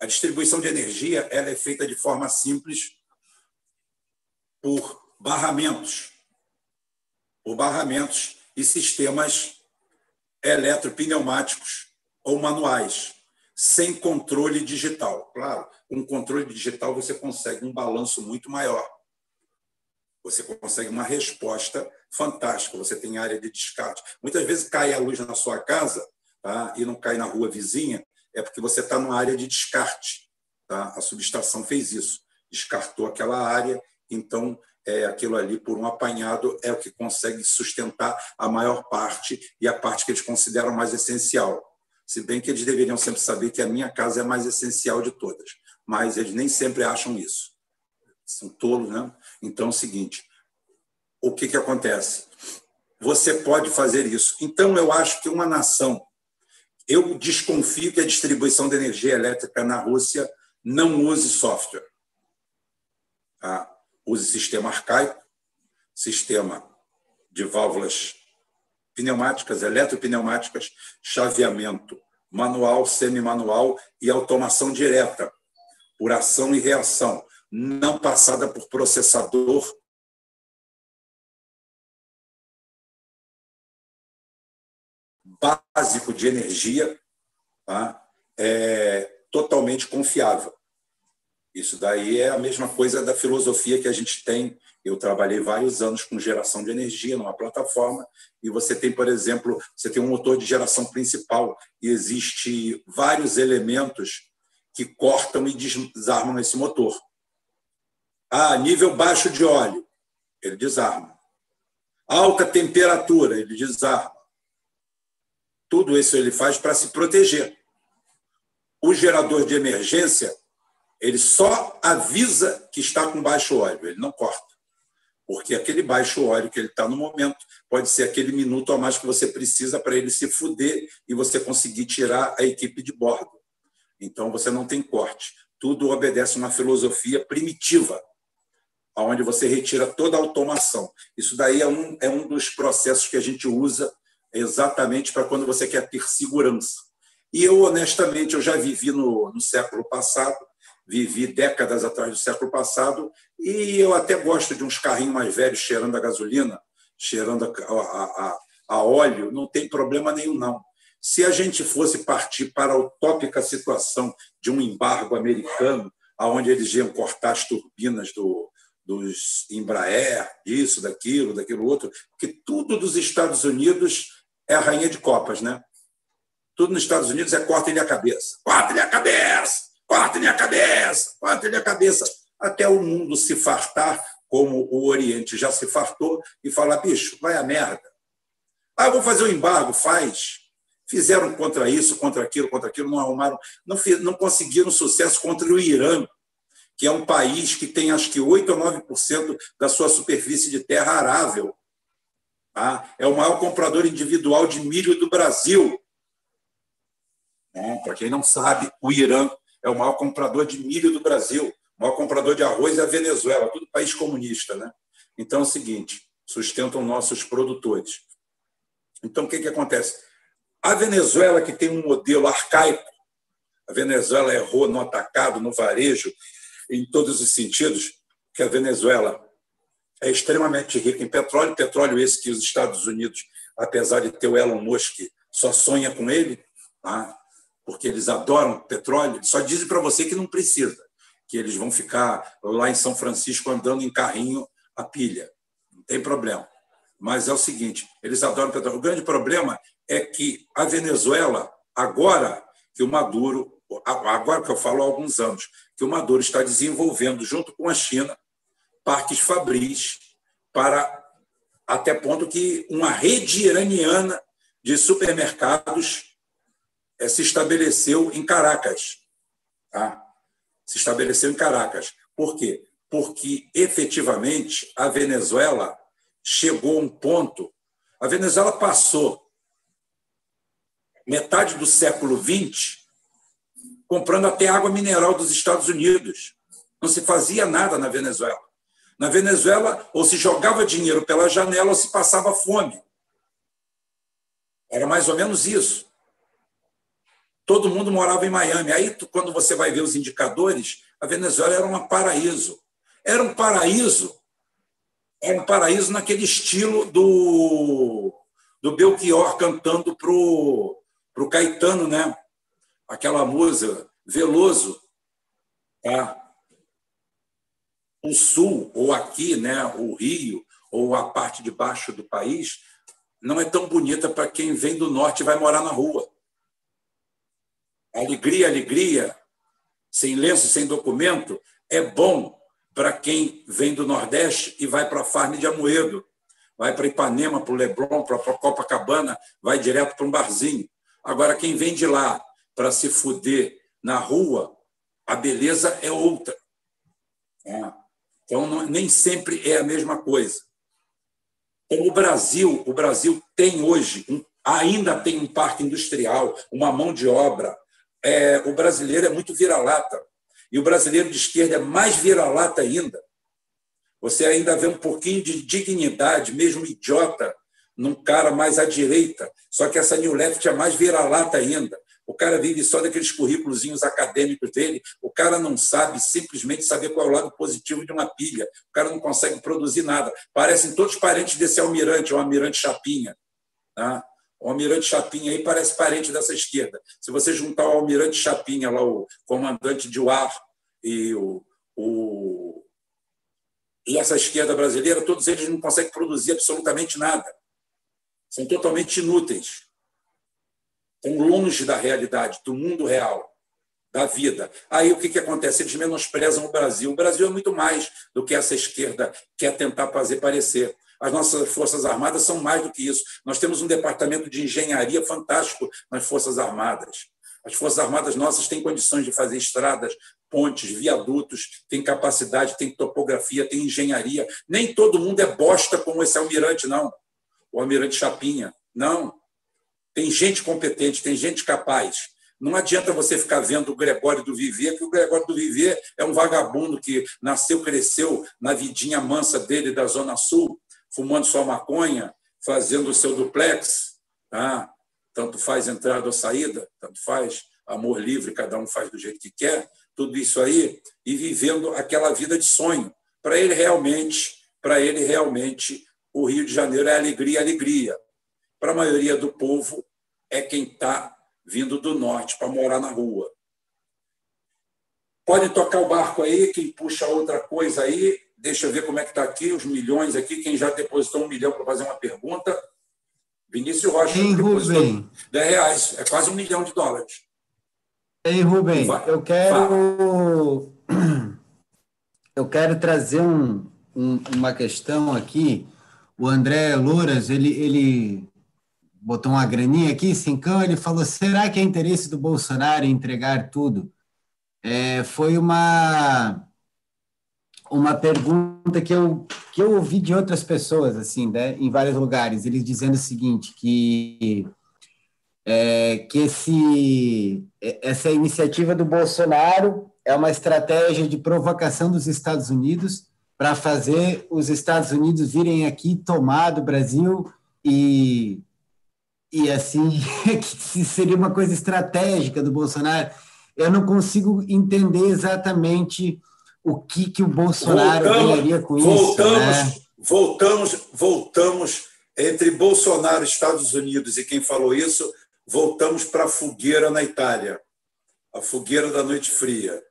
A: A distribuição de energia ela é feita de forma simples por barramentos, por barramentos e sistemas eletropneumáticos ou manuais, sem controle digital. Claro, com controle digital você consegue um balanço muito maior. Você consegue uma resposta fantástica. Você tem área de descarte. Muitas vezes cai a luz na sua casa tá? e não cai na rua vizinha, é porque você está numa área de descarte. Tá? A subestação fez isso, descartou aquela área, então é, aquilo ali, por um apanhado, é o que consegue sustentar a maior parte e a parte que eles consideram mais essencial. Se bem que eles deveriam sempre saber que a minha casa é a mais essencial de todas, mas eles nem sempre acham isso. São tolos, né? Então é o seguinte: o que, que acontece? Você pode fazer isso. Então, eu acho que uma nação. Eu desconfio que a distribuição de energia elétrica na Rússia não use software. Tá? Use sistema arcaico, sistema de válvulas pneumáticas, eletropneumáticas, chaveamento manual, semi-manual e automação direta, por ação e reação, não passada por processador básico de energia, tá? é totalmente confiável. Isso daí é a mesma coisa da filosofia que a gente tem. Eu trabalhei vários anos com geração de energia numa plataforma e você tem, por exemplo, você tem um motor de geração principal e existe vários elementos que cortam e desarmam esse motor. Ah, nível baixo de óleo, ele desarma. Alta temperatura, ele desarma. Tudo isso ele faz para se proteger. O gerador de emergência ele só avisa que está com baixo óleo, ele não corta. Porque aquele baixo óleo que ele está no momento pode ser aquele minuto a mais que você precisa para ele se fuder e você conseguir tirar a equipe de bordo. Então você não tem corte. Tudo obedece uma filosofia primitiva, onde você retira toda a automação. Isso daí é um, é um dos processos que a gente usa exatamente para quando você quer ter segurança. E eu, honestamente, eu já vivi no, no século passado vivi décadas atrás do século passado e eu até gosto de uns carrinhos mais velhos cheirando a gasolina, cheirando a, a, a óleo, não tem problema nenhum, não. Se a gente fosse partir para a utópica situação de um embargo americano, aonde eles iam cortar as turbinas do, dos Embraer, isso, daquilo, daquilo outro, porque tudo dos Estados Unidos é a rainha de copas, né? Tudo nos Estados Unidos é corta-lhe a cabeça. Corta-lhe a cabeça! corta-lhe a cabeça, corta-lhe a cabeça, até o mundo se fartar, como o Oriente já se fartou, e falar, bicho, vai a merda. Ah, vou fazer um embargo, faz. Fizeram contra isso, contra aquilo, contra aquilo, não arrumaram, não, não conseguiram sucesso contra o Irã, que é um país que tem acho que 8 ou 9% da sua superfície de terra arável. Tá? É o maior comprador individual de milho do Brasil. É, Para quem não sabe, o Irã é o maior comprador de milho do Brasil. O maior comprador de arroz é a Venezuela, tudo país comunista. Né? Então é o seguinte: sustentam nossos produtores. Então o que, que acontece? A Venezuela, que tem um modelo arcaico, a Venezuela errou no atacado, no varejo, em todos os sentidos, que a Venezuela é extremamente rica em petróleo, petróleo esse que os Estados Unidos, apesar de ter o Elon Musk, só sonha com ele, tá? porque eles adoram petróleo, só dizem para você que não precisa, que eles vão ficar lá em São Francisco andando em carrinho a pilha. Não tem problema. Mas é o seguinte, eles adoram petróleo. O grande problema é que a Venezuela, agora que o Maduro, agora que eu falo há alguns anos, que o Maduro está desenvolvendo, junto com a China, parques fabris para até ponto que uma rede iraniana de supermercados eh, se estabeleceu em Caracas. Tá? Se estabeleceu em Caracas. Por quê? Porque, efetivamente, a Venezuela chegou a um ponto. A Venezuela passou metade do século XX comprando até água mineral dos Estados Unidos. Não se fazia nada na Venezuela. Na Venezuela, ou se jogava dinheiro pela janela ou se passava fome. Era mais ou menos isso. Todo mundo morava em Miami. Aí, quando você vai ver os indicadores, a Venezuela era um paraíso. Era um paraíso, era um paraíso naquele estilo do, do Belchior cantando para o Caetano, né? Aquela música, Veloso. Tá? O sul, ou aqui, né, o Rio, ou a parte de baixo do país, não é tão bonita para quem vem do norte e vai morar na rua. Alegria, alegria, sem lenço, sem documento, é bom para quem vem do Nordeste e vai para a farm de Amoedo, vai para Ipanema, para o Leblon, para Copacabana, vai direto para um barzinho. Agora, quem vem de lá para se fuder na rua, a beleza é outra. É. Então, não, nem sempre é a mesma coisa. Então, o Brasil, o Brasil tem hoje, um, ainda tem um parque industrial, uma mão de obra. É, o brasileiro é muito vira-lata. E o brasileiro de esquerda é mais vira-lata ainda. Você ainda vê um pouquinho de dignidade, mesmo idiota, num cara mais à direita. Só que essa New Left é mais vira-lata ainda. O cara vive só daqueles currículos acadêmicos dele, o cara não sabe simplesmente saber qual é o lado positivo de uma pilha, o cara não consegue produzir nada. Parecem todos parentes desse almirante, o almirante Chapinha. Tá? O almirante Chapinha aí parece parente dessa esquerda. Se você juntar o almirante Chapinha, lá, o comandante de UAR, e, o, o, e essa esquerda brasileira, todos eles não conseguem produzir absolutamente nada. São totalmente inúteis estão longe da realidade, do mundo real, da vida. Aí o que, que acontece? Eles menosprezam o Brasil. O Brasil é muito mais do que essa esquerda quer tentar fazer parecer. As nossas Forças Armadas são mais do que isso. Nós temos um departamento de engenharia fantástico nas Forças Armadas. As Forças Armadas nossas têm condições de fazer estradas, pontes, viadutos, têm capacidade, têm topografia, têm engenharia. Nem todo mundo é bosta como esse almirante, não. O almirante Chapinha. Não. Tem gente competente, tem gente capaz. Não adianta você ficar vendo o Gregório do Viver, que o Gregório do Viver é um vagabundo que nasceu, cresceu na vidinha mansa dele da Zona Sul, fumando sua maconha, fazendo o seu duplex. Tá? Tanto faz entrada ou saída, tanto faz amor livre, cada um faz do jeito que quer, tudo isso aí, e vivendo aquela vida de sonho. Para ele realmente, para ele realmente, o Rio de Janeiro é alegria, alegria para a maioria do povo, é quem está vindo do norte para morar na rua. Pode tocar o barco aí, quem puxa outra coisa aí, deixa eu ver como é que está aqui, os milhões aqui, quem já depositou um milhão para fazer uma pergunta. Vinícius Rocha
B: Ei, Rubem.
A: 10 reais, é quase um milhão de dólares.
B: Ei, Rubem, Vai. eu quero. Eu quero trazer um, um, uma questão aqui. O André Louras, ele, ele botou uma graninha aqui, cincão, ele falou, será que é interesse do Bolsonaro entregar tudo? É, foi uma, uma pergunta que eu, que eu ouvi de outras pessoas, assim, né, em vários lugares, eles dizendo o seguinte, que é, que esse, essa iniciativa do Bolsonaro é uma estratégia de provocação dos Estados Unidos para fazer os Estados Unidos virem aqui tomar do Brasil e, e assim, que seria uma coisa estratégica do Bolsonaro. Eu não consigo entender exatamente o que, que o Bolsonaro voltamos, ganharia com
A: voltamos,
B: isso. Né?
A: Voltamos, voltamos entre Bolsonaro, Estados Unidos e quem falou isso, voltamos para a fogueira na Itália, a fogueira da noite fria.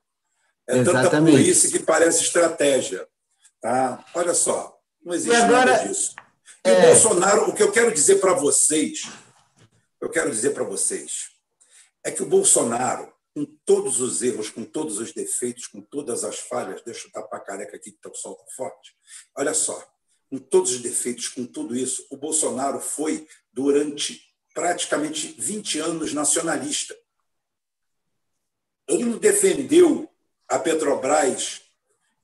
A: É Exatamente. tanta burrice que parece estratégia. Tá? Olha só, não existe agora, nada disso. E é... o Bolsonaro, o que eu quero dizer para vocês, eu quero dizer para vocês, é que o Bolsonaro, com todos os erros, com todos os defeitos, com todas as falhas, deixa eu tapar a careca aqui que o sol está forte. Olha só, com todos os defeitos, com tudo isso, o Bolsonaro foi, durante praticamente 20 anos, nacionalista. Ele não defendeu a Petrobras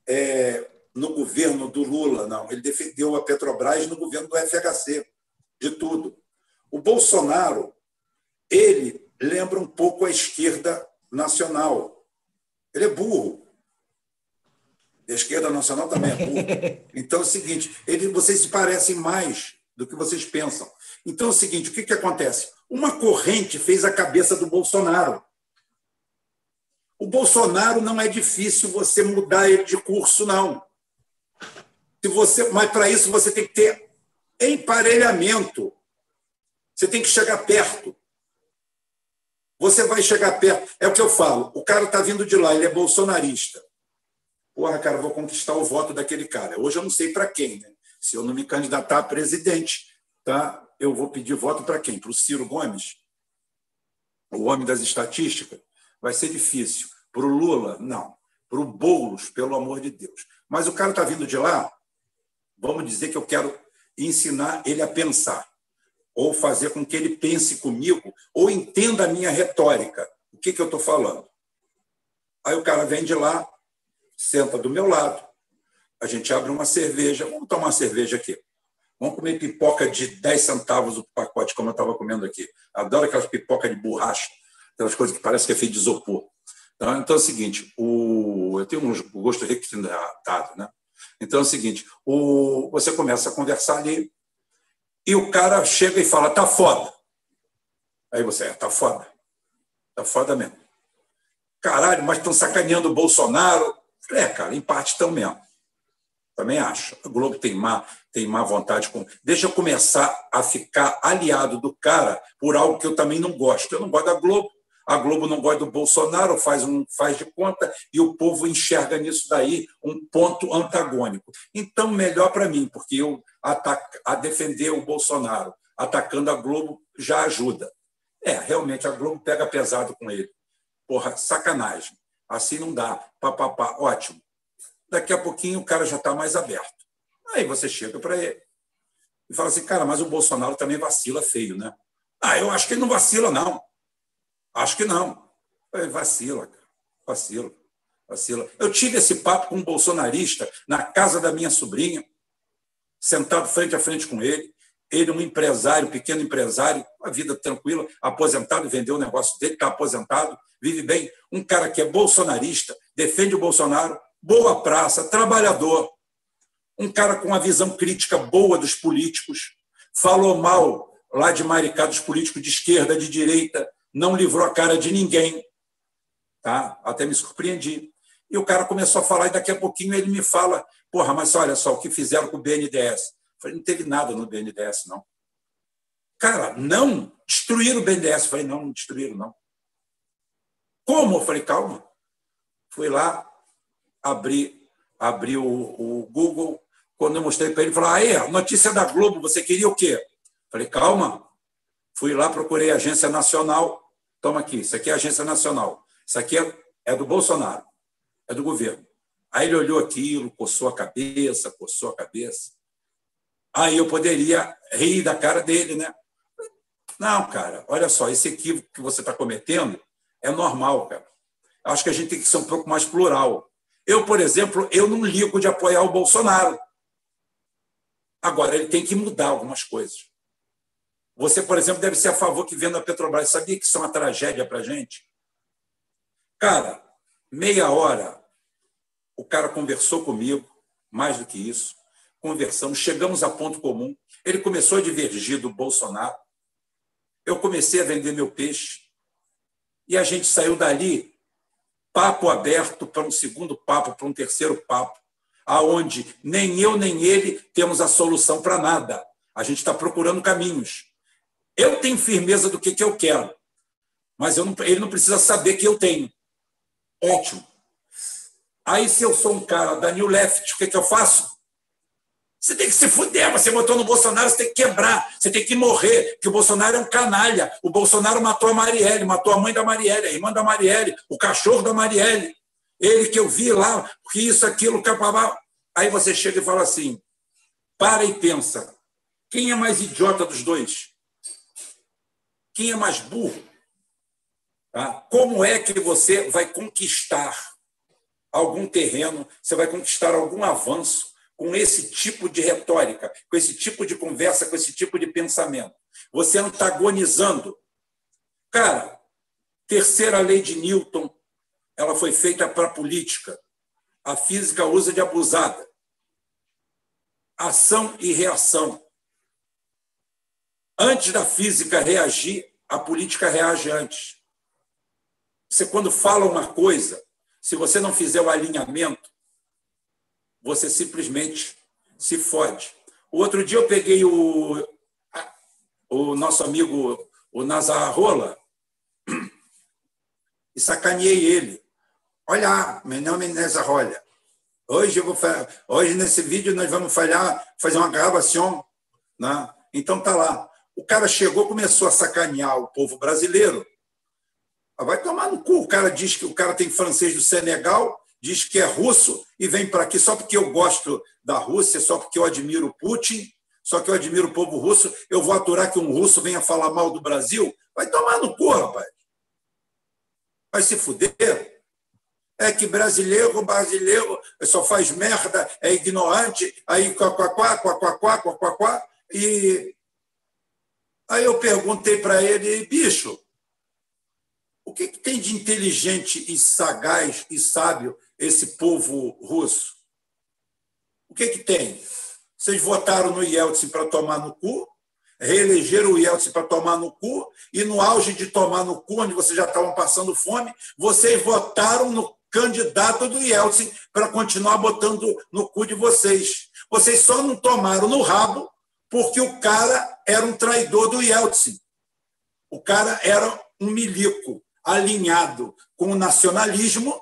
A: é, no governo do Lula, não. Ele defendeu a Petrobras no governo do FHC, de tudo. O Bolsonaro, ele lembra um pouco a esquerda nacional. Ele é burro. A esquerda nacional também é burro. Então é o seguinte: ele, vocês se parecem mais do que vocês pensam. Então é o seguinte: o que, que acontece? Uma corrente fez a cabeça do Bolsonaro. O Bolsonaro não é difícil você mudar ele de curso, não. Se você, mas para isso você tem que ter emparelhamento. Você tem que chegar perto. Você vai chegar perto. É o que eu falo. O cara está vindo de lá, ele é bolsonarista. Porra, cara, vou conquistar o voto daquele cara. Hoje eu não sei para quem, né? Se eu não me candidatar a presidente, tá? Eu vou pedir voto para quem? Para o Ciro Gomes? O homem das estatísticas? Vai ser difícil. Para o Lula? Não. Para o Boulos, pelo amor de Deus. Mas o cara está vindo de lá, vamos dizer que eu quero ensinar ele a pensar ou fazer com que ele pense comigo, ou entenda a minha retórica. O que, que eu estou falando? Aí o cara vem de lá, senta do meu lado, a gente abre uma cerveja, vamos tomar uma cerveja aqui. Vamos comer pipoca de 10 centavos o pacote, como eu estava comendo aqui. Adoro aquelas pipoca de borracha, aquelas coisas que parece que é feito de isopor. Então, então é o seguinte, o, eu tenho um gosto requintado, né? Então é o seguinte, o, você começa a conversar ali, e o cara chega e fala, tá foda. Aí você, é, tá foda. Tá foda mesmo. Caralho, mas estão sacaneando o Bolsonaro. É, cara, em parte estão mesmo. Também acho. A Globo tem má, tem má vontade com. Deixa eu começar a ficar aliado do cara por algo que eu também não gosto. Eu não gosto da Globo. A Globo não gosta do Bolsonaro, faz, um, faz de conta, e o povo enxerga nisso daí um ponto antagônico. Então, melhor para mim, porque eu ataca, a defender o Bolsonaro atacando a Globo já ajuda. É, realmente a Globo pega pesado com ele. Porra, sacanagem. Assim não dá. Pá, pá, pá. Ótimo. Daqui a pouquinho o cara já está mais aberto. Aí você chega para ele e fala assim, cara, mas o Bolsonaro também vacila feio, né? Ah, eu acho que ele não vacila, não. Acho que não. Vacila, cara. Vacila. Vacila. Eu tive esse papo com um bolsonarista na casa da minha sobrinha, sentado frente a frente com ele. Ele, um empresário, pequeno empresário, uma vida tranquila, aposentado, vendeu o negócio dele, está aposentado, vive bem. Um cara que é bolsonarista, defende o Bolsonaro, boa praça, trabalhador. Um cara com uma visão crítica boa dos políticos, falou mal lá de Maricá dos políticos de esquerda, de direita, não livrou a cara de ninguém. Tá? Até me surpreendi. E o cara começou a falar, e daqui a pouquinho ele me fala: porra, mas olha só o que fizeram com o BNDES. Falei: não teve nada no BNDES, não. Cara, não destruíram o BNDES. Falei: não, não destruíram, não. Como? Eu falei: calma. Fui lá, abri, abri o, o Google. Quando eu mostrei para ele, ele falou: aí, notícia da Globo, você queria o quê? Falei: calma, Fui lá, procurei a agência nacional. Toma aqui, isso aqui é a agência nacional. Isso aqui é, é do Bolsonaro, é do governo. Aí ele olhou aquilo, coçou a cabeça, coçou a cabeça. Aí eu poderia rir da cara dele, né? Não, cara, olha só, esse equívoco que você está cometendo é normal, cara. Acho que a gente tem que ser um pouco mais plural. Eu, por exemplo, eu não ligo de apoiar o Bolsonaro. Agora, ele tem que mudar algumas coisas. Você, por exemplo, deve ser a favor que venda a Petrobras. Sabia que isso é uma tragédia para a gente? Cara, meia hora, o cara conversou comigo, mais do que isso. Conversamos, chegamos a ponto comum. Ele começou a divergir do Bolsonaro. Eu comecei a vender meu peixe. E a gente saiu dali, papo aberto para um segundo papo, para um terceiro papo, aonde nem eu nem ele temos a solução para nada. A gente está procurando caminhos. Eu tenho firmeza do que, que eu quero, mas eu não, ele não precisa saber que eu tenho. Ótimo. Aí, se eu sou um cara da New Left, o que, que eu faço? Você tem que se fuder, você votou no Bolsonaro, você tem que quebrar, você tem que morrer, porque o Bolsonaro é um canalha. O Bolsonaro matou a Marielle, matou a mãe da Marielle, a irmã da Marielle, o cachorro da Marielle. Ele que eu vi lá, que isso, aquilo, capabá. Aí você chega e fala assim: para e pensa. Quem é mais idiota dos dois? Quem é mais burro? Tá? Como é que você vai conquistar algum terreno, você vai conquistar algum avanço com esse tipo de retórica, com esse tipo de conversa, com esse tipo de pensamento. Você antagonizando. Cara, terceira lei de Newton, ela foi feita para a política. A física usa de abusada. Ação e reação. Antes da física reagir, a política reage antes. Você, quando fala uma coisa, se você não fizer o alinhamento, você simplesmente se fode. O outro dia eu peguei o, o nosso amigo, o Nazarrola, e sacaneei ele. Olha, meu nome é Nazarrola. Hoje, eu vou, hoje, nesse vídeo, nós vamos falhar, fazer uma gravação. Né? Então, tá lá. O cara chegou, começou a sacanear o povo brasileiro. Vai tomar no cu. O cara diz que o cara tem francês do Senegal diz que é russo e vem para aqui só porque eu gosto da Rússia, só porque eu admiro Putin, só que eu admiro o povo russo, eu vou aturar que um russo venha falar mal do Brasil? Vai tomar no cu, rapaz. Vai se fuder. É que brasileiro, brasileiro só faz merda, é ignorante, aí quá, quá, quá, quá, quá, quá, quá, quá, quá, e aí eu perguntei para ele, bicho, o que, que tem de inteligente e sagaz e sábio esse povo russo? O que, que tem? Vocês votaram no Yeltsin para tomar no cu, reelegeram o Yeltsin para tomar no cu, e no auge de tomar no cu, onde vocês já estavam passando fome, vocês votaram no candidato do Yeltsin para continuar botando no cu de vocês. Vocês só não tomaram no rabo porque o cara era um traidor do Yeltsin. O cara era um milico alinhado com o nacionalismo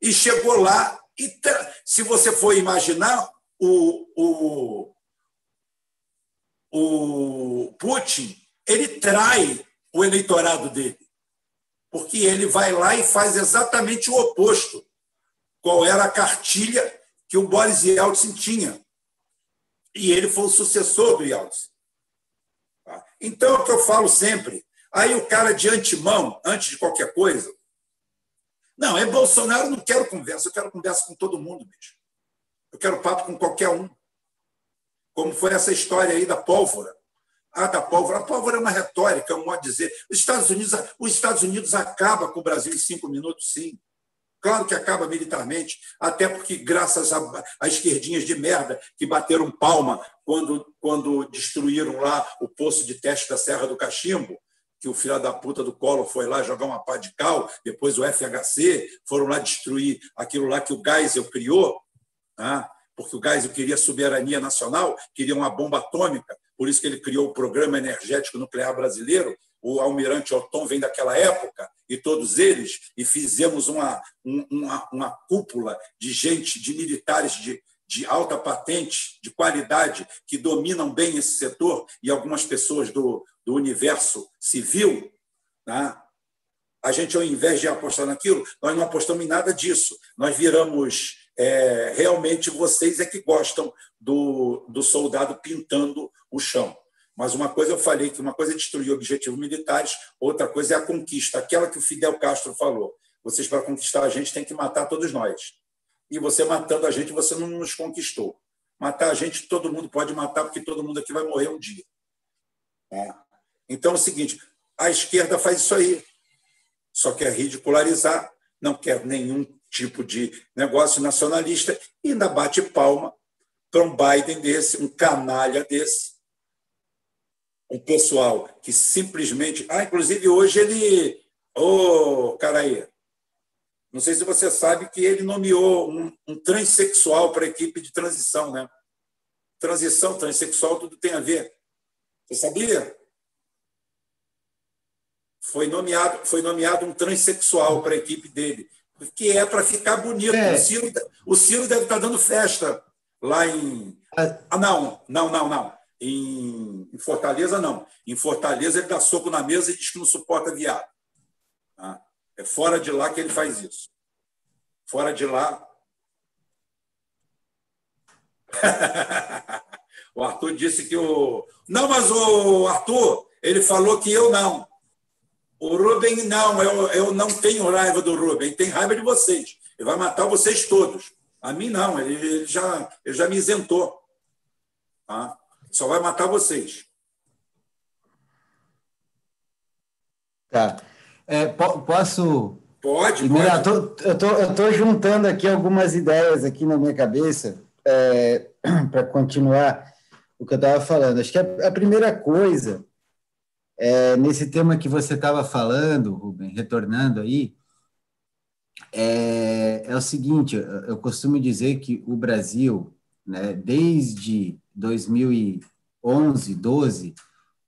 A: e chegou lá. E se você for imaginar, o, o, o Putin ele trai o eleitorado dele, porque ele vai lá e faz exatamente o oposto. Qual era a cartilha que o Boris Yeltsin tinha? E ele foi o sucessor do Yeltsin. Tá? Então, é o que eu falo sempre: Aí o cara, de antemão, antes de qualquer coisa, não, é Bolsonaro, não quero conversa, eu quero conversa com todo mundo, bicho. Eu quero papo com qualquer um. Como foi essa história aí da pólvora. Ah, da pólvora. A pólvora é uma retórica, é um modo de dizer. Os Estados Unidos, os Estados Unidos acaba com o Brasil em cinco minutos, sim. Claro que acaba militarmente, até porque, graças a, esquerdinhas de merda que bateram palma quando, quando destruíram lá o poço de teste da Serra do Cachimbo, que o filho da puta do Collor foi lá jogar uma pá de cal, depois o FHC foram lá destruir aquilo lá que o Geisel criou, né? porque o Geisel queria soberania nacional, queria uma bomba atômica, por isso que ele criou o Programa Energético Nuclear Brasileiro, o almirante Otom vem daquela época, e todos eles, e fizemos uma, uma, uma cúpula de gente, de militares de, de alta patente, de qualidade, que dominam bem esse setor, e algumas pessoas do, do universo civil, né? a gente, ao invés de apostar naquilo, nós não apostamos em nada disso. Nós viramos. É, realmente vocês é que gostam do, do soldado pintando o chão. Mas uma coisa eu falei que uma coisa é destruir objetivos militares, outra coisa é a conquista, aquela que o Fidel Castro falou. Vocês, para conquistar a gente, têm que matar todos nós. E você matando a gente, você não nos conquistou. Matar a gente, todo mundo pode matar, porque todo mundo aqui vai morrer um dia. É. Então é o seguinte: a esquerda faz isso aí, só quer ridicularizar, não quer nenhum tipo de negócio nacionalista e ainda bate palma para um Biden desse, um canalha desse, um pessoal que simplesmente. Ah, inclusive hoje ele. Ô, oh, cara aí, não sei se você sabe que ele nomeou um, um transexual para a equipe de transição, né? Transição, transexual, tudo tem a ver. Você sabia? Foi nomeado, foi nomeado um transexual para a equipe dele, que é para ficar bonito. É. O, Ciro, o Ciro deve estar tá dando festa lá em. Ah, não, não, não, não. Em, em, Fortaleza, não. Em Fortaleza, ele dá soco na mesa e diz que não suporta viado. Ah, é fora de lá que ele faz isso. Fora de lá. o Arthur disse que o. Não, mas o Arthur, ele falou que eu não. O Rubem, não, eu, eu não tenho raiva do Rubem, tem raiva de vocês. Ele vai matar vocês todos. A mim, não, ele, ele já, ele já me isentou. Tá? Só vai matar vocês.
B: Tá. É, posso.
A: Pode, pode.
B: Eu tô, eu, tô, eu tô juntando aqui algumas ideias aqui na minha cabeça é, para continuar o que eu estava falando. Acho que a, a primeira coisa, é, nesse tema que você estava falando, Rubem, retornando aí, é, é o seguinte: eu costumo dizer que o Brasil, né, desde 2011, 12,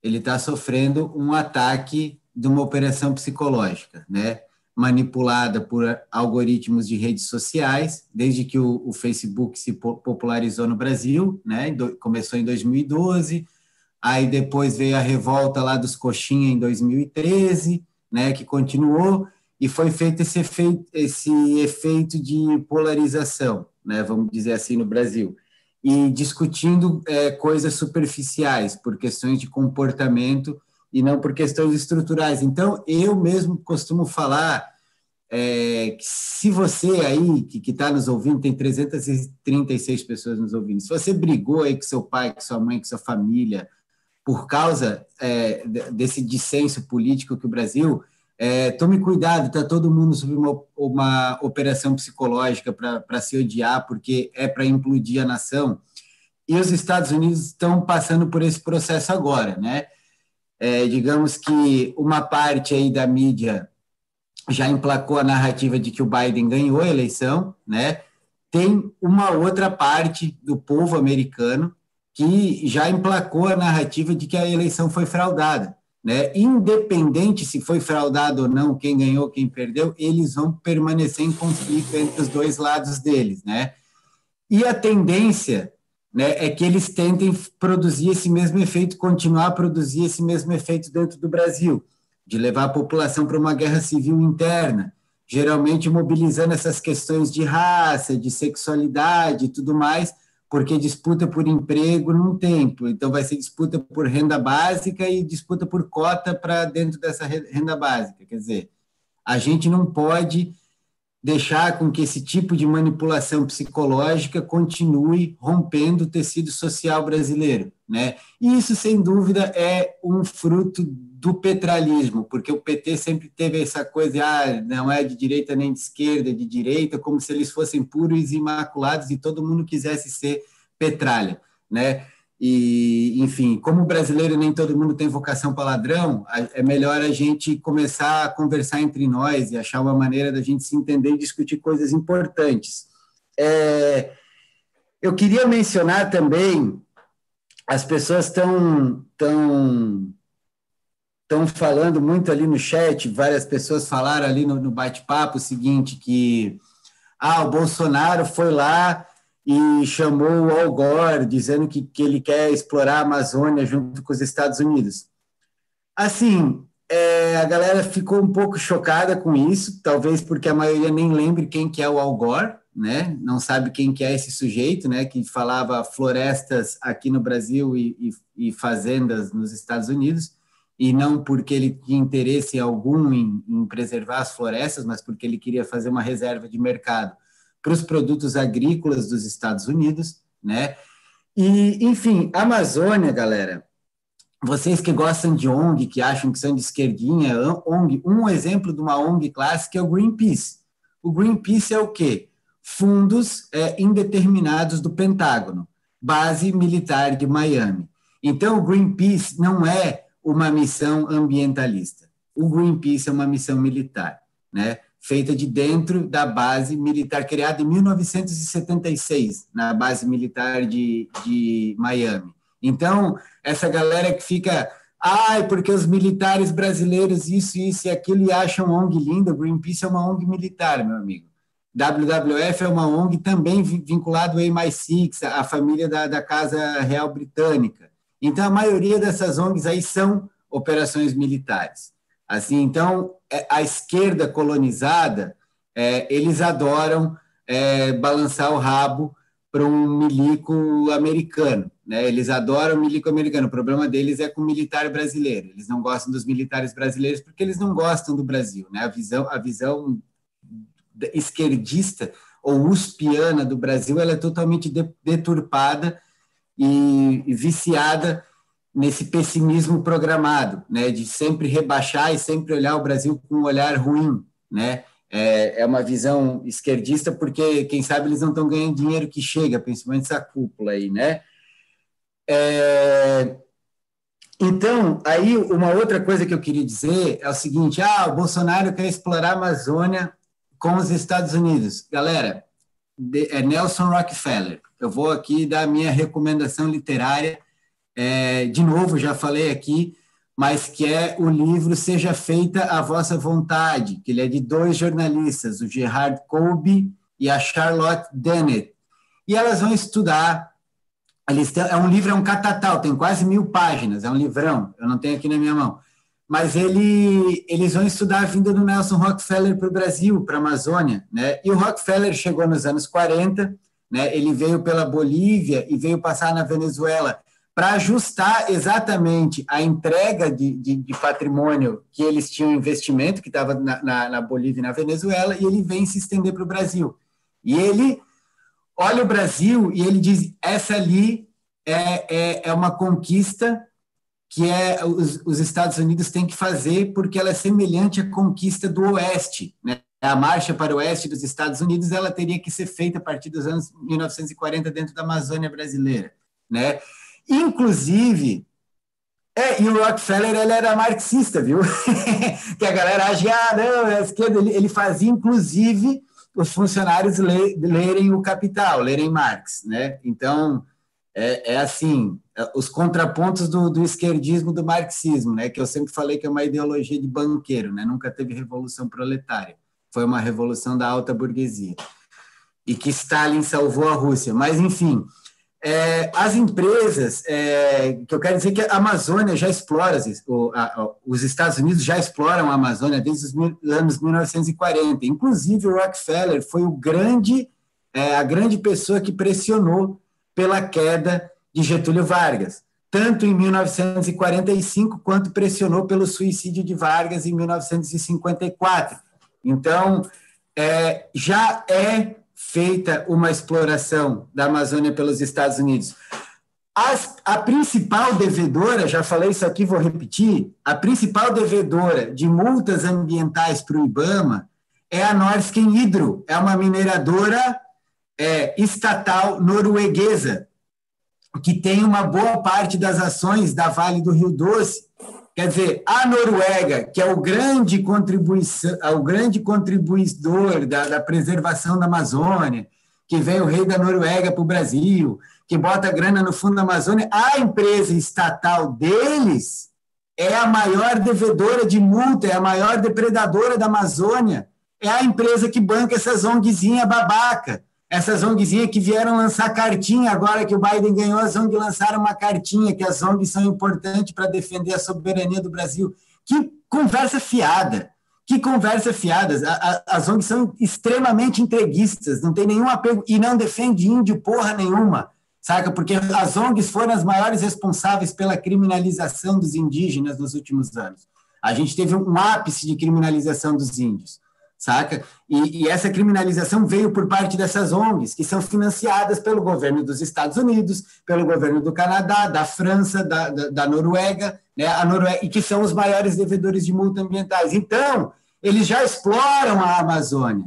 B: ele está sofrendo um ataque de uma operação psicológica, né? manipulada por algoritmos de redes sociais, desde que o, o Facebook se popularizou no Brasil, né? começou em 2012, aí depois veio a revolta lá dos coxinha em 2013, né? que continuou, e foi feito esse efeito, esse efeito de polarização, né, vamos dizer assim, no Brasil, e discutindo é, coisas superficiais, por questões de comportamento e não por questões estruturais. Então, eu mesmo costumo falar é, que se você aí, que está nos ouvindo, tem 336 pessoas nos ouvindo, se você brigou aí com seu pai, com sua mãe, com sua família, por causa é, desse dissenso político que o Brasil é, tome cuidado, está todo mundo sob uma, uma operação psicológica para se odiar, porque é para implodir a nação. E os Estados Unidos estão passando por esse processo agora, né? É, digamos que uma parte aí da mídia já emplacou a narrativa de que o Biden ganhou a eleição, né? Tem uma outra parte do povo americano que já emplacou a narrativa de que a eleição foi fraudada né? Independente se foi fraudado ou não, quem ganhou, quem perdeu, eles vão permanecer em conflito entre os dois lados deles, né? E a tendência né, é que eles tentem produzir esse mesmo efeito, continuar a produzir esse mesmo efeito dentro do Brasil, de levar a população para uma guerra civil interna, geralmente mobilizando essas questões de raça, de sexualidade e tudo mais, porque disputa por emprego não tem, então vai ser disputa por renda básica e disputa por cota para dentro dessa renda básica. Quer dizer, a gente não pode deixar com que esse tipo de manipulação psicológica continue rompendo o tecido social brasileiro, né? E isso sem dúvida é um fruto do petralismo, porque o PT sempre teve essa coisa, ah, não é de direita nem de esquerda, é de direita, como se eles fossem puros e imaculados e todo mundo quisesse ser petralha, né? E, enfim, como brasileiro nem todo mundo tem vocação para ladrão, é melhor a gente começar a conversar entre nós e achar uma maneira da gente se entender e discutir coisas importantes. É, eu queria mencionar também, as pessoas estão tão, estão falando muito ali no chat, várias pessoas falaram ali no, no bate-papo o seguinte, que ah, o Bolsonaro foi lá e chamou o Al Gore, dizendo que, que ele quer explorar a Amazônia junto com os Estados Unidos. Assim, é, a galera ficou um pouco chocada com isso, talvez porque a maioria nem lembre quem que é o Al Gore, né? Não sabe quem que é esse sujeito, né? Que falava florestas aqui no Brasil e, e, e fazendas nos Estados Unidos e não porque ele tinha interesse algum em, em, preservar as florestas, mas porque ele queria fazer uma reserva de mercado para os produtos agrícolas dos Estados Unidos, né? E, enfim, Amazônia, galera, vocês que gostam de ONG, que acham que são de esquerdinha, ONG, um exemplo de uma ONG clássica é o Greenpeace. O Greenpeace é o quê? Fundos é, indeterminados do Pentágono, base militar de Miami. Então, o Greenpeace não é uma missão ambientalista. O Greenpeace é uma missão militar, né? feita de dentro da base militar, criada em 1976, na base militar de, de Miami. Então, essa galera que fica, ai, porque os militares brasileiros, isso, isso e aquilo, e acham ONG linda, Greenpeace é uma ONG militar, meu amigo. WWF é uma ONG também vinculado ao MI6, a família da, da Casa Real Britânica. Então, a maioria dessas ONGs aí são operações militares. Assim, então, é, a esquerda colonizada, é, eles adoram é, balançar o rabo para um milico americano. Né? Eles adoram o milico americano. O problema deles é com o militar brasileiro. Eles não gostam dos militares brasileiros porque eles não gostam do Brasil. Né? A visão, a visão esquerdista ou uspiana do Brasil ela é totalmente deturpada e, viciada nesse pessimismo programado, né, de sempre rebaixar e sempre olhar o Brasil com um olhar ruim, né? É, é uma visão esquerdista porque quem sabe eles não estão ganhando dinheiro que chega, principalmente essa cúpula aí, né? É, então, aí uma outra coisa que eu queria dizer é o seguinte: ah, o Bolsonaro quer explorar a Amazônia com os Estados Unidos. Galera, é Nelson Rockefeller. Eu vou aqui dar a minha recomendação literária é, de novo, já falei aqui, mas que é o livro Seja Feita a Vossa Vontade, que ele é de dois jornalistas, o Gerard Colby e a Charlotte Dennett. E elas vão estudar. Têm, é um livro, é um catatal, tem quase mil páginas, é um livrão, eu não tenho aqui na minha mão. Mas ele, eles vão estudar a vinda do Nelson Rockefeller para o Brasil, para a Amazônia. Né? E o Rockefeller chegou nos anos 40, né? ele veio pela Bolívia e veio passar na Venezuela para ajustar exatamente a entrega de, de, de, patrimônio que eles tinham investimento, que estava na, na, na, Bolívia e na Venezuela, e ele vem se estender para o Brasil. E ele olha o Brasil e ele diz: essa ali é, é, é uma conquista que é os, os, Estados Unidos têm que fazer porque ela é semelhante à conquista do Oeste, né? A marcha para o oeste dos Estados Unidos ela teria que ser feita a partir dos anos 1940 dentro da Amazônia brasileira, né? Inclusive, é, e o Rockefeller ele era marxista, viu? que a galera acha, ah, não, é esquerda. Ele, ele fazia, inclusive, os funcionários le, lerem o Capital, lerem Marx, né? Então, é, é assim, é, os contrapontos do, do, esquerdismo do marxismo, né? Que eu sempre falei que é uma ideologia de banqueiro, né? Nunca teve revolução proletária. Foi uma revolução da alta burguesia. E que Stalin salvou a Rússia. Mas, enfim, é, as empresas, é, que eu quero dizer que a Amazônia já explora, os Estados Unidos já exploram a Amazônia desde os mil, anos 1940. Inclusive, o Rockefeller foi o grande, é, a grande pessoa que pressionou pela queda de Getúlio Vargas, tanto em 1945 quanto pressionou pelo suicídio de Vargas em 1954. Então, é, já é feita uma exploração da Amazônia pelos Estados Unidos. As, a principal devedora, já falei isso aqui, vou repetir, a principal devedora de multas ambientais para o IBAMA é a Norsken Hydro, é uma mineradora é, estatal norueguesa, que tem uma boa parte das ações da Vale do Rio Doce Quer dizer, a Noruega, que é o grande, contribuição, é o grande contribuidor da, da preservação da Amazônia, que vem o rei da Noruega para o Brasil, que bota grana no fundo da Amazônia, a empresa estatal deles é a maior devedora de multa, é a maior depredadora da Amazônia, é a empresa que banca essas ONGzinhas babaca essas ONGzinhas que vieram lançar cartinha, agora que o Biden ganhou, as ONG lançaram uma cartinha que as ONGs são importantes para defender a soberania do Brasil. Que conversa fiada! Que conversa fiada! As ONGs são extremamente entreguistas, não tem nenhum apego e não defende índio porra nenhuma, saca? Porque as ONGs foram as maiores responsáveis pela criminalização dos indígenas nos últimos anos. A gente teve um ápice de criminalização dos índios saca? E, e, essa criminalização veio por parte dessas ONGs, que são financiadas pelo governo dos Estados Unidos, pelo governo do Canadá, da França, da, da, da Noruega, né? A Noruega, e que são os maiores devedores de multas ambientais. Então, eles já exploram a Amazônia,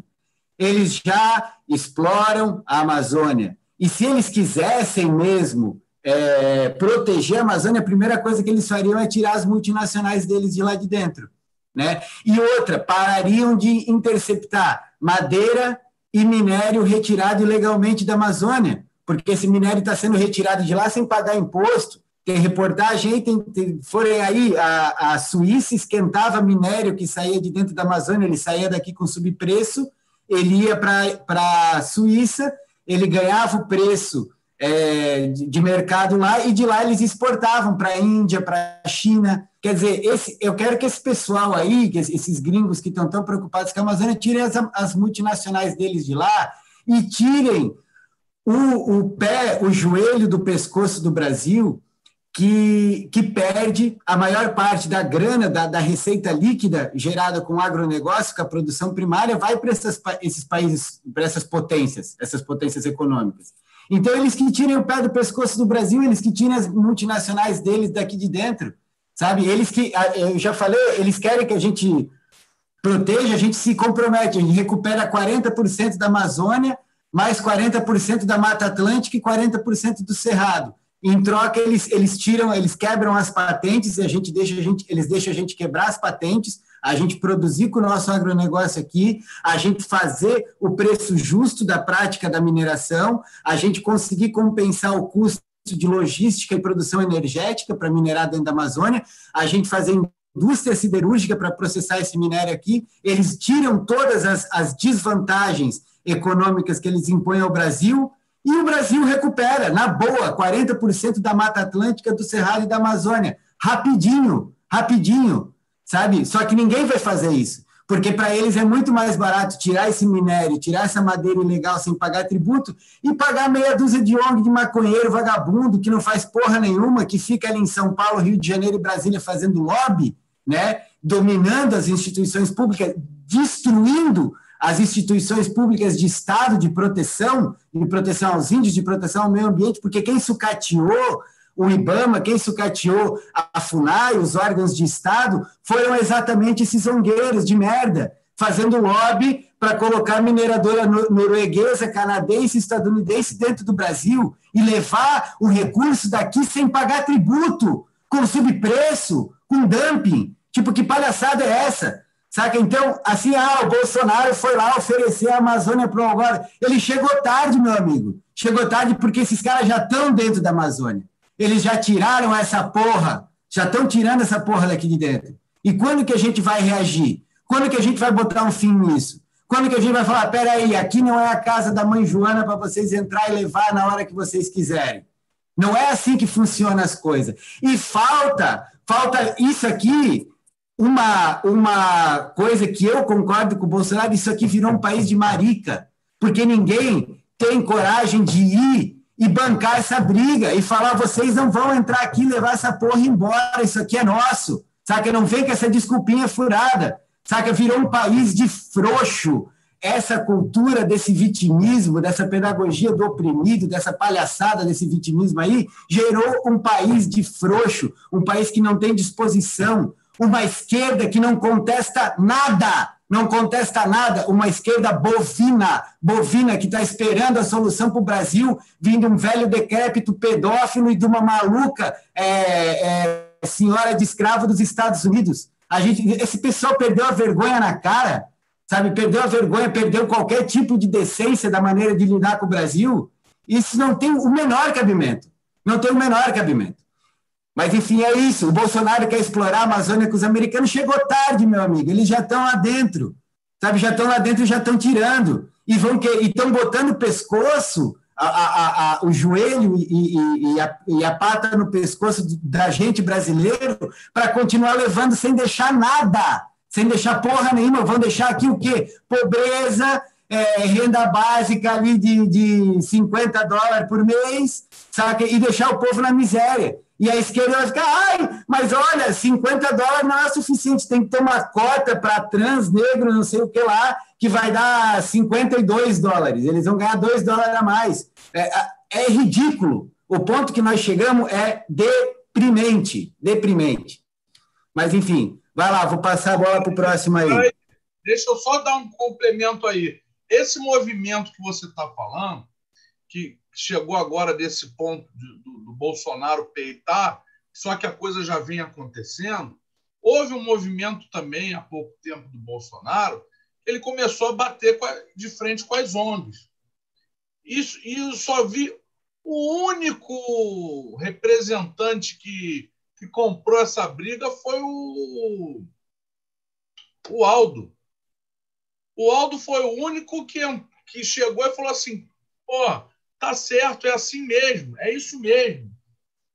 B: eles já exploram a Amazônia. E se eles quisessem mesmo é, proteger a Amazônia, a primeira coisa que eles fariam é tirar as multinacionais deles de lá de dentro. Né? E outra, parariam de interceptar madeira e minério retirado ilegalmente da Amazônia, porque esse minério está sendo retirado de lá sem pagar imposto. Tem reportagem aí, tem, tem, forem aí, a, a Suíça esquentava minério que saía de dentro da Amazônia, ele saía daqui com subpreço, ele ia para a Suíça, ele ganhava o preço é, de, de, mercado lá e de lá eles exportavam para a Índia, para a China. Quer dizer, esse, eu quero que esse pessoal aí, que esses gringos que estão tão preocupados com a Amazônia, tirem as, as multinacionais deles de lá e tirem o, o pé, o joelho do pescoço do Brasil, que, que perde a maior parte da grana, da, da receita líquida gerada com o agronegócio, com a produção primária, vai para esses países, para essas potências, essas potências econômicas. Então, eles que tirem o pé do pescoço do Brasil, eles que tirem as multinacionais deles daqui de dentro, sabe? Eles que, eu já falei, eles querem que a gente proteja, a gente se compromete, a gente recupera 40% da Amazônia, mais 40% da Mata Atlântica e 40% do Cerrado. Em troca, eles, eles tiram, eles quebram as patentes e a gente deixa a gente, eles deixam a gente quebrar as patentes, a gente produzir com o nosso agronegócio aqui, a gente fazer o preço justo da prática da mineração, a gente conseguir compensar o custo de logística e produção energética para minerar dentro da Amazônia, a gente fazer indústria siderúrgica para processar esse minério aqui, eles tiram todas as, as desvantagens econômicas que eles impõem ao Brasil, e o Brasil recupera, na boa, 40% da Mata Atlântica, do Cerrado e da Amazônia. Rapidinho, rapidinho, sabe? Só que ninguém vai fazer isso, porque para eles é muito mais barato tirar esse minério, tirar essa madeira ilegal sem pagar tributo e pagar meia dúzia de ONG de maconheiro vagabundo que não faz porra nenhuma, que fica ali em São Paulo, Rio de Janeiro e Brasília fazendo lobby, né? Dominando as instituições públicas, destruindo as instituições públicas de Estado de proteção, de proteção aos índios, de proteção ao meio ambiente, porque quem sucateou o IBAMA, quem sucateou a FUNAI, os órgãos de Estado, foram exatamente esses zongueiros de merda, fazendo lobby para colocar mineradora norueguesa, canadense, estadunidense dentro do Brasil e levar o recurso daqui sem pagar tributo, com subpreço, com dumping. Tipo, que palhaçada é essa? Saca? Então, assim, ah, o Bolsonaro foi lá oferecer a Amazônia para o. Ele chegou tarde, meu amigo. Chegou tarde porque esses caras já estão dentro da Amazônia. Eles já tiraram essa porra. Já estão tirando essa porra daqui de dentro. E quando que a gente vai reagir? Quando que a gente vai botar um fim nisso? Quando que a gente vai falar, peraí, aqui não é a casa da mãe Joana para vocês entrar e levar na hora que vocês quiserem. Não é assim que funcionam as coisas. E falta, falta isso aqui uma, uma coisa que eu concordo com o Bolsonaro, isso aqui virou um país de marica, porque ninguém tem coragem de ir e bancar essa briga e falar, vocês não vão entrar aqui levar essa porra embora, isso aqui é nosso, saca? Não vem com essa desculpinha furada, saca? Virou um país de frouxo, essa cultura desse vitimismo, dessa pedagogia do oprimido, dessa palhaçada desse vitimismo aí, gerou um país de frouxo, um país que não tem disposição, uma esquerda que não contesta nada, não contesta nada, uma esquerda bovina, bovina que está esperando a solução para o Brasil, vindo um velho decrépito pedófilo e de uma maluca é, é, senhora de escravo dos Estados Unidos. A gente, esse pessoal perdeu a vergonha na cara, sabe? Perdeu a vergonha, perdeu qualquer tipo de decência da maneira de lidar com o Brasil. Isso não tem o menor cabimento. Não tem o menor cabimento. Mas, enfim, é isso. O Bolsonaro quer explorar a Amazônia com os americanos. Chegou tarde, meu amigo. Eles já estão lá dentro. Sabe? Já estão lá dentro e já estão tirando. E vão que estão botando o pescoço, a, a, a, o joelho e, e, e, a, e a pata no pescoço da gente brasileiro para continuar levando sem deixar nada. Sem deixar porra nenhuma. Vão deixar aqui o quê? Pobreza, é, renda básica ali de, de 50 dólares por mês, saca? E deixar o povo na miséria. E a esquerda vai ficar, ai, mas olha, 50 dólares não é suficiente, tem que ter uma cota para trans, negro, não sei o que lá, que vai dar 52 dólares. Eles vão ganhar 2 dólares a mais. É, é ridículo. O ponto que nós chegamos é deprimente, deprimente. Mas, enfim, vai lá, vou passar a bola para o próximo aí.
C: Deixa eu só dar um complemento aí. Esse movimento que você está falando, que chegou agora desse ponto do, do Bolsonaro peitar, só que a coisa já vem acontecendo. Houve um movimento também há pouco tempo do Bolsonaro, ele começou a bater de frente com as ONGs. Isso, e eu só vi o único representante que, que comprou essa briga foi o, o Aldo. O Aldo foi o único que, que chegou e falou assim: pô, tá certo, é assim mesmo, é isso mesmo.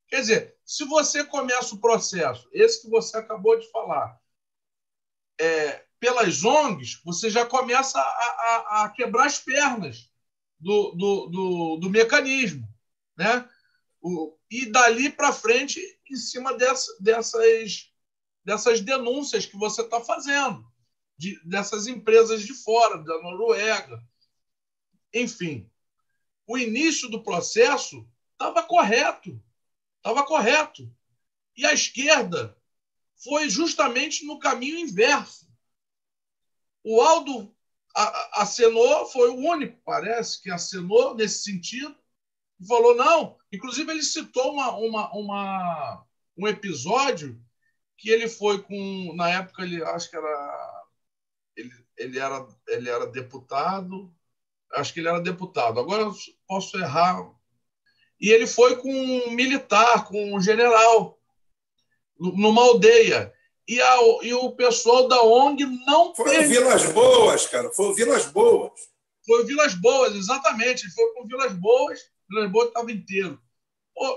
C: Quer dizer, se você começa o processo, esse que você acabou de falar, é, pelas ONGs, você já começa a, a, a quebrar as pernas do, do, do, do mecanismo. Né? O, e dali para frente, em cima dessa, dessas, dessas denúncias que você está fazendo, de, dessas empresas de fora, da Noruega. Enfim, o início do processo estava correto. Estava correto. E a esquerda foi justamente no caminho inverso. O Aldo acenou, foi o único, parece, que acenou nesse sentido, e falou não. Inclusive, ele citou uma, uma, uma, um episódio que ele foi com, na época, ele acho que era. Ele, ele, era, ele era deputado, acho que ele era deputado. Agora posso errar. E ele foi com um militar, com um general, numa aldeia. E, a, e o pessoal da ONG não
A: Foi o Vilas Boas, cara. Foi o Vilas Boas.
C: Foi o Vilas Boas, exatamente. Ele foi com Vilas Boas. Vilas Boas estava inteiro.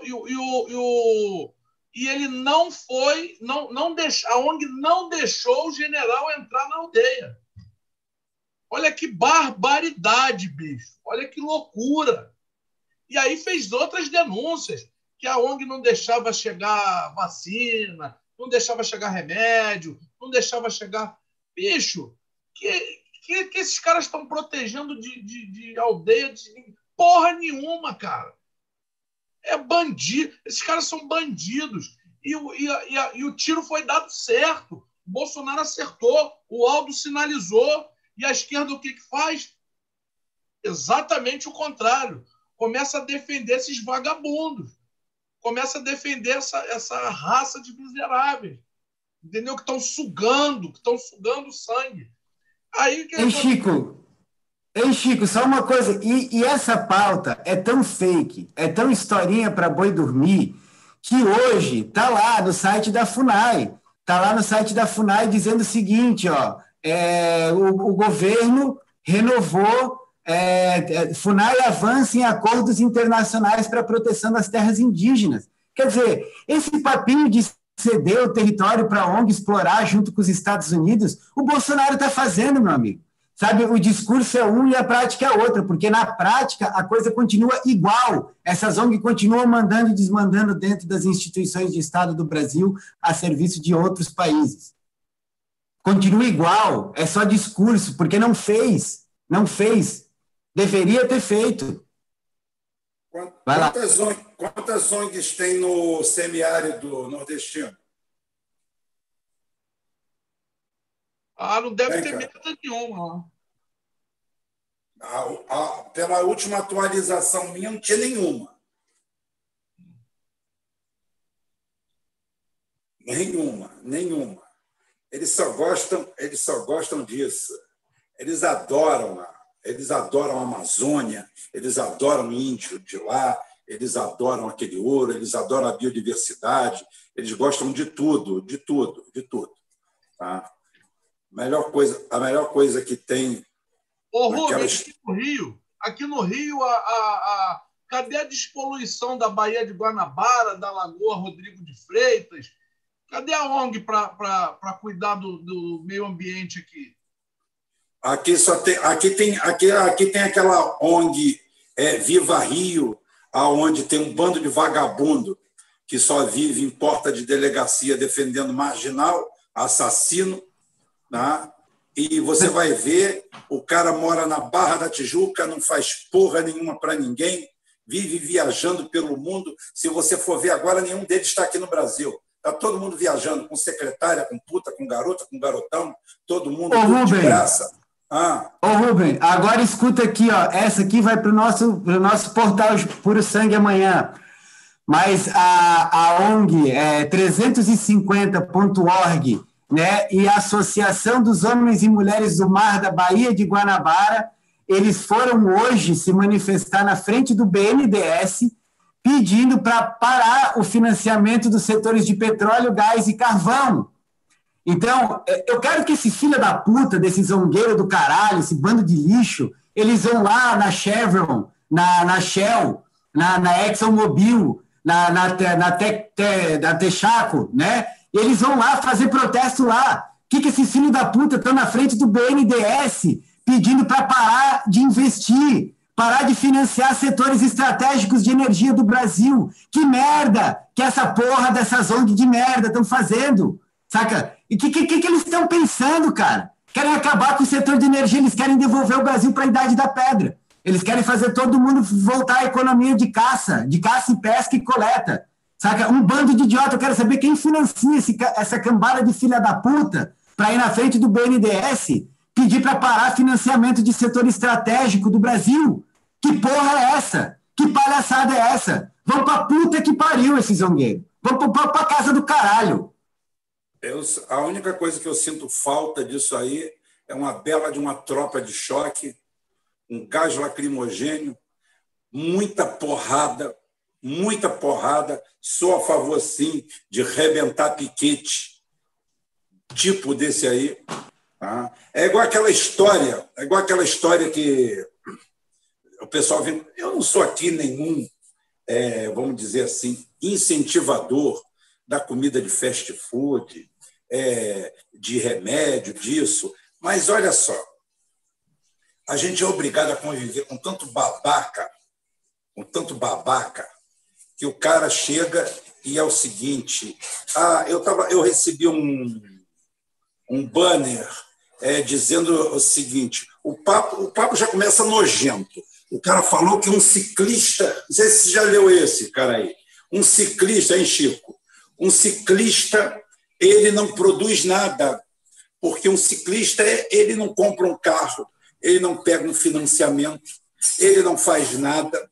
C: E, e, e, o, e ele não foi, não, não deix, a ONG não deixou o general entrar na aldeia. Olha que barbaridade, bicho. Olha que loucura. E aí fez outras denúncias, que a ONG não deixava chegar vacina, não deixava chegar remédio, não deixava chegar. Bicho, que, que, que esses caras estão protegendo de, de, de aldeia de porra nenhuma, cara. É bandido. Esses caras são bandidos. E, e, e, e o tiro foi dado certo. O Bolsonaro acertou, o Aldo sinalizou. E a esquerda o que, que faz? Exatamente o contrário. Começa a defender esses vagabundos. Começa a defender essa, essa raça de miseráveis. Entendeu? Que estão sugando, que estão sugando sangue. Aí que
B: Ei, Chico, Ei, Chico, só uma coisa. E, e essa pauta é tão fake, é tão historinha para boi dormir, que hoje está lá no site da FUNAI. Está lá no site da FUNAI dizendo o seguinte: ó, é, o, o, governo renovou, é, é, FUNAI avança em acordos internacionais para a proteção das terras indígenas. Quer dizer, esse papinho de ceder o território para a ONG explorar junto com os Estados Unidos, o Bolsonaro está fazendo, meu amigo. Sabe, o discurso é um e a prática é outra, porque na prática a coisa continua igual. Essas ONG continuam mandando e desmandando dentro das instituições de Estado do Brasil a serviço de outros países continua igual, é só discurso, porque não fez, não fez. Deveria ter feito.
A: Quantas, ONG, quantas ONGs tem no semiárido nordestino?
C: Ah, não deve ter medo nenhuma.
A: A, a, pela última atualização minha, não tinha nenhuma. Nenhuma, nenhuma. Eles só gostam, eles só gostam disso. Eles adoram a, eles adoram a Amazônia, eles adoram o índio de lá, eles adoram aquele ouro, eles adoram a biodiversidade, eles gostam de tudo, de tudo, de tudo. Tá? Melhor coisa, a melhor coisa que tem.
C: Ô, Rubens, aqui no Rio, aqui no Rio, a, a, a, cadê a despoluição da Baía de Guanabara, da Lagoa Rodrigo de Freitas? Cadê a ONG para cuidar do, do, meio ambiente aqui?
A: Aqui só tem, aqui tem, aqui, aqui tem aquela ONG é, Viva Rio, aonde tem um bando de vagabundo que só vive em porta de delegacia defendendo marginal, assassino, né? e você vai ver, o cara mora na Barra da Tijuca, não faz porra nenhuma para ninguém, vive viajando pelo mundo. Se você for ver agora, nenhum deles está aqui no Brasil. Está todo mundo viajando, com secretária, com puta, com garota, com garotão, todo mundo
B: Ô,
A: de graça.
B: Ah. Ô, Rubem, agora escuta aqui, ó. Essa aqui vai para o nosso, pro nosso portal Puro Sangue amanhã. Mas a, a ONG é 350.org né, e a Associação dos Homens e Mulheres do Mar da Bahia de Guanabara, eles foram hoje se manifestar na frente do BNDES pedindo para parar o financiamento dos setores de petróleo, gás e carvão. Então, é, eu quero que esse filho da puta, desse zongueiro do caralho, esse bando de lixo, eles vão lá na Chevron, na, na Shell, na, na ExxonMobil, na, na, na, te, te, na Texaco, né? Eles vão lá fazer protesto lá. O que, que esses filhos da puta estão na frente do BNDES pedindo para parar de investir, parar de financiar setores estratégicos de energia do Brasil? Que merda que essa porra dessas ONG de merda estão fazendo? Saca? E o que, que, que eles estão pensando, cara? Querem acabar com o setor de energia, eles querem devolver o Brasil para a idade da pedra. Eles querem fazer todo mundo voltar à economia de caça, de caça e pesca e coleta. Saca? Um bando de idiota. Eu quero saber quem financia esse, essa cambada de filha da puta para ir na frente do BNDES pedir para parar financiamento de setor estratégico do Brasil. Que porra é essa? Que palhaçada é essa? Vão pra puta que pariu esses zongueiros. Vão pra, pra casa do caralho.
A: Eu, a única coisa que eu sinto falta disso aí é uma bela de uma tropa de choque, um gás lacrimogênio, muita porrada, muita porrada. Sou a favor, sim, de rebentar piquete, tipo desse aí. Tá? É igual aquela história, é igual aquela história que o pessoal vem. Eu não sou aqui nenhum, é, vamos dizer assim, incentivador da comida de fast food, é, de remédio, disso. Mas olha só, a gente é obrigado a conviver com tanto babaca, com tanto babaca, que o cara chega e é o seguinte: ah, eu, tava, eu recebi um, um banner é, dizendo o seguinte: o papo, o papo já começa nojento. O cara falou que um ciclista, não sei se você já leu esse, cara aí, um ciclista, hein, Chico? Um ciclista ele não produz nada, porque um ciclista ele não compra um carro, ele não pega um financiamento, ele não faz nada,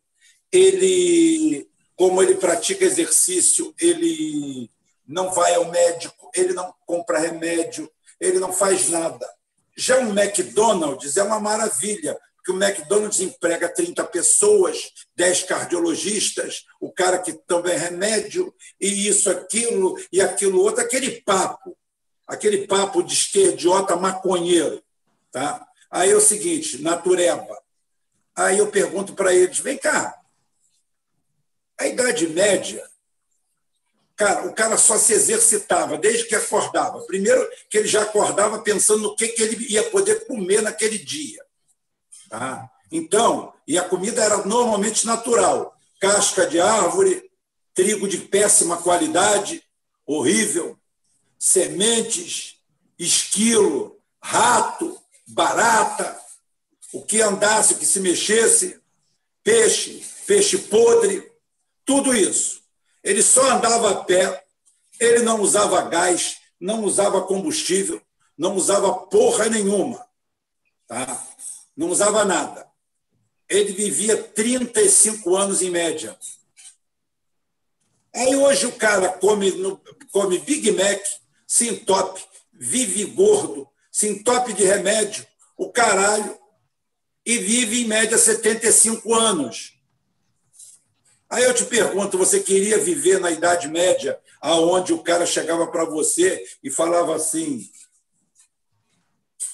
A: ele, como ele pratica exercício, ele não vai ao médico, ele não compra remédio, ele não faz nada. Já um McDonald's é uma maravilha, que o McDonald's emprega 30 pessoas, 10 cardiologistas, o cara que também é remédio, e isso, aquilo, e aquilo outro, aquele papo, aquele papo de esquerdiota maconheiro. Tá? Aí é o seguinte, natureba. Aí eu pergunto para eles, vem cá, a Idade Média, cara, o cara só se exercitava desde que acordava. Primeiro que ele já acordava pensando no que, que ele ia poder comer naquele dia. Tá? Então, e a comida era normalmente natural: casca de árvore, trigo de péssima qualidade, horrível, sementes, esquilo, rato, barata, o que andasse, o que se mexesse, peixe, peixe podre, tudo isso. Ele só andava a pé, ele não usava gás, não usava combustível, não usava porra nenhuma. Tá? Não usava nada. Ele vivia 35 anos em média. Aí hoje o cara come, come Big Mac, se entope, vive gordo, se entope de remédio, o caralho, e vive em média 75 anos. Aí eu te pergunto, você queria viver na Idade Média, aonde o cara chegava para você e falava assim: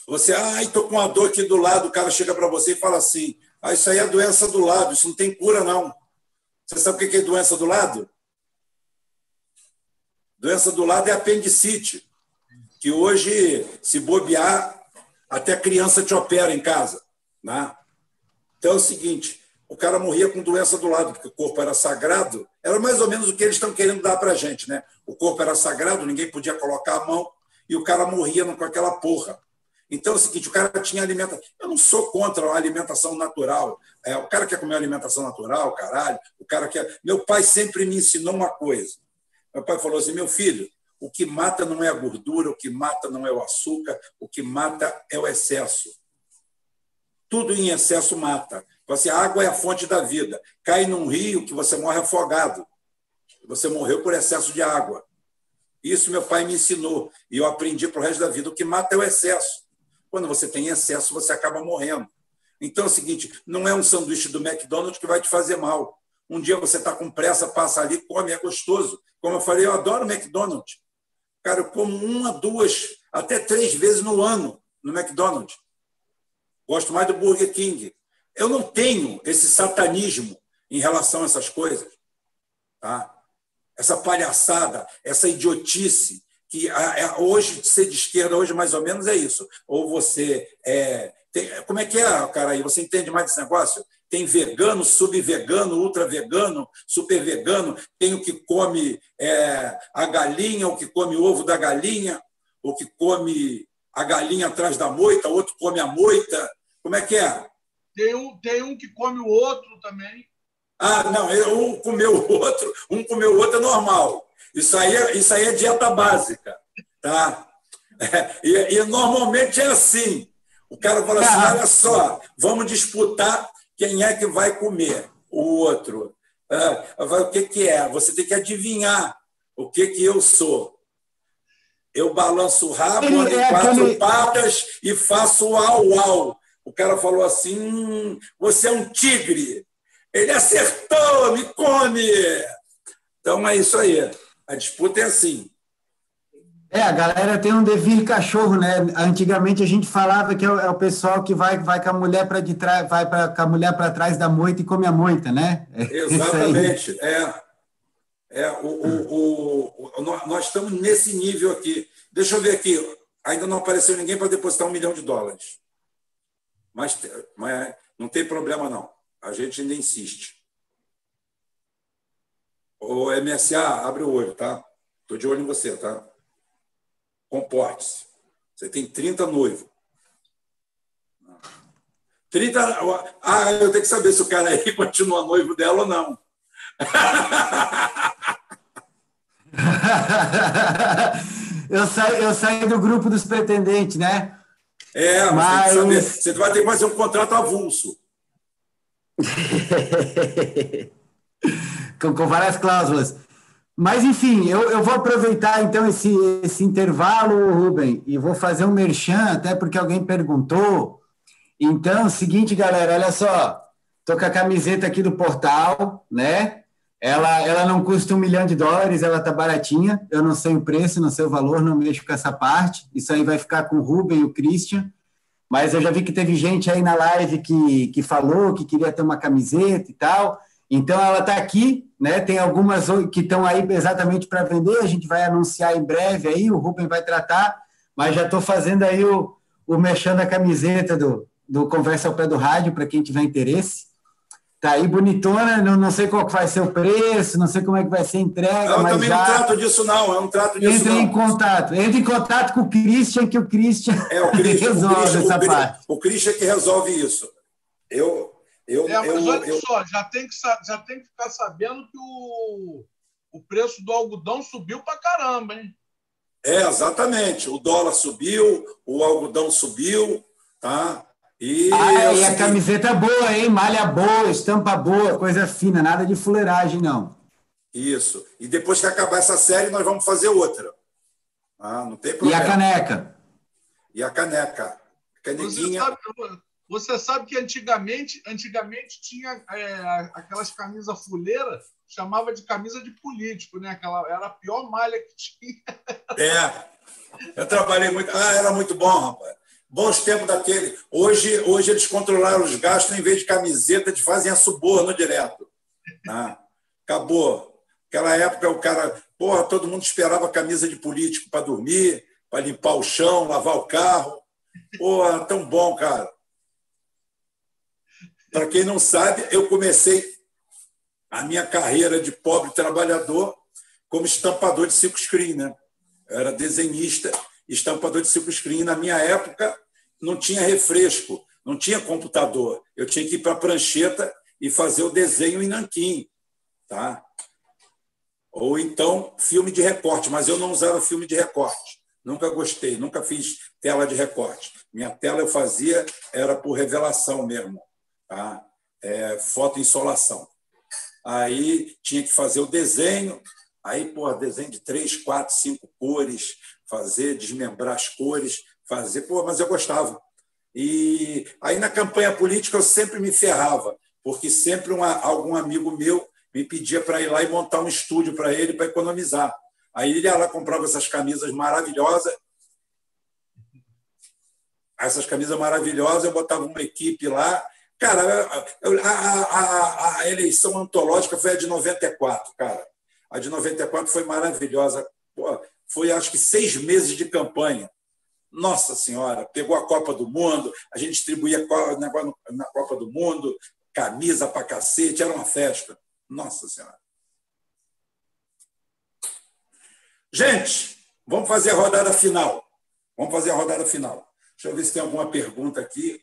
A: você, ai, estou com uma dor aqui do lado, o cara chega para você e fala assim: ah, isso aí é doença do lado, isso não tem cura, não. Você sabe o que é doença do lado? Doença do lado é apendicite, que hoje, se bobear, Até criança te opera em casa. Né? Então é o seguinte: o cara morria com doença do lado, porque o corpo era sagrado. Era mais ou menos o que eles estão querendo dar para gente. Né? O corpo era sagrado, ninguém podia colocar a mão, e o cara morria com aquela porra. Então é o seguinte: o cara tinha alimentação. Eu não sou contra a alimentação natural. É, o cara quer comer alimentação natural, caralho. O cara quer. Meu pai sempre me ensinou uma coisa. Meu pai falou assim: meu filho, o que mata não é a gordura, o que mata não é o açúcar, o que mata é o excesso. Tudo em excesso mata. Assim, a água é a fonte da vida. Cai num rio que você morre afogado. Você morreu por excesso de água. Isso meu pai me ensinou e eu aprendi para o resto da vida. O que mata é o excesso. Quando você tem excesso, você acaba morrendo. Então é o seguinte: não é um sanduíche do McDonald's que vai te fazer mal. Um dia você está com pressa, passa ali, come, é gostoso. Como eu falei, eu adoro McDonald's. Cara, eu como uma, duas, até três vezes no ano no McDonald's. Gosto mais do Burger King. Eu não tenho esse satanismo em relação a essas coisas. Tá? Essa palhaçada, essa idiotice, que hoje, ser de esquerda, hoje mais ou menos é isso. Ou você é. Tem, como é que é, cara? Aí você entende mais desse negócio? tem vegano, sub-vegano, ultra-vegano, super-vegano, tem o que come é, a galinha, o que come o ovo da galinha, o que come a galinha atrás da moita, outro come a moita. Como é que é?
C: Tem um, tem um que come o outro também.
A: Ah, não, um comeu o outro, um comeu o outro é normal. Isso aí é, isso aí é dieta básica. Tá? É, e, e normalmente é assim. O cara fala assim: olha só, vamos disputar quem é que vai comer? O outro. Ah, o que, que é? Você tem que adivinhar o que, que eu sou. Eu balanço o rabo em é quatro patas e faço au-au. O cara falou assim: hum, você é um tigre. Ele acertou, me come. Então é isso aí. A disputa é assim.
B: É, a galera tem um devir cachorro, né? Antigamente a gente falava que é o, é o pessoal que vai, vai com a mulher para de trás, vai pra, com a mulher para trás da moita e come a moita, né?
A: É Exatamente. É, é o, o, o, nós estamos nesse nível aqui. Deixa eu ver aqui. Ainda não apareceu ninguém para depositar um milhão de dólares. Mas, mas não tem problema, não. A gente ainda insiste. O MSA, abre o olho, tá? Estou de olho em você, tá? comporte-se. Você tem 30 noivos. 30. Ah, eu tenho que saber se o cara aí continua noivo dela ou não.
B: eu, saí, eu saí do grupo dos pretendentes, né?
A: É, mas... Você vai ter que fazer um contrato avulso.
B: com, com várias cláusulas. Mas, enfim, eu, eu vou aproveitar então esse, esse intervalo, Rubem, e vou fazer um merchan, até porque alguém perguntou. Então, seguinte, galera, olha só, tô com a camiseta aqui do portal, né? Ela, ela não custa um milhão de dólares, ela tá baratinha. Eu não sei o preço, não sei o valor, não mexo com essa parte. Isso aí vai ficar com o Rubem e o Christian. Mas eu já vi que teve gente aí na live que, que falou que queria ter uma camiseta e tal. Então, ela está aqui, né? tem algumas que estão aí exatamente para vender, a gente vai anunciar em breve aí, o Rubem vai tratar, mas já estou fazendo aí o, o mexendo a camiseta do, do Conversa ao Pé do Rádio, para quem tiver interesse. Tá aí bonitona, não, não sei qual vai ser o preço, não sei como é que vai ser a entrega.
A: Eu também já... não trato disso, não. Eu não trato disso.
B: Entre
A: não.
B: em contato. Entre em contato com o Christian, que o Christian,
A: é, o Christian resolve o Christian, essa o parte. O Christian que resolve isso. Eu, eu,
C: é,
A: mas
C: eu, olha eu... só, já tem, que, já tem que ficar sabendo que o, o preço do algodão subiu para caramba, hein?
A: É, exatamente. O dólar subiu, o algodão subiu, tá?
B: E, ah, e a camiseta é boa, hein? Malha boa, estampa boa, coisa fina, nada de fuleiragem, não.
A: Isso. E depois que acabar essa série, nós vamos fazer outra. Ah, não tem problema.
B: E a caneca?
A: E a caneca. Canequinha.
C: Você sabe, você sabe que antigamente, antigamente tinha é, aquelas camisas fuleiras, chamava de camisa de político, né? Aquela, era a pior malha que tinha.
A: É, eu trabalhei muito. Ah, era muito bom, rapaz. Bons tempos daquele. Hoje, hoje eles controlaram os gastos, em vez de camiseta, eles fazem a suborno direto. Ah, acabou. Aquela época o cara, porra, todo mundo esperava camisa de político para dormir, para limpar o chão, lavar o carro. Pô, tão bom, cara. Para quem não sabe, eu comecei a minha carreira de pobre trabalhador como estampador de silkscreen, né? Eu era desenhista, estampador de silkscreen. Na minha época, não tinha refresco, não tinha computador. Eu tinha que ir para a prancheta e fazer o desenho em nanquim. Tá? Ou então filme de recorte, mas eu não usava filme de recorte. Nunca gostei, nunca fiz tela de recorte. Minha tela eu fazia era por revelação mesmo, tá? É. Aí tinha que fazer o desenho, aí pô, desenho de três, quatro, cinco cores, fazer desmembrar as cores, fazer, pô, mas eu gostava. E aí na campanha política eu sempre me ferrava, porque sempre uma, algum amigo meu me pedia para ir lá e montar um estúdio para ele para economizar. Aí ele ia lá comprava essas camisas maravilhosas. Essas camisas maravilhosas, eu botava uma equipe lá. Cara, a, a, a, eleição antológica foi a de 94, cara. A de 94 foi maravilhosa. Pô, foi, acho que, seis meses de campanha. Nossa Senhora, pegou a Copa do Mundo, a gente distribuía na Copa do Mundo, camisa para cacete, era uma festa. Nossa Senhora. Gente, vamos fazer a rodada final. Vamos fazer a rodada final. Deixa eu ver se tem alguma pergunta aqui.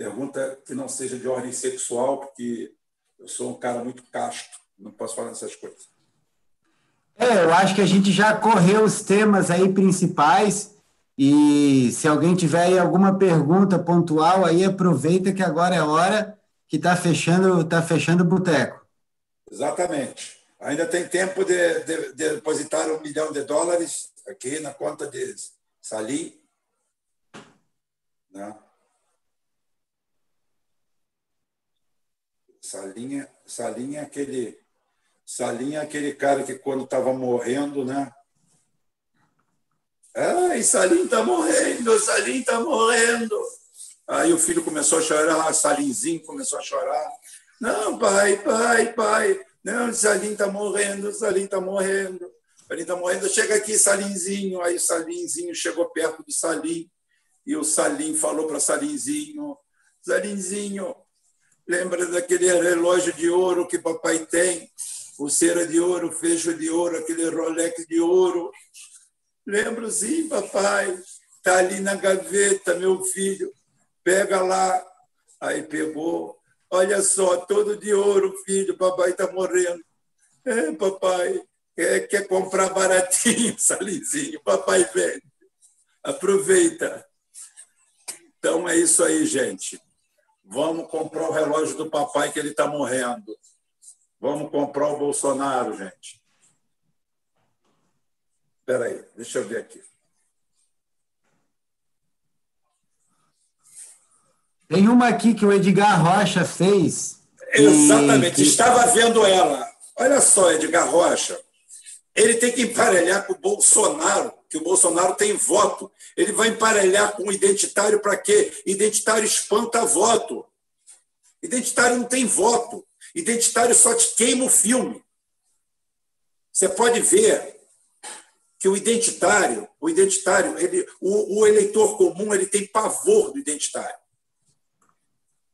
A: Pergunta que não seja de ordem sexual, porque eu sou um cara muito casto, não posso falar dessas coisas.
B: É, eu acho que a gente já correu os temas aí principais. E se alguém tiver aí alguma pergunta pontual, aí aproveita que agora é hora que está fechando, tá fechando o boteco.
A: Exatamente. Ainda tem tempo de, de, de, depositar um milhão de dólares aqui na conta de Salim. Né? Salim, Salim é aquele Salim é aquele cara que quando estava morrendo, né? Ai, Salim está morrendo, Salim está morrendo. Aí o filho começou a chorar, Salimzinho começou a chorar. Não, pai, pai, pai. Não, Salim está morrendo, Salim está morrendo. Salim está morrendo. Chega aqui, Salimzinho. Aí Salimzinho chegou perto do Salim. E o Salim falou para Salimzinho: Salimzinho, lembra daquele relógio de ouro que papai tem? Pulseira de ouro, fecho de ouro, aquele Rolex de ouro. Lembro sim, papai. Está ali na gaveta, meu filho pega lá. Aí pegou, olha só, todo de ouro, filho, papai está morrendo. É, papai, quer, quer comprar baratinho, Salizinho, papai vende. Aproveita. Então é isso aí, gente. Vamos comprar o relógio do papai que ele está morrendo. Vamos comprar o Bolsonaro, gente. Espera aí, deixa eu ver aqui.
B: Tem uma aqui que o Edgar Rocha fez.
A: Exatamente, e... estava vendo ela. Olha só, Edgar Rocha. Ele tem que emparelhar com o Bolsonaro, que o Bolsonaro tem voto. Ele vai emparelhar com o identitário para quê? Identitário espanta voto. Identitário não tem voto. Identitário só te queima o filme. Você pode ver que o identitário, o identitário, ele, o, o eleitor comum, ele tem pavor do identitário.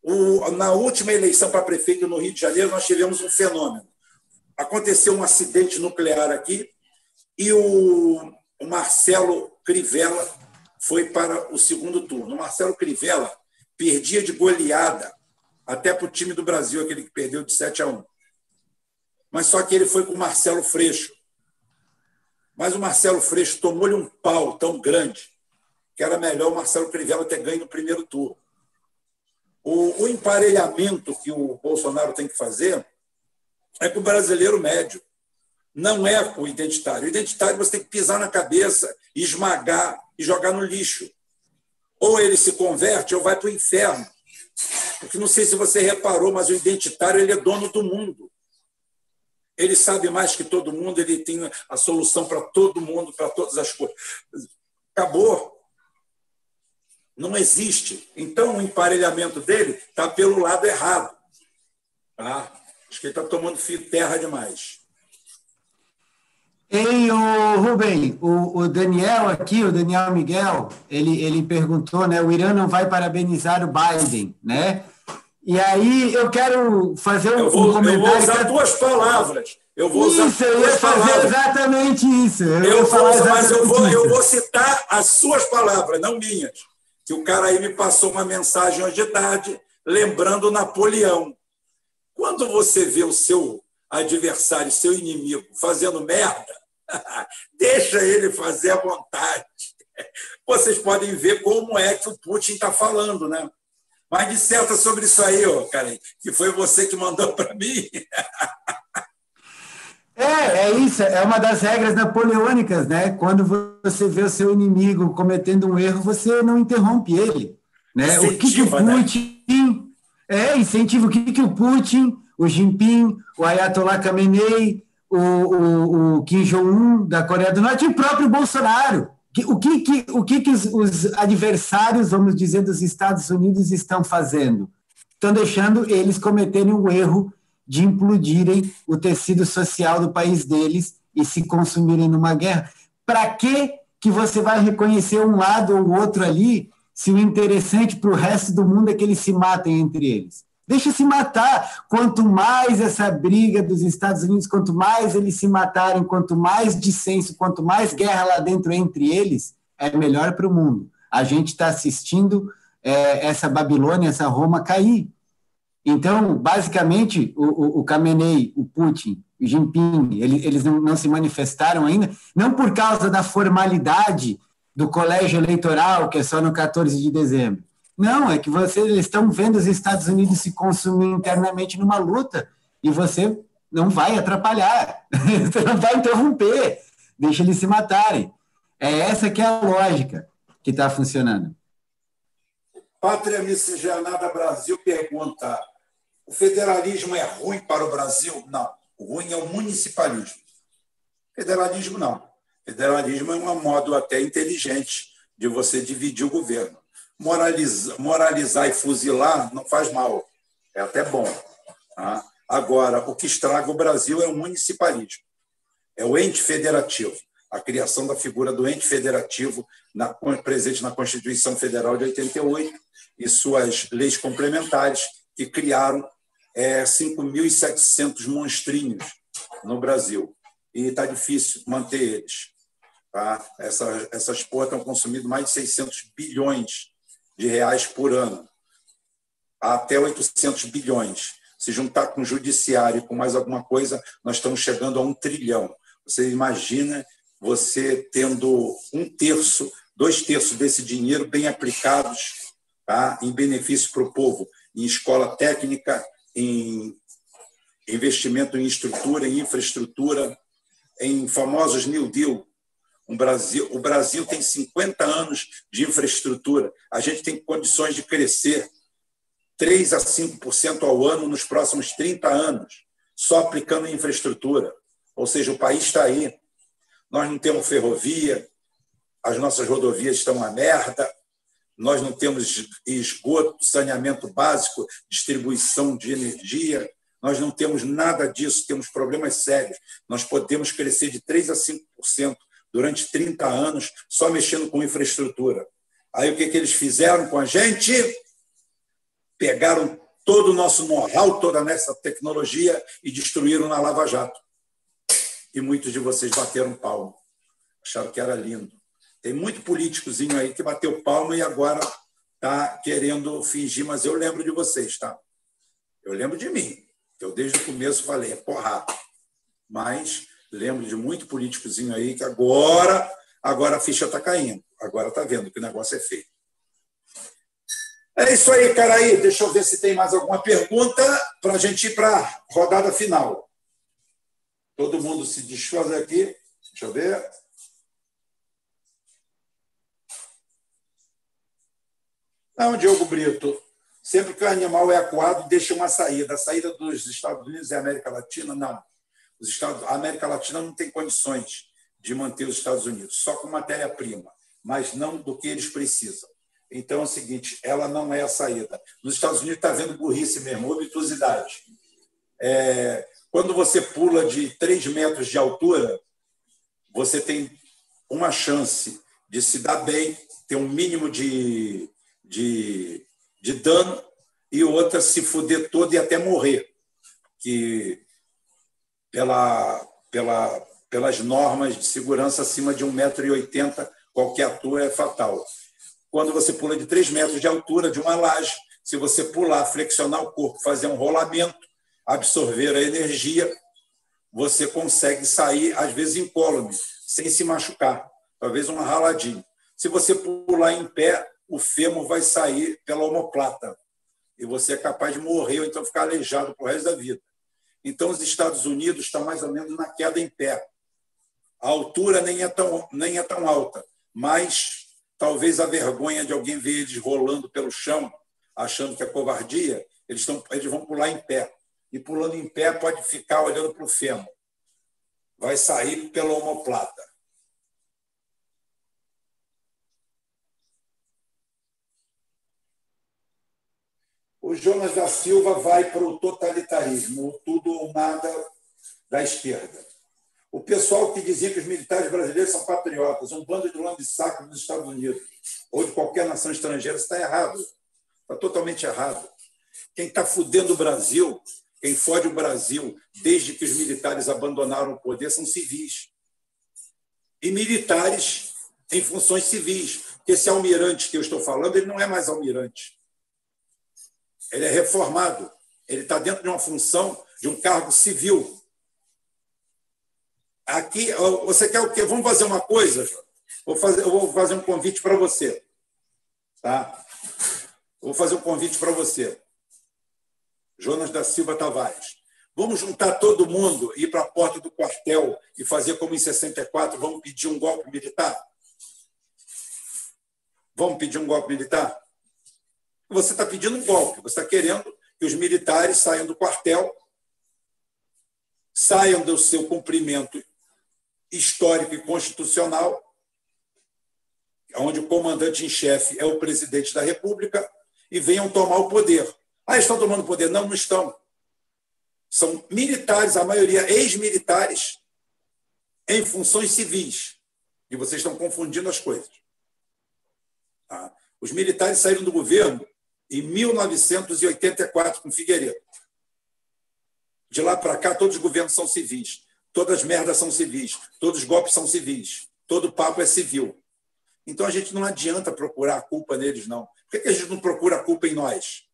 A: O, na última eleição para prefeito no Rio de Janeiro, nós tivemos um fenômeno. Aconteceu um acidente nuclear aqui e o, o Marcelo Crivella foi para o segundo turno. O Marcelo Crivella perdia de goleada até para o time do Brasil, aquele que perdeu de 7 a 1. Mas só que ele foi com o Marcelo Freixo. Mas o Marcelo Freixo tomou-lhe um pau tão grande que era melhor o Marcelo Crivella ter ganho no primeiro turno. O, o emparelhamento que o Bolsonaro tem que fazer é com o brasileiro médio, não é o identitário. O identitário você tem que pisar na cabeça, esmagar e jogar no lixo. Ou ele se converte ou vai para o inferno. Porque não sei se você reparou, mas o identitário ele é dono do mundo. Ele sabe mais que todo mundo, ele tem a solução para todo mundo, para todas as coisas. Acabou. Não existe. Então, o emparelhamento dele está pelo lado errado. Tá? Acho que ele está tomando terra demais.
B: Ei, o Rubem, o, o, Daniel aqui, o Daniel Miguel, ele, ele perguntou, né? O Irã não vai parabenizar o Biden, né? E aí eu quero fazer um,
A: vou,
B: um comentário.
A: Eu vou usar duas palavras. Eu vou
B: usar isso, eu ia fazer palavras. exatamente isso.
A: Eu, eu vou, mas eu vou, eu vou citar as suas palavras, não minhas. Que o cara aí me passou uma mensagem hoje de tarde, lembrando Napoleão. Quando você vê o seu adversário, seu inimigo, fazendo merda, deixa ele fazer à vontade. Vocês podem ver como é que o Putin está falando, né? Mas disserta sobre isso aí, ó, cara, que foi você que mandou para mim.
B: É, é isso, é uma das regras napoleônicas, né? Quando você vê o seu inimigo cometendo um erro, você não interrompe ele. Né? o que, que o né? Putin. Né? É, incentiva o que, que o Putin, o Jinping, o Ayatollah Khamenei, o, o, o Kim Jong-un da Coreia do Norte e o próprio Bolsonaro. O que, que, o que, que os, os adversários, vamos dizer, dos Estados Unidos estão fazendo? Estão deixando eles cometerem o erro de implodirem o tecido social do país deles e se consumirem numa guerra. Para que que você vai reconhecer um lado ou outro ali, se o interessante para o resto do mundo é que eles se matem entre eles? Deixa se matar. Quanto mais essa briga dos Estados Unidos, quanto mais eles se matarem, quanto mais dissenso, quanto mais guerra lá dentro entre eles, é melhor para o mundo. A gente está assistindo é, essa Babilônia, essa Roma cair. Então, basicamente, o, o, o Khamenei, o Putin, o Jinping, ele, eles não, não se manifestaram ainda, não por causa da formalidade do colégio eleitoral, que é só no 14 de dezembro, não, é que vocês estão vendo os Estados Unidos se consumir internamente numa luta e você não vai atrapalhar, você não vai interromper, deixa eles se matarem. É essa que é a lógica que está funcionando.
A: Pátria Miscigenada Brasil pergunta: o federalismo é ruim para o Brasil? Não. O ruim é o municipalismo. Federalismo não. Federalismo é um modo até inteligente de você dividir o governo moralizar, moralizar e fuzilar não faz mal, é até bom. Tá? Agora, o que estraga o Brasil é o municipalismo, é o ente federativo, a criação da figura do ente federativo na, presente na Constituição Federal de 88 e suas leis complementares que criaram é, 5.700 monstrinhos no Brasil. E está difícil manter eles. Tá? Essa, essas porras estão consumindo mais de 600 bilhões de reais por ano, até 800 bilhões. Se juntar com o judiciário e com mais alguma coisa, nós estamos chegando a um trilhão. Você imagina você tendo um terço, dois terços desse dinheiro bem aplicados tá? em benefício para o povo, em escola técnica, em investimento em estrutura, em infraestrutura, em famosos New Deal, Brasil, o Brasil tem 50 anos de infraestrutura. A gente tem condições de crescer 3 a 5% ao ano nos próximos 30 anos, só aplicando infraestrutura. Ou seja, o país está aí. Nós não temos ferrovia, as nossas rodovias estão uma merda, nós não temos esgoto, saneamento básico, distribuição de energia, nós não temos nada disso, temos problemas sérios. Nós podemos crescer de 3 a 5% durante 30 anos só mexendo com infraestrutura. Aí o que, que eles fizeram com a gente? Pegaram todo o nosso know-how, toda essa tecnologia e destruíram na Lava Jato. E muitos de vocês bateram palmo, acharam que era lindo. Tem muito políticozinho aí que bateu palmo e agora está querendo fingir, mas eu lembro de vocês, tá? Eu lembro de mim. Eu desde o começo falei, é porrada. Mas Lembro de muito políticozinho aí que agora, agora a ficha está caindo. Agora está vendo que o negócio é feio. É isso aí, cara aí. Deixa eu ver se tem mais alguma pergunta para a gente ir para a rodada final. Todo mundo se desfaz aqui. Deixa eu ver. Não, Diogo Brito. Sempre que o animal é acuado, deixa uma saída. A saída dos Estados Unidos e América Latina, não. Os Estados, a América Latina não tem condições de manter os Estados Unidos, só com matéria-prima, mas não do que eles precisam. Então é o seguinte, ela não é a saída. Nos Estados Unidos está vendo burrice mesmo, obtusidade. É, quando você pula de 3 metros de altura, você tem uma chance de se dar bem, ter um mínimo de, de, de dano, e outra se fuder todo e até morrer, que pela, pela, pelas normas de segurança acima de 1,80m, qualquer ator é fatal. Quando você pula de 3 metros de altura de uma laje, se você pular, flexionar o corpo, fazer um rolamento, absorver a energia, você consegue sair, às vezes, incólume, sem se machucar, talvez uma raladinha. Se você pular em pé, o fêmur vai sair pela omoplata e você é capaz de morrer ou então ficar aleijado para resto da vida. Então, os Estados Unidos estão mais ou menos na queda em pé. A altura nem é tão, nem é tão alta, mas talvez a vergonha de alguém ver eles rolando pelo chão achando que é covardia, eles, estão, eles vão pular em pé. E pulando em pé pode ficar olhando para o fêmur. Vai sair pela omoplata. O Jonas da Silva vai para o totalitarismo, tudo ou nada da esquerda. O pessoal que dizia que os militares brasileiros são patriotas, um bando de lambe-saco dos Estados Unidos ou de qualquer nação estrangeira, está errado. Está totalmente errado. Quem está fudendo o Brasil, quem fode o Brasil desde que os militares abandonaram o poder são civis. E militares em funções civis. Esse almirante que eu estou falando, ele não é mais almirante. Ele é reformado. Ele está dentro de uma função, de um cargo civil. Aqui, você quer o quê? Vamos fazer uma coisa? Vou fazer, eu vou fazer um convite para você. Tá? Vou fazer um convite para você. Jonas da Silva Tavares. Vamos juntar todo mundo, ir para a porta do quartel e fazer como em 64, vamos pedir um golpe militar? Vamos pedir um golpe militar? Você está pedindo um golpe, você está querendo que os militares saiam do quartel, saiam do seu cumprimento histórico e constitucional, onde o comandante em chefe é o presidente da República, e venham tomar o poder. Ah, estão tomando poder? Não, não estão. São militares, a maioria ex-militares, em funções civis. E vocês estão confundindo as coisas. Tá? Os militares saíram do governo em 1984 com Figueiredo. De lá para cá, todos os governos são civis. Todas as merdas são civis. Todos os golpes são civis. Todo papo é civil. Então a gente não adianta procurar a culpa neles, não. Por que a gente não procura a culpa em nós?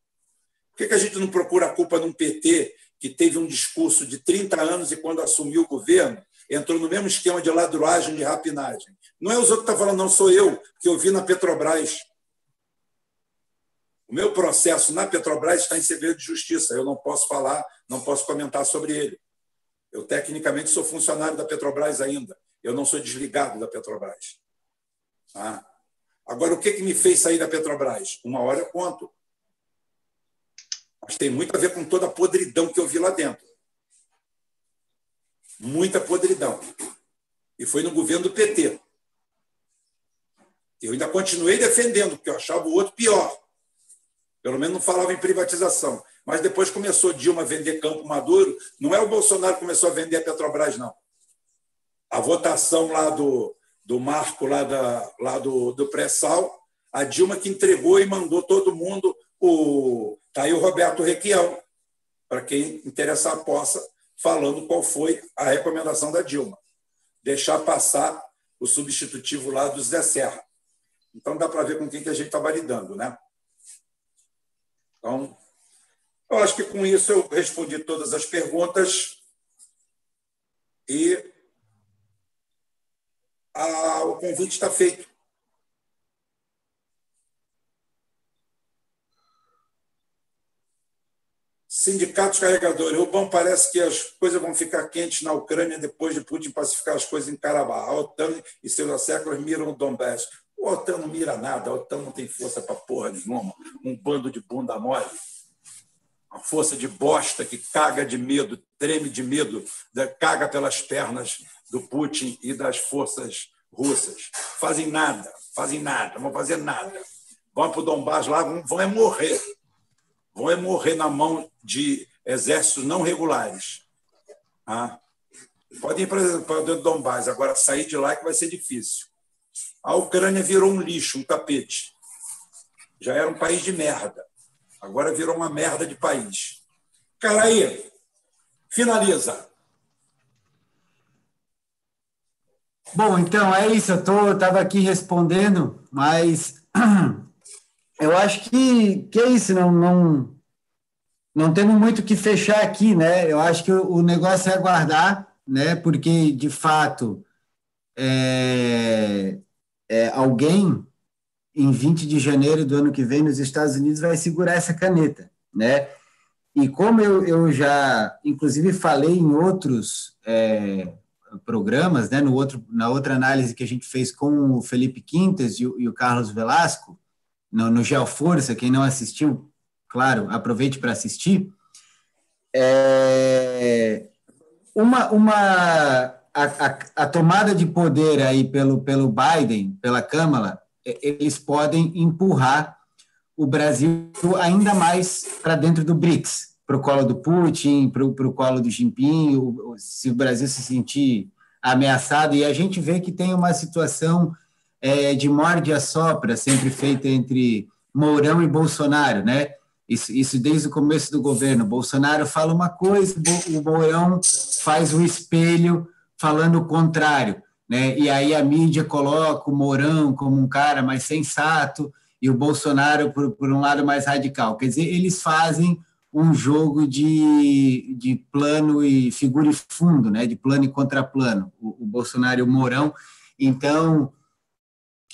A: Por que a gente não procura a culpa num PT que teve um discurso de 30 anos e, quando assumiu o governo, entrou no mesmo esquema de ladruagem, de rapinagem? Não é os outros que estão falando, não, sou eu, que eu vi na Petrobras. O meu processo na Petrobras está em segredo de justiça. Eu não posso falar, não posso comentar sobre ele. Eu, tecnicamente, sou funcionário da Petrobras ainda. Eu não sou desligado da Petrobras. Ah. Agora, o que, que me fez sair da Petrobras? Uma hora eu conto. Mas tem muito a ver com toda a podridão que eu vi lá dentro. Muita podridão. E foi no governo do PT. Eu ainda continuei defendendo, porque eu achava o outro pior. Pelo menos não falava em privatização. Mas depois começou Dilma a vender Campo Maduro. Não é o Bolsonaro que começou a vender a Petrobras, não. A votação lá do, do marco lá, da, lá do, do pré-sal, a Dilma que entregou e mandou todo mundo. O, tá aí o Roberto Requião, para quem interessar possa, falando qual foi a recomendação da Dilma. Deixar passar o substitutivo lá do Zé Serra. Então dá para ver com quem que a gente estava lidando, né? Então, eu acho que com isso eu respondi todas as perguntas e a, o convite está feito. Sindicatos carregadores. O bom parece que as coisas vão ficar quentes na Ucrânia depois de Putin pacificar as coisas em Karabakh. A OTAN e seus séculos miram o Donbass. O OTAN não mira nada, a OTAN não tem força para porra nenhuma. Um bando de bunda mole. Uma força de bosta que caga de medo, treme de medo, caga pelas pernas do Putin e das forças russas. Fazem nada, fazem nada, não vão fazer nada. Vão para o Donbass lá, vão, é morrer. Vão é morrer na mão de exércitos não regulares. Ah, Podem ir para o Donbass, agora sair de lá é que vai ser difícil. A Ucrânia virou um lixo, um tapete. Já era um país de merda. Agora virou uma merda de país. Cara, aí, finaliza.
B: Bom, então é isso. Eu estava aqui respondendo, mas eu acho que, que é isso. Não, não, não temos muito que fechar aqui, né? Eu acho que o, o negócio é aguardar, né? Porque, de fato, é, é, alguém em 20 de janeiro do ano que vem nos Estados Unidos vai segurar essa caneta, né? E como eu, eu já, inclusive, falei em outros é, programas, né, no outro, na outra análise que a gente fez com o Felipe Quintas e o, e o Carlos Velasco, no, no Geoforça, quem não assistiu, claro, aproveite para assistir. É, uma, uma a, a, a, tomada de poder aí pelo, pelo Biden, pela Câmara, eles podem empurrar o Brasil ainda mais para dentro do BRICS, para o colo do Putin, para o colo do Jinping, se o Brasil se sentir ameaçado. E a gente vê que tem uma situação é, de morde a sopra, sempre feita entre Mourão e Bolsonaro, né? Isso, isso desde o começo do governo. Bolsonaro fala uma coisa, o Mourão faz o espelho falando o contrário. Né? E aí a mídia coloca o Mourão como um cara mais sensato e o Bolsonaro por, por um lado mais radical. Quer dizer, eles fazem um jogo de, de plano e figura e fundo, né? de plano e contraplano, o, o Bolsonaro e o Mourão. Então,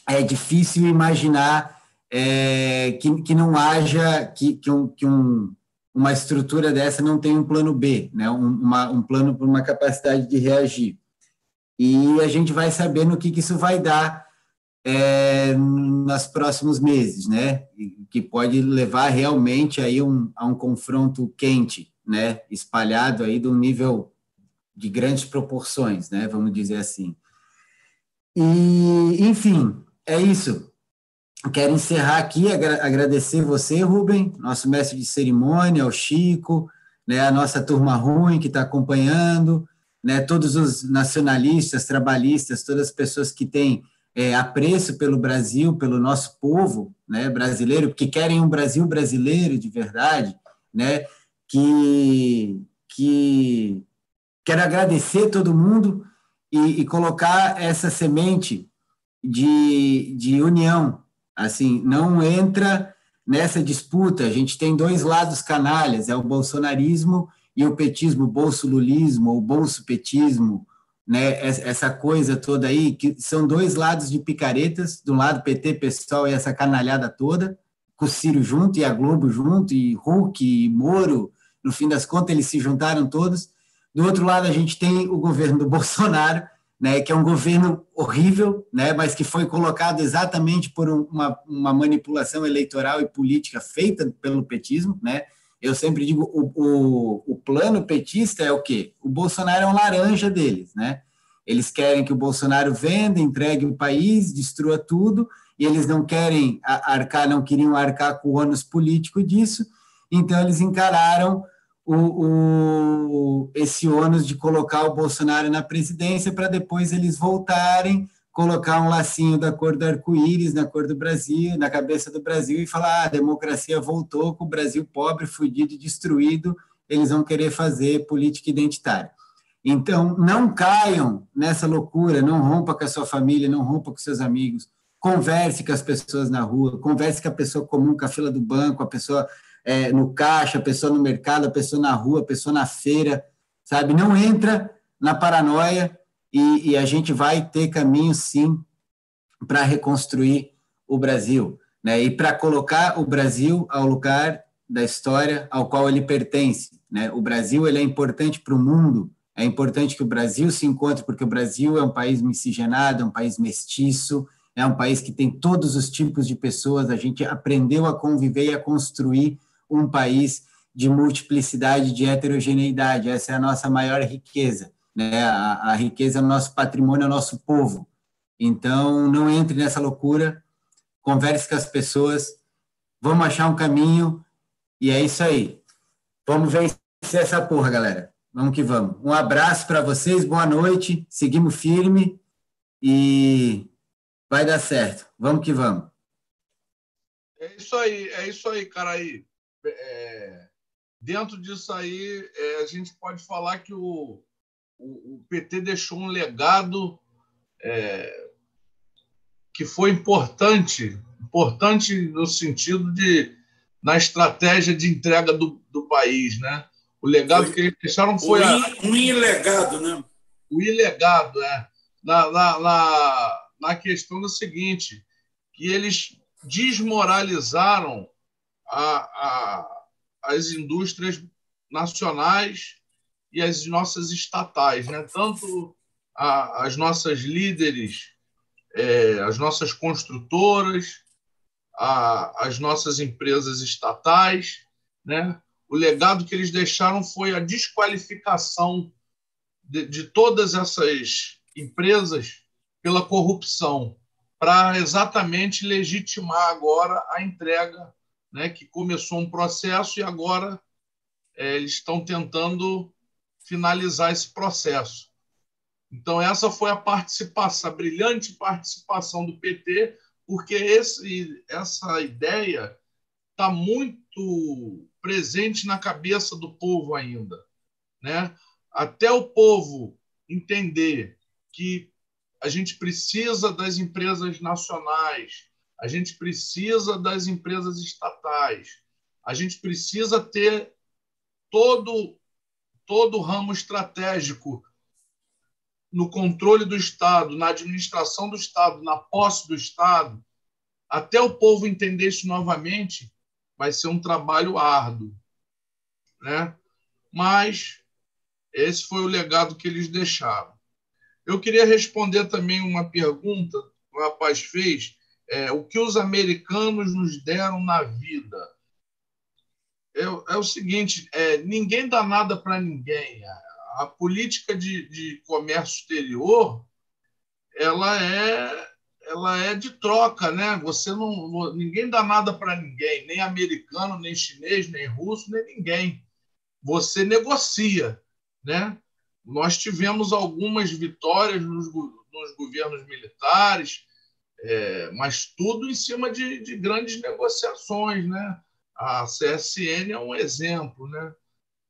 B: é difícil imaginar é, que, que não haja, que, que, um, que um, uma estrutura dessa não tenha um plano B, né? um, uma, um plano por uma capacidade de reagir. E a gente vai saber no que, que isso vai dar é, nos próximos meses, né? Que pode levar realmente aí um, a um confronto quente, né? Espalhado aí de um nível de grandes proporções, né? Vamos dizer assim. E, enfim, é isso. Quero encerrar aqui, agradecer você, Rubem, nosso mestre de cerimônia, o Chico, né, a nossa turma ruim que está acompanhando, né, todos os nacionalistas, trabalhistas, todas as pessoas que têm é, apreço pelo Brasil, pelo nosso povo né, brasileiro, que querem um Brasil brasileiro de verdade, né, que, que quero agradecer todo mundo e, e colocar essa semente de, de união. Assim, não entra nessa disputa. A gente tem dois lados canalhas: é o bolsonarismo e o petismo, bolso-lulismo, o bolso-petismo, né, essa coisa toda aí, que são dois lados de picaretas, um lado PT, PSOL e essa canalhada toda, com o Ciro junto e a Globo junto, e Hulk e Moro, no fim das contas eles se juntaram todos. Do outro lado a gente tem o governo do Bolsonaro, né, que é um governo horrível, né, mas que foi colocado exatamente por uma, uma manipulação eleitoral e política feita pelo petismo, né, eu sempre digo, o, o, o plano petista é o quê? O Bolsonaro é um laranja deles, né? Eles querem que o Bolsonaro venda, entregue o país, destrua tudo, e eles não querem arcar, não queriam arcar com o ônus político disso, então eles encararam o, o, esse ônus de colocar o Bolsonaro na presidência para depois eles voltarem colocar um lacinho da cor do arco-íris na cor do Brasil, na cabeça do Brasil e falar: ah, a democracia voltou com o Brasil pobre, fudido e destruído, eles vão querer fazer política identitária. Então, não caiam nessa loucura, não rompa com a sua família, não rompa com seus amigos, converse com as pessoas na rua, converse com a pessoa comum, com a fila do banco, a pessoa é, no caixa, a pessoa no mercado, a pessoa na rua, a pessoa na feira, sabe? Não entra na paranoia e, e a gente vai ter caminho, sim, para reconstruir o Brasil, né? e para colocar o Brasil ao lugar da história ao qual ele pertence. Né? O Brasil ele é importante para o mundo, é importante que o Brasil se encontre, porque o Brasil é um país miscigenado, é um país mestiço, é um país que tem todos os tipos de pessoas, a gente aprendeu a conviver e a construir um país de multiplicidade, de heterogeneidade, essa é a nossa maior riqueza né? A, a riqueza é o nosso patrimônio, é o nosso povo. Então, não entre nessa loucura, converse com as pessoas, vamos achar um caminho, e é isso aí. Vamos vencer essa porra, galera. Vamos que vamos. Um abraço para vocês, boa noite. Seguimos firme e vai dar certo. Vamos que vamos.
C: É isso aí, é isso aí, cara. Aí, é, dentro disso aí, é, a gente pode falar que o, o, o PT deixou um legado é, que foi importante, importante no sentido de na estratégia de entrega do, do país, né? O legado foi, que eles deixaram foi.
A: Um, ilegado, né?
C: O ilegado, é. Na, na, na, na questão do seguinte, que eles desmoralizaram a, a, as indústrias nacionais e as nossas estatais, né? tanto a, as nossas líderes, é, as nossas construtoras, as nossas empresas estatais, né? o legado que eles deixaram foi a desqualificação de, de todas essas empresas pela corrupção, para exatamente legitimar agora a entrega, né, que começou um processo e agora é, eles estão tentando finalizar esse processo. Então, essa foi a participação, a brilhante participação do PT, porque esse, essa ideia está muito presente na cabeça do povo ainda. Né? Até o povo entender que a gente precisa das empresas nacionais, a gente precisa das empresas estatais, a gente precisa ter todo todo o ramo estratégico no controle do Estado, na administração do Estado, na posse do Estado, até o povo entender isso novamente, vai ser um trabalho árduo, né? Mas esse foi o legado que eles deixaram. Eu queria responder também uma pergunta que o rapaz fez: é, o que os americanos nos deram na vida? É, é o seguinte: é, ninguém dá nada para ninguém. A, a política de, de comércio exterior ela é ela é de troca, né? Você não, ninguém dá nada para ninguém, nem americano, nem chinês, nem russo, nem ninguém. Você negocia, né? Nós tivemos algumas vitórias nos, nos governos militares, é, mas tudo em cima de, de, grandes negociações, né? A CSN é um exemplo, né?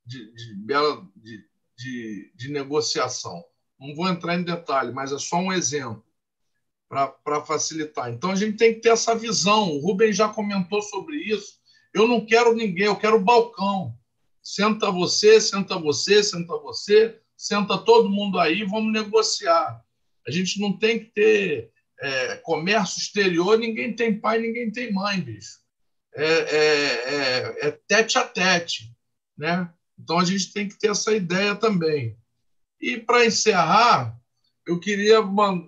C: De, de, de, de negociação. Não vou entrar em detalhe, mas é só um exemplo para facilitar. Então a gente tem que ter essa visão. O Rubem já comentou sobre isso. Eu não quero ninguém, eu quero balcão. Senta você, senta você, senta você, senta todo mundo aí, vamos negociar. A gente não tem que ter é, comércio exterior, ninguém tem pai, ninguém tem mãe, bicho. É, é, é, é tete a tete. Né? Então a gente tem que ter essa ideia também. E para encerrar, eu queria uma,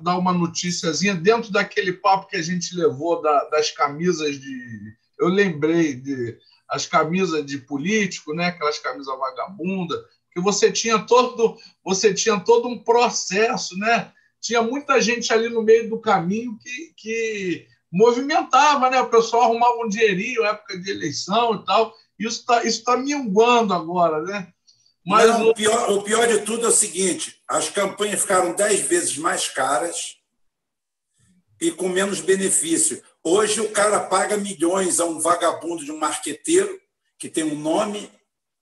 C: dar uma noticiazinha dentro daquele papo que a gente levou da, das camisas de. Eu lembrei de as camisas de político, né? Aquelas camisas vagabunda, que você tinha todo você tinha todo um processo, né? Tinha muita gente ali no meio do caminho que, que movimentava, né? O pessoal arrumava um dinheirinho, época de eleição e tal. Isso está isso tá minguando agora, né?
A: Mas Não, o, pior, o pior de tudo é o seguinte: as campanhas ficaram dez vezes mais caras e com menos benefício. Hoje o cara paga milhões a um vagabundo de um marqueteiro que tem um nome,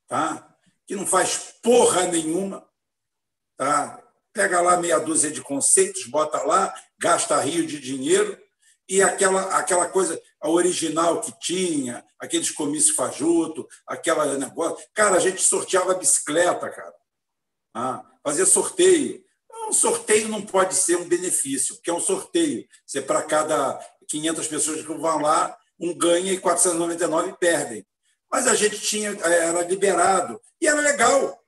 A: tá? que não faz porra nenhuma. Tá? Pega lá meia dúzia de conceitos, bota lá, gasta rio de dinheiro e aquela, aquela coisa a original que tinha, aqueles comícios fajuto, aquela negócio. Cara, a gente sorteava bicicleta, cara. Ah, fazia sorteio. Um sorteio não pode ser um benefício, porque é um sorteio. Você, para cada 500 pessoas que vão lá, um ganha e 499 perdem. Mas a gente tinha, era liberado. E era legal.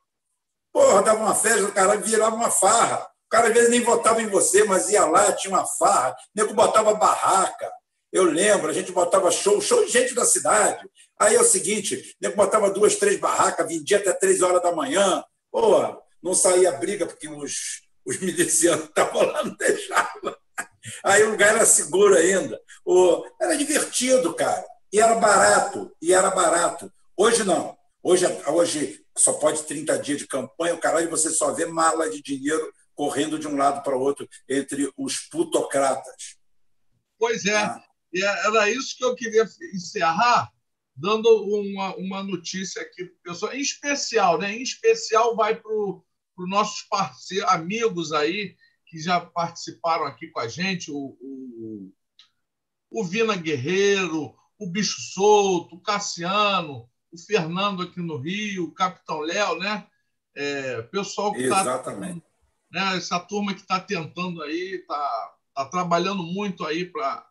A: Porra, dava uma festa, o cara virava uma farra cara às vezes nem votava em você, mas ia lá, tinha uma farra, o nego botava barraca. Eu lembro, a gente botava show, show de gente da cidade. Aí é o seguinte, o nego botava duas, três barracas, vendia até três horas da manhã. Pô, não saía briga porque os, os milicianos estavam lá, não deixavam. Aí o lugar era seguro ainda. Pô, era divertido, cara. E era barato, e era barato. Hoje não. Hoje, hoje só pode 30 dias de campanha, o caralho, você só vê mala de dinheiro correndo de um lado para o outro entre os plutocratas.
C: Pois é, ah. era isso que eu queria encerrar, dando uma, uma notícia aqui para o pessoal, em especial, né? Em especial vai para os nossos parceiros, amigos aí, que já participaram aqui com a gente, o, o, o Vina Guerreiro, o Bicho Solto, o Cassiano, o Fernando aqui no Rio, o Capitão Léo, né? É, pessoal que
A: está. Exatamente.
C: Né, essa turma que está tentando aí, está tá trabalhando muito aí para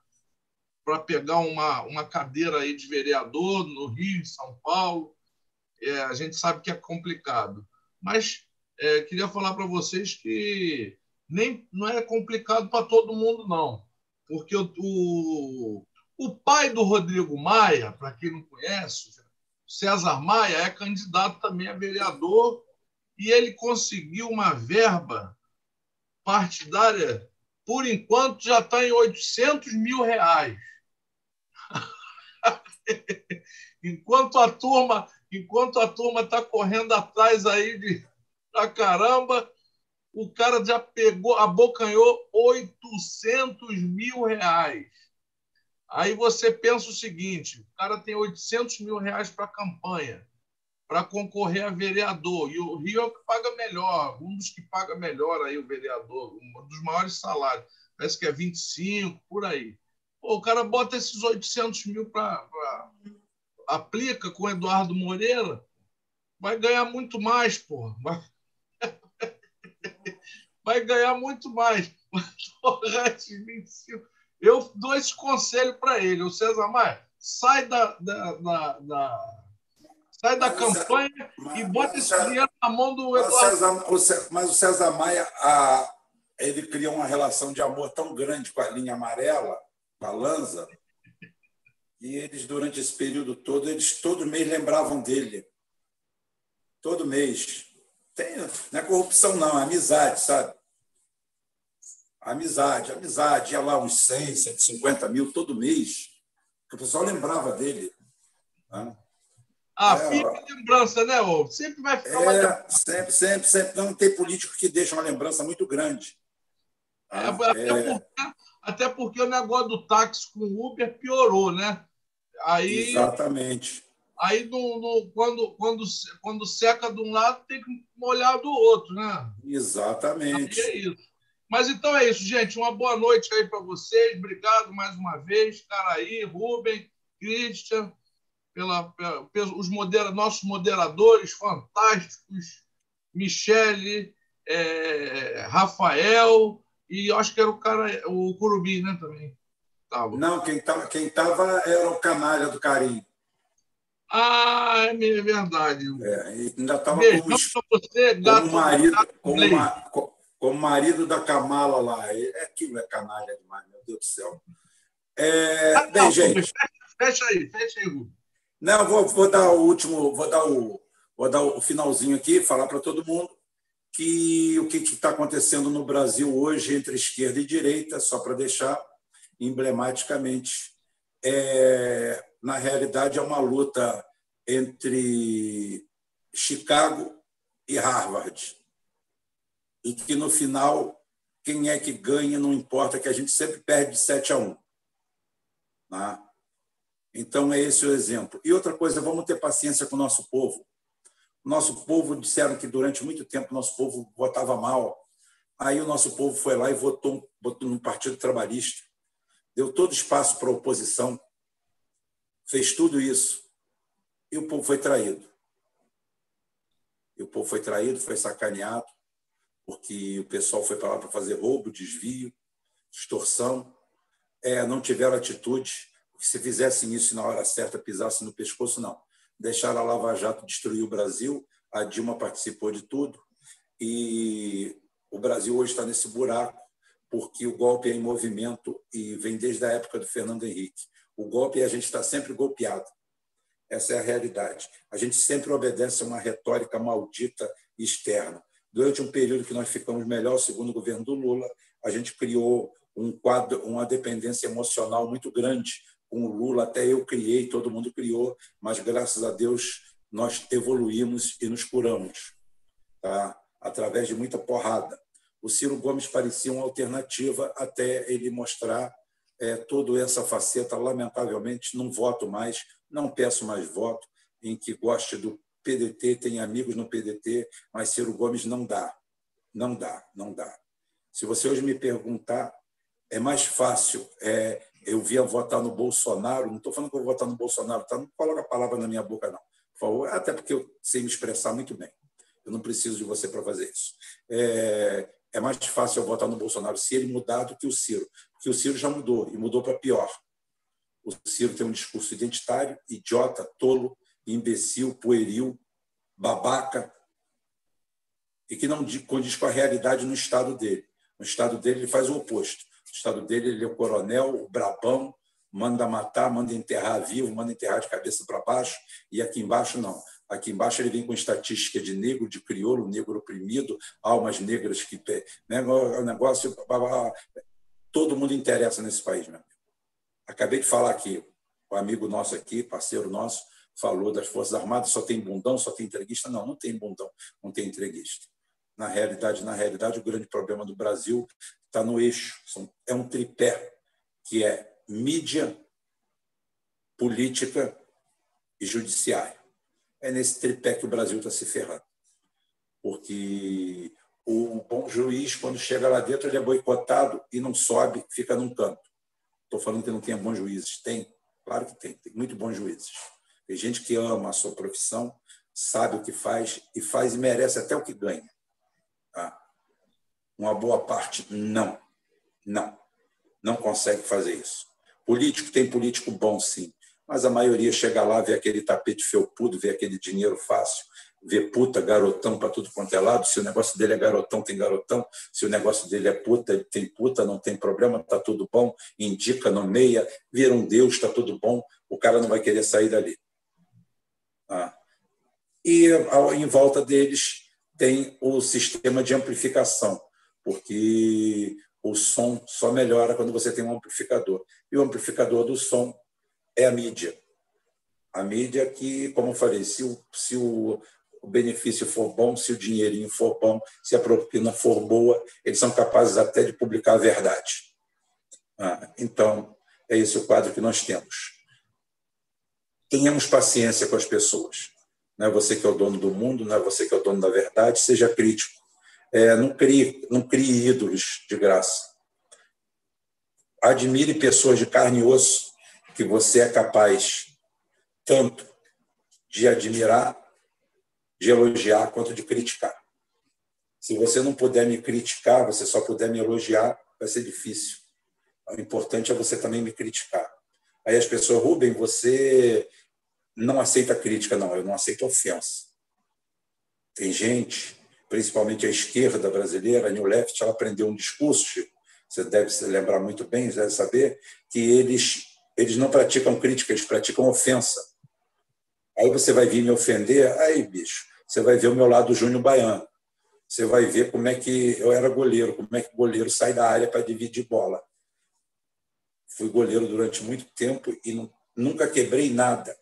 C: para pegar uma, uma cadeira aí de vereador no Rio, em São Paulo. É, a gente sabe que é complicado. Mas é, queria falar para vocês que nem não é complicado para todo mundo, não. Porque o, o, o pai do Rodrigo Maia, para quem não conhece, César Maia é candidato também a vereador e ele conseguiu uma verba partidária, por enquanto já está em 800 mil reais. enquanto a turma enquanto a turma está correndo atrás aí de pra caramba, o cara já pegou, abocanhou 800 mil reais. Aí você pensa o seguinte: o cara tem 800 mil reais para campanha, para concorrer a vereador, e o Rio é o que paga melhor, um dos que paga melhor aí o vereador, um dos maiores salários, parece que é 25, por aí. Pô, o cara bota esses 800 mil para. aplica com o Eduardo Moreira, vai ganhar muito mais, pô. Vai, vai ganhar muito mais. Vai torrar esses 25 eu dou esse conselho para ele, o César Maia, sai da, da, da, da sai da campanha mas, e bota esse César, dinheiro na mão do
A: Eduardo. O César, mas o César Maia, a, ele criou uma relação de amor tão grande com a linha amarela, com a Lanza, e eles, durante esse período todo, eles todo mês lembravam dele. Todo mês. Tem, não é corrupção, não, é amizade, sabe? Amizade, amizade. Ia lá uns 100, 150 mil todo mês. O pessoal lembrava dele. Né?
C: Ah, é, fica lembrança, né, ô? Sempre vai ficar
A: é, uma Sempre, sempre, sempre. Não tem político que deixa uma lembrança muito grande.
C: É, até, é. porque, até porque o negócio do táxi com Uber piorou, né? Aí,
A: Exatamente.
C: Aí, no, no, quando, quando, quando seca de um lado, tem que molhar do outro, né?
A: Exatamente.
C: Aí é isso. Mas então é isso, gente. Uma boa noite aí para vocês. Obrigado mais uma vez, Caraí, Rubem, Christian, pela, pela, pelos modera, nossos moderadores fantásticos, Michele, é, Rafael e acho que era o cara, o Curubi, né, também.
A: Tava. Não, quem estava quem tava era o canalha do Carinho.
C: Ah, é verdade.
A: É, ainda estava como,
C: você,
A: gato, como marido, como, como marido da Kamala lá. É, aquilo é canalha demais, meu Deus do céu. É, ah, bem, não, gente.
C: Fecha aí, fecha aí, Hugo.
A: Não, vou, vou dar o último, vou dar o, vou dar o finalzinho aqui, falar para todo mundo que o que está acontecendo no Brasil hoje entre esquerda e direita, só para deixar emblematicamente, é, na realidade é uma luta entre Chicago e Harvard e que no final quem é que ganha não importa, que a gente sempre perde de 7 a 1. Né? Então, é esse o exemplo. E outra coisa, vamos ter paciência com o nosso povo. Nosso povo disseram que durante muito tempo nosso povo votava mal. Aí o nosso povo foi lá e votou, votou no Partido Trabalhista. Deu todo espaço para a oposição. Fez tudo isso. E o povo foi traído. E o povo foi traído, foi sacaneado porque o pessoal foi para lá para fazer roubo, desvio, extorsão, é, não tiveram atitude, porque se fizessem isso na hora certa, pisassem no pescoço, não. Deixaram a Lava Jato destruir o Brasil, a Dilma participou de tudo, e o Brasil hoje está nesse buraco, porque o golpe é em movimento e vem desde a época do Fernando Henrique. O golpe, a gente está sempre golpeado. Essa é a realidade. A gente sempre obedece a uma retórica maldita externa. Durante um período que nós ficamos melhor, segundo o governo do Lula, a gente criou um quadro, uma dependência emocional muito grande com o Lula. Até eu criei, todo mundo criou, mas graças a Deus nós evoluímos e nos curamos, tá? através de muita porrada. O Ciro Gomes parecia uma alternativa até ele mostrar é, toda essa faceta. Lamentavelmente, não voto mais, não peço mais voto em que goste do PDT, tem amigos no PDT, mas Ciro Gomes não dá. Não dá, não dá. Se você hoje me perguntar, é mais fácil é, eu via votar no Bolsonaro, não estou falando que eu vou votar no Bolsonaro, tá? não coloca a palavra na minha boca, não. Por favor, até porque eu sei me expressar muito bem. Eu não preciso de você para fazer isso. É, é mais fácil eu votar no Bolsonaro se ele mudar do que o Ciro, porque o Ciro já mudou, e mudou para pior. O Ciro tem um discurso identitário, idiota, tolo, imbecil, pueril, babaca, e que não condiz com a realidade no estado dele. No estado dele, ele faz o oposto. No estado dele, ele é o coronel, o brabão, manda matar, manda enterrar vivo, manda enterrar de cabeça para baixo, e aqui embaixo não. Aqui embaixo ele vem com estatística de negro, de crioulo, negro oprimido, almas negras que. Né, o negócio. Todo mundo interessa nesse país, meu amigo. Acabei de falar aqui, o amigo nosso aqui, parceiro nosso, falou das Forças Armadas, só tem bundão, só tem entreguista. Não, não tem bundão, não tem entreguista. Na realidade, na realidade, o grande problema do Brasil está no eixo. É um tripé que é mídia, política e judiciário. É nesse tripé que o Brasil está se ferrando. Porque o bom juiz, quando chega lá dentro, ele é boicotado e não sobe, fica num canto. Estou falando que não tem bons juízes. Tem, claro que tem, tem muito bons juízes. Tem gente que ama a sua profissão, sabe o que faz e faz e merece até o que ganha. Tá? Uma boa parte, não. Não. Não consegue fazer isso. Político tem político bom, sim. Mas a maioria chega lá, vê aquele tapete felpudo, vê aquele dinheiro fácil, vê puta, garotão para tudo quanto é lado. Se o negócio dele é garotão, tem garotão. Se o negócio dele é puta, ele tem puta, não tem problema, está tudo bom. Indica, nomeia, vira um Deus, está tudo bom. O cara não vai querer sair dali. E em volta deles tem o sistema de amplificação, porque o som só melhora quando você tem um amplificador. E o amplificador do som é a mídia. A mídia que, como eu falei, se o, se o, o benefício for bom, se o dinheirinho for bom, se a propina for boa, eles são capazes até de publicar a verdade. Ah, então, é esse o quadro que nós temos tenhamos paciência com as pessoas. Não é você que é o dono do mundo, não é você que é o dono da verdade, seja crítico. É, não, crie, não crie ídolos de graça. Admire pessoas de carne e osso que você é capaz tanto de admirar, de elogiar, quanto de criticar. Se você não puder me criticar, você só puder me elogiar, vai ser difícil. O importante é você também me criticar. Aí as pessoas, Rubem, você não aceita crítica, não, eu não aceito ofensa. Tem gente, principalmente a esquerda brasileira, a New Left, ela aprendeu um discurso, Chico, você deve se lembrar muito bem, deve saber, que eles, eles não praticam crítica, eles praticam ofensa. Aí você vai vir me ofender, aí, bicho, você vai ver o meu lado Júnior Baiano. Você vai ver como é que eu era goleiro, como é que o goleiro sai da área para dividir bola. Fui goleiro durante muito tempo e nunca quebrei nada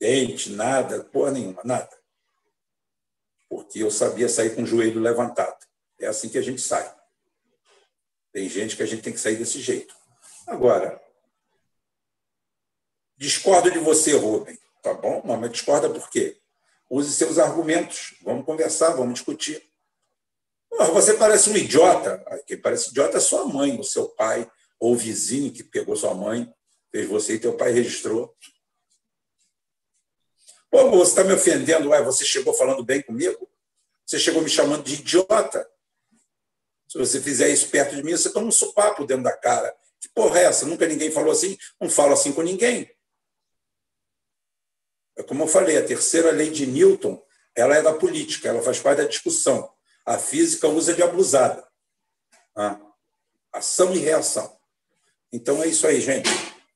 A: dente, nada, porra nenhuma, nada. Porque eu sabia sair com o joelho levantado. É assim que a gente sai. Tem gente que a gente tem que sair desse jeito. Agora, discordo de você, Rubem. Tá bom, mas discorda por quê? Use seus argumentos. Vamos conversar, vamos discutir. Você parece um idiota. Quem parece idiota é sua mãe, o seu pai, ou o vizinho que pegou sua mãe, fez você e teu pai registrou. Pô, você está me ofendendo, ué, você chegou falando bem comigo? Você chegou me chamando de idiota? Se você fizer isso perto de mim, você toma um supapo dentro da cara. Que porra é essa? Nunca ninguém falou assim, não falo assim com ninguém. É como eu falei, a terceira lei de Newton, ela é da política, ela faz parte da discussão. A física usa de abusada. Ah, ação e reação. Então é isso aí, gente.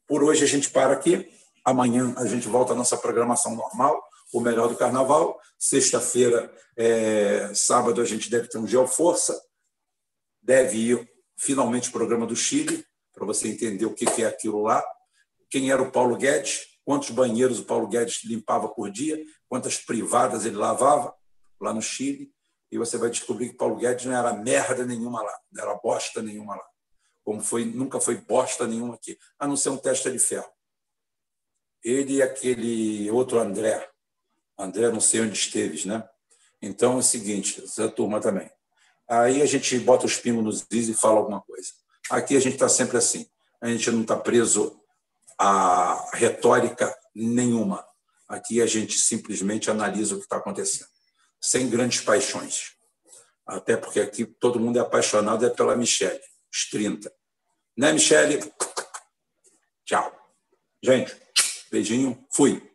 A: Por hoje a gente para aqui. Amanhã a gente volta à nossa programação normal, o melhor do carnaval. Sexta-feira, é, sábado, a gente deve ter um Geoforça. Deve ir finalmente o programa do Chile, para você entender o que é aquilo lá. Quem era o Paulo Guedes, quantos banheiros o Paulo Guedes limpava por dia, quantas privadas ele lavava lá no Chile, e você vai descobrir que Paulo Guedes não era merda nenhuma lá, não era bosta nenhuma lá. Como foi, nunca foi bosta nenhuma aqui, a não ser um teste de ferro. Ele e aquele outro André, André não sei onde esteves, né? Então é o seguinte, essa turma também. Aí a gente bota os pingos nos is e fala alguma coisa. Aqui a gente está sempre assim. A gente não está preso a retórica nenhuma. Aqui a gente simplesmente analisa o que está acontecendo, sem grandes paixões. Até porque aqui todo mundo é apaixonado é pela Michelle, os 30. Né, Michelle? Tchau. Gente, beijinho, fui.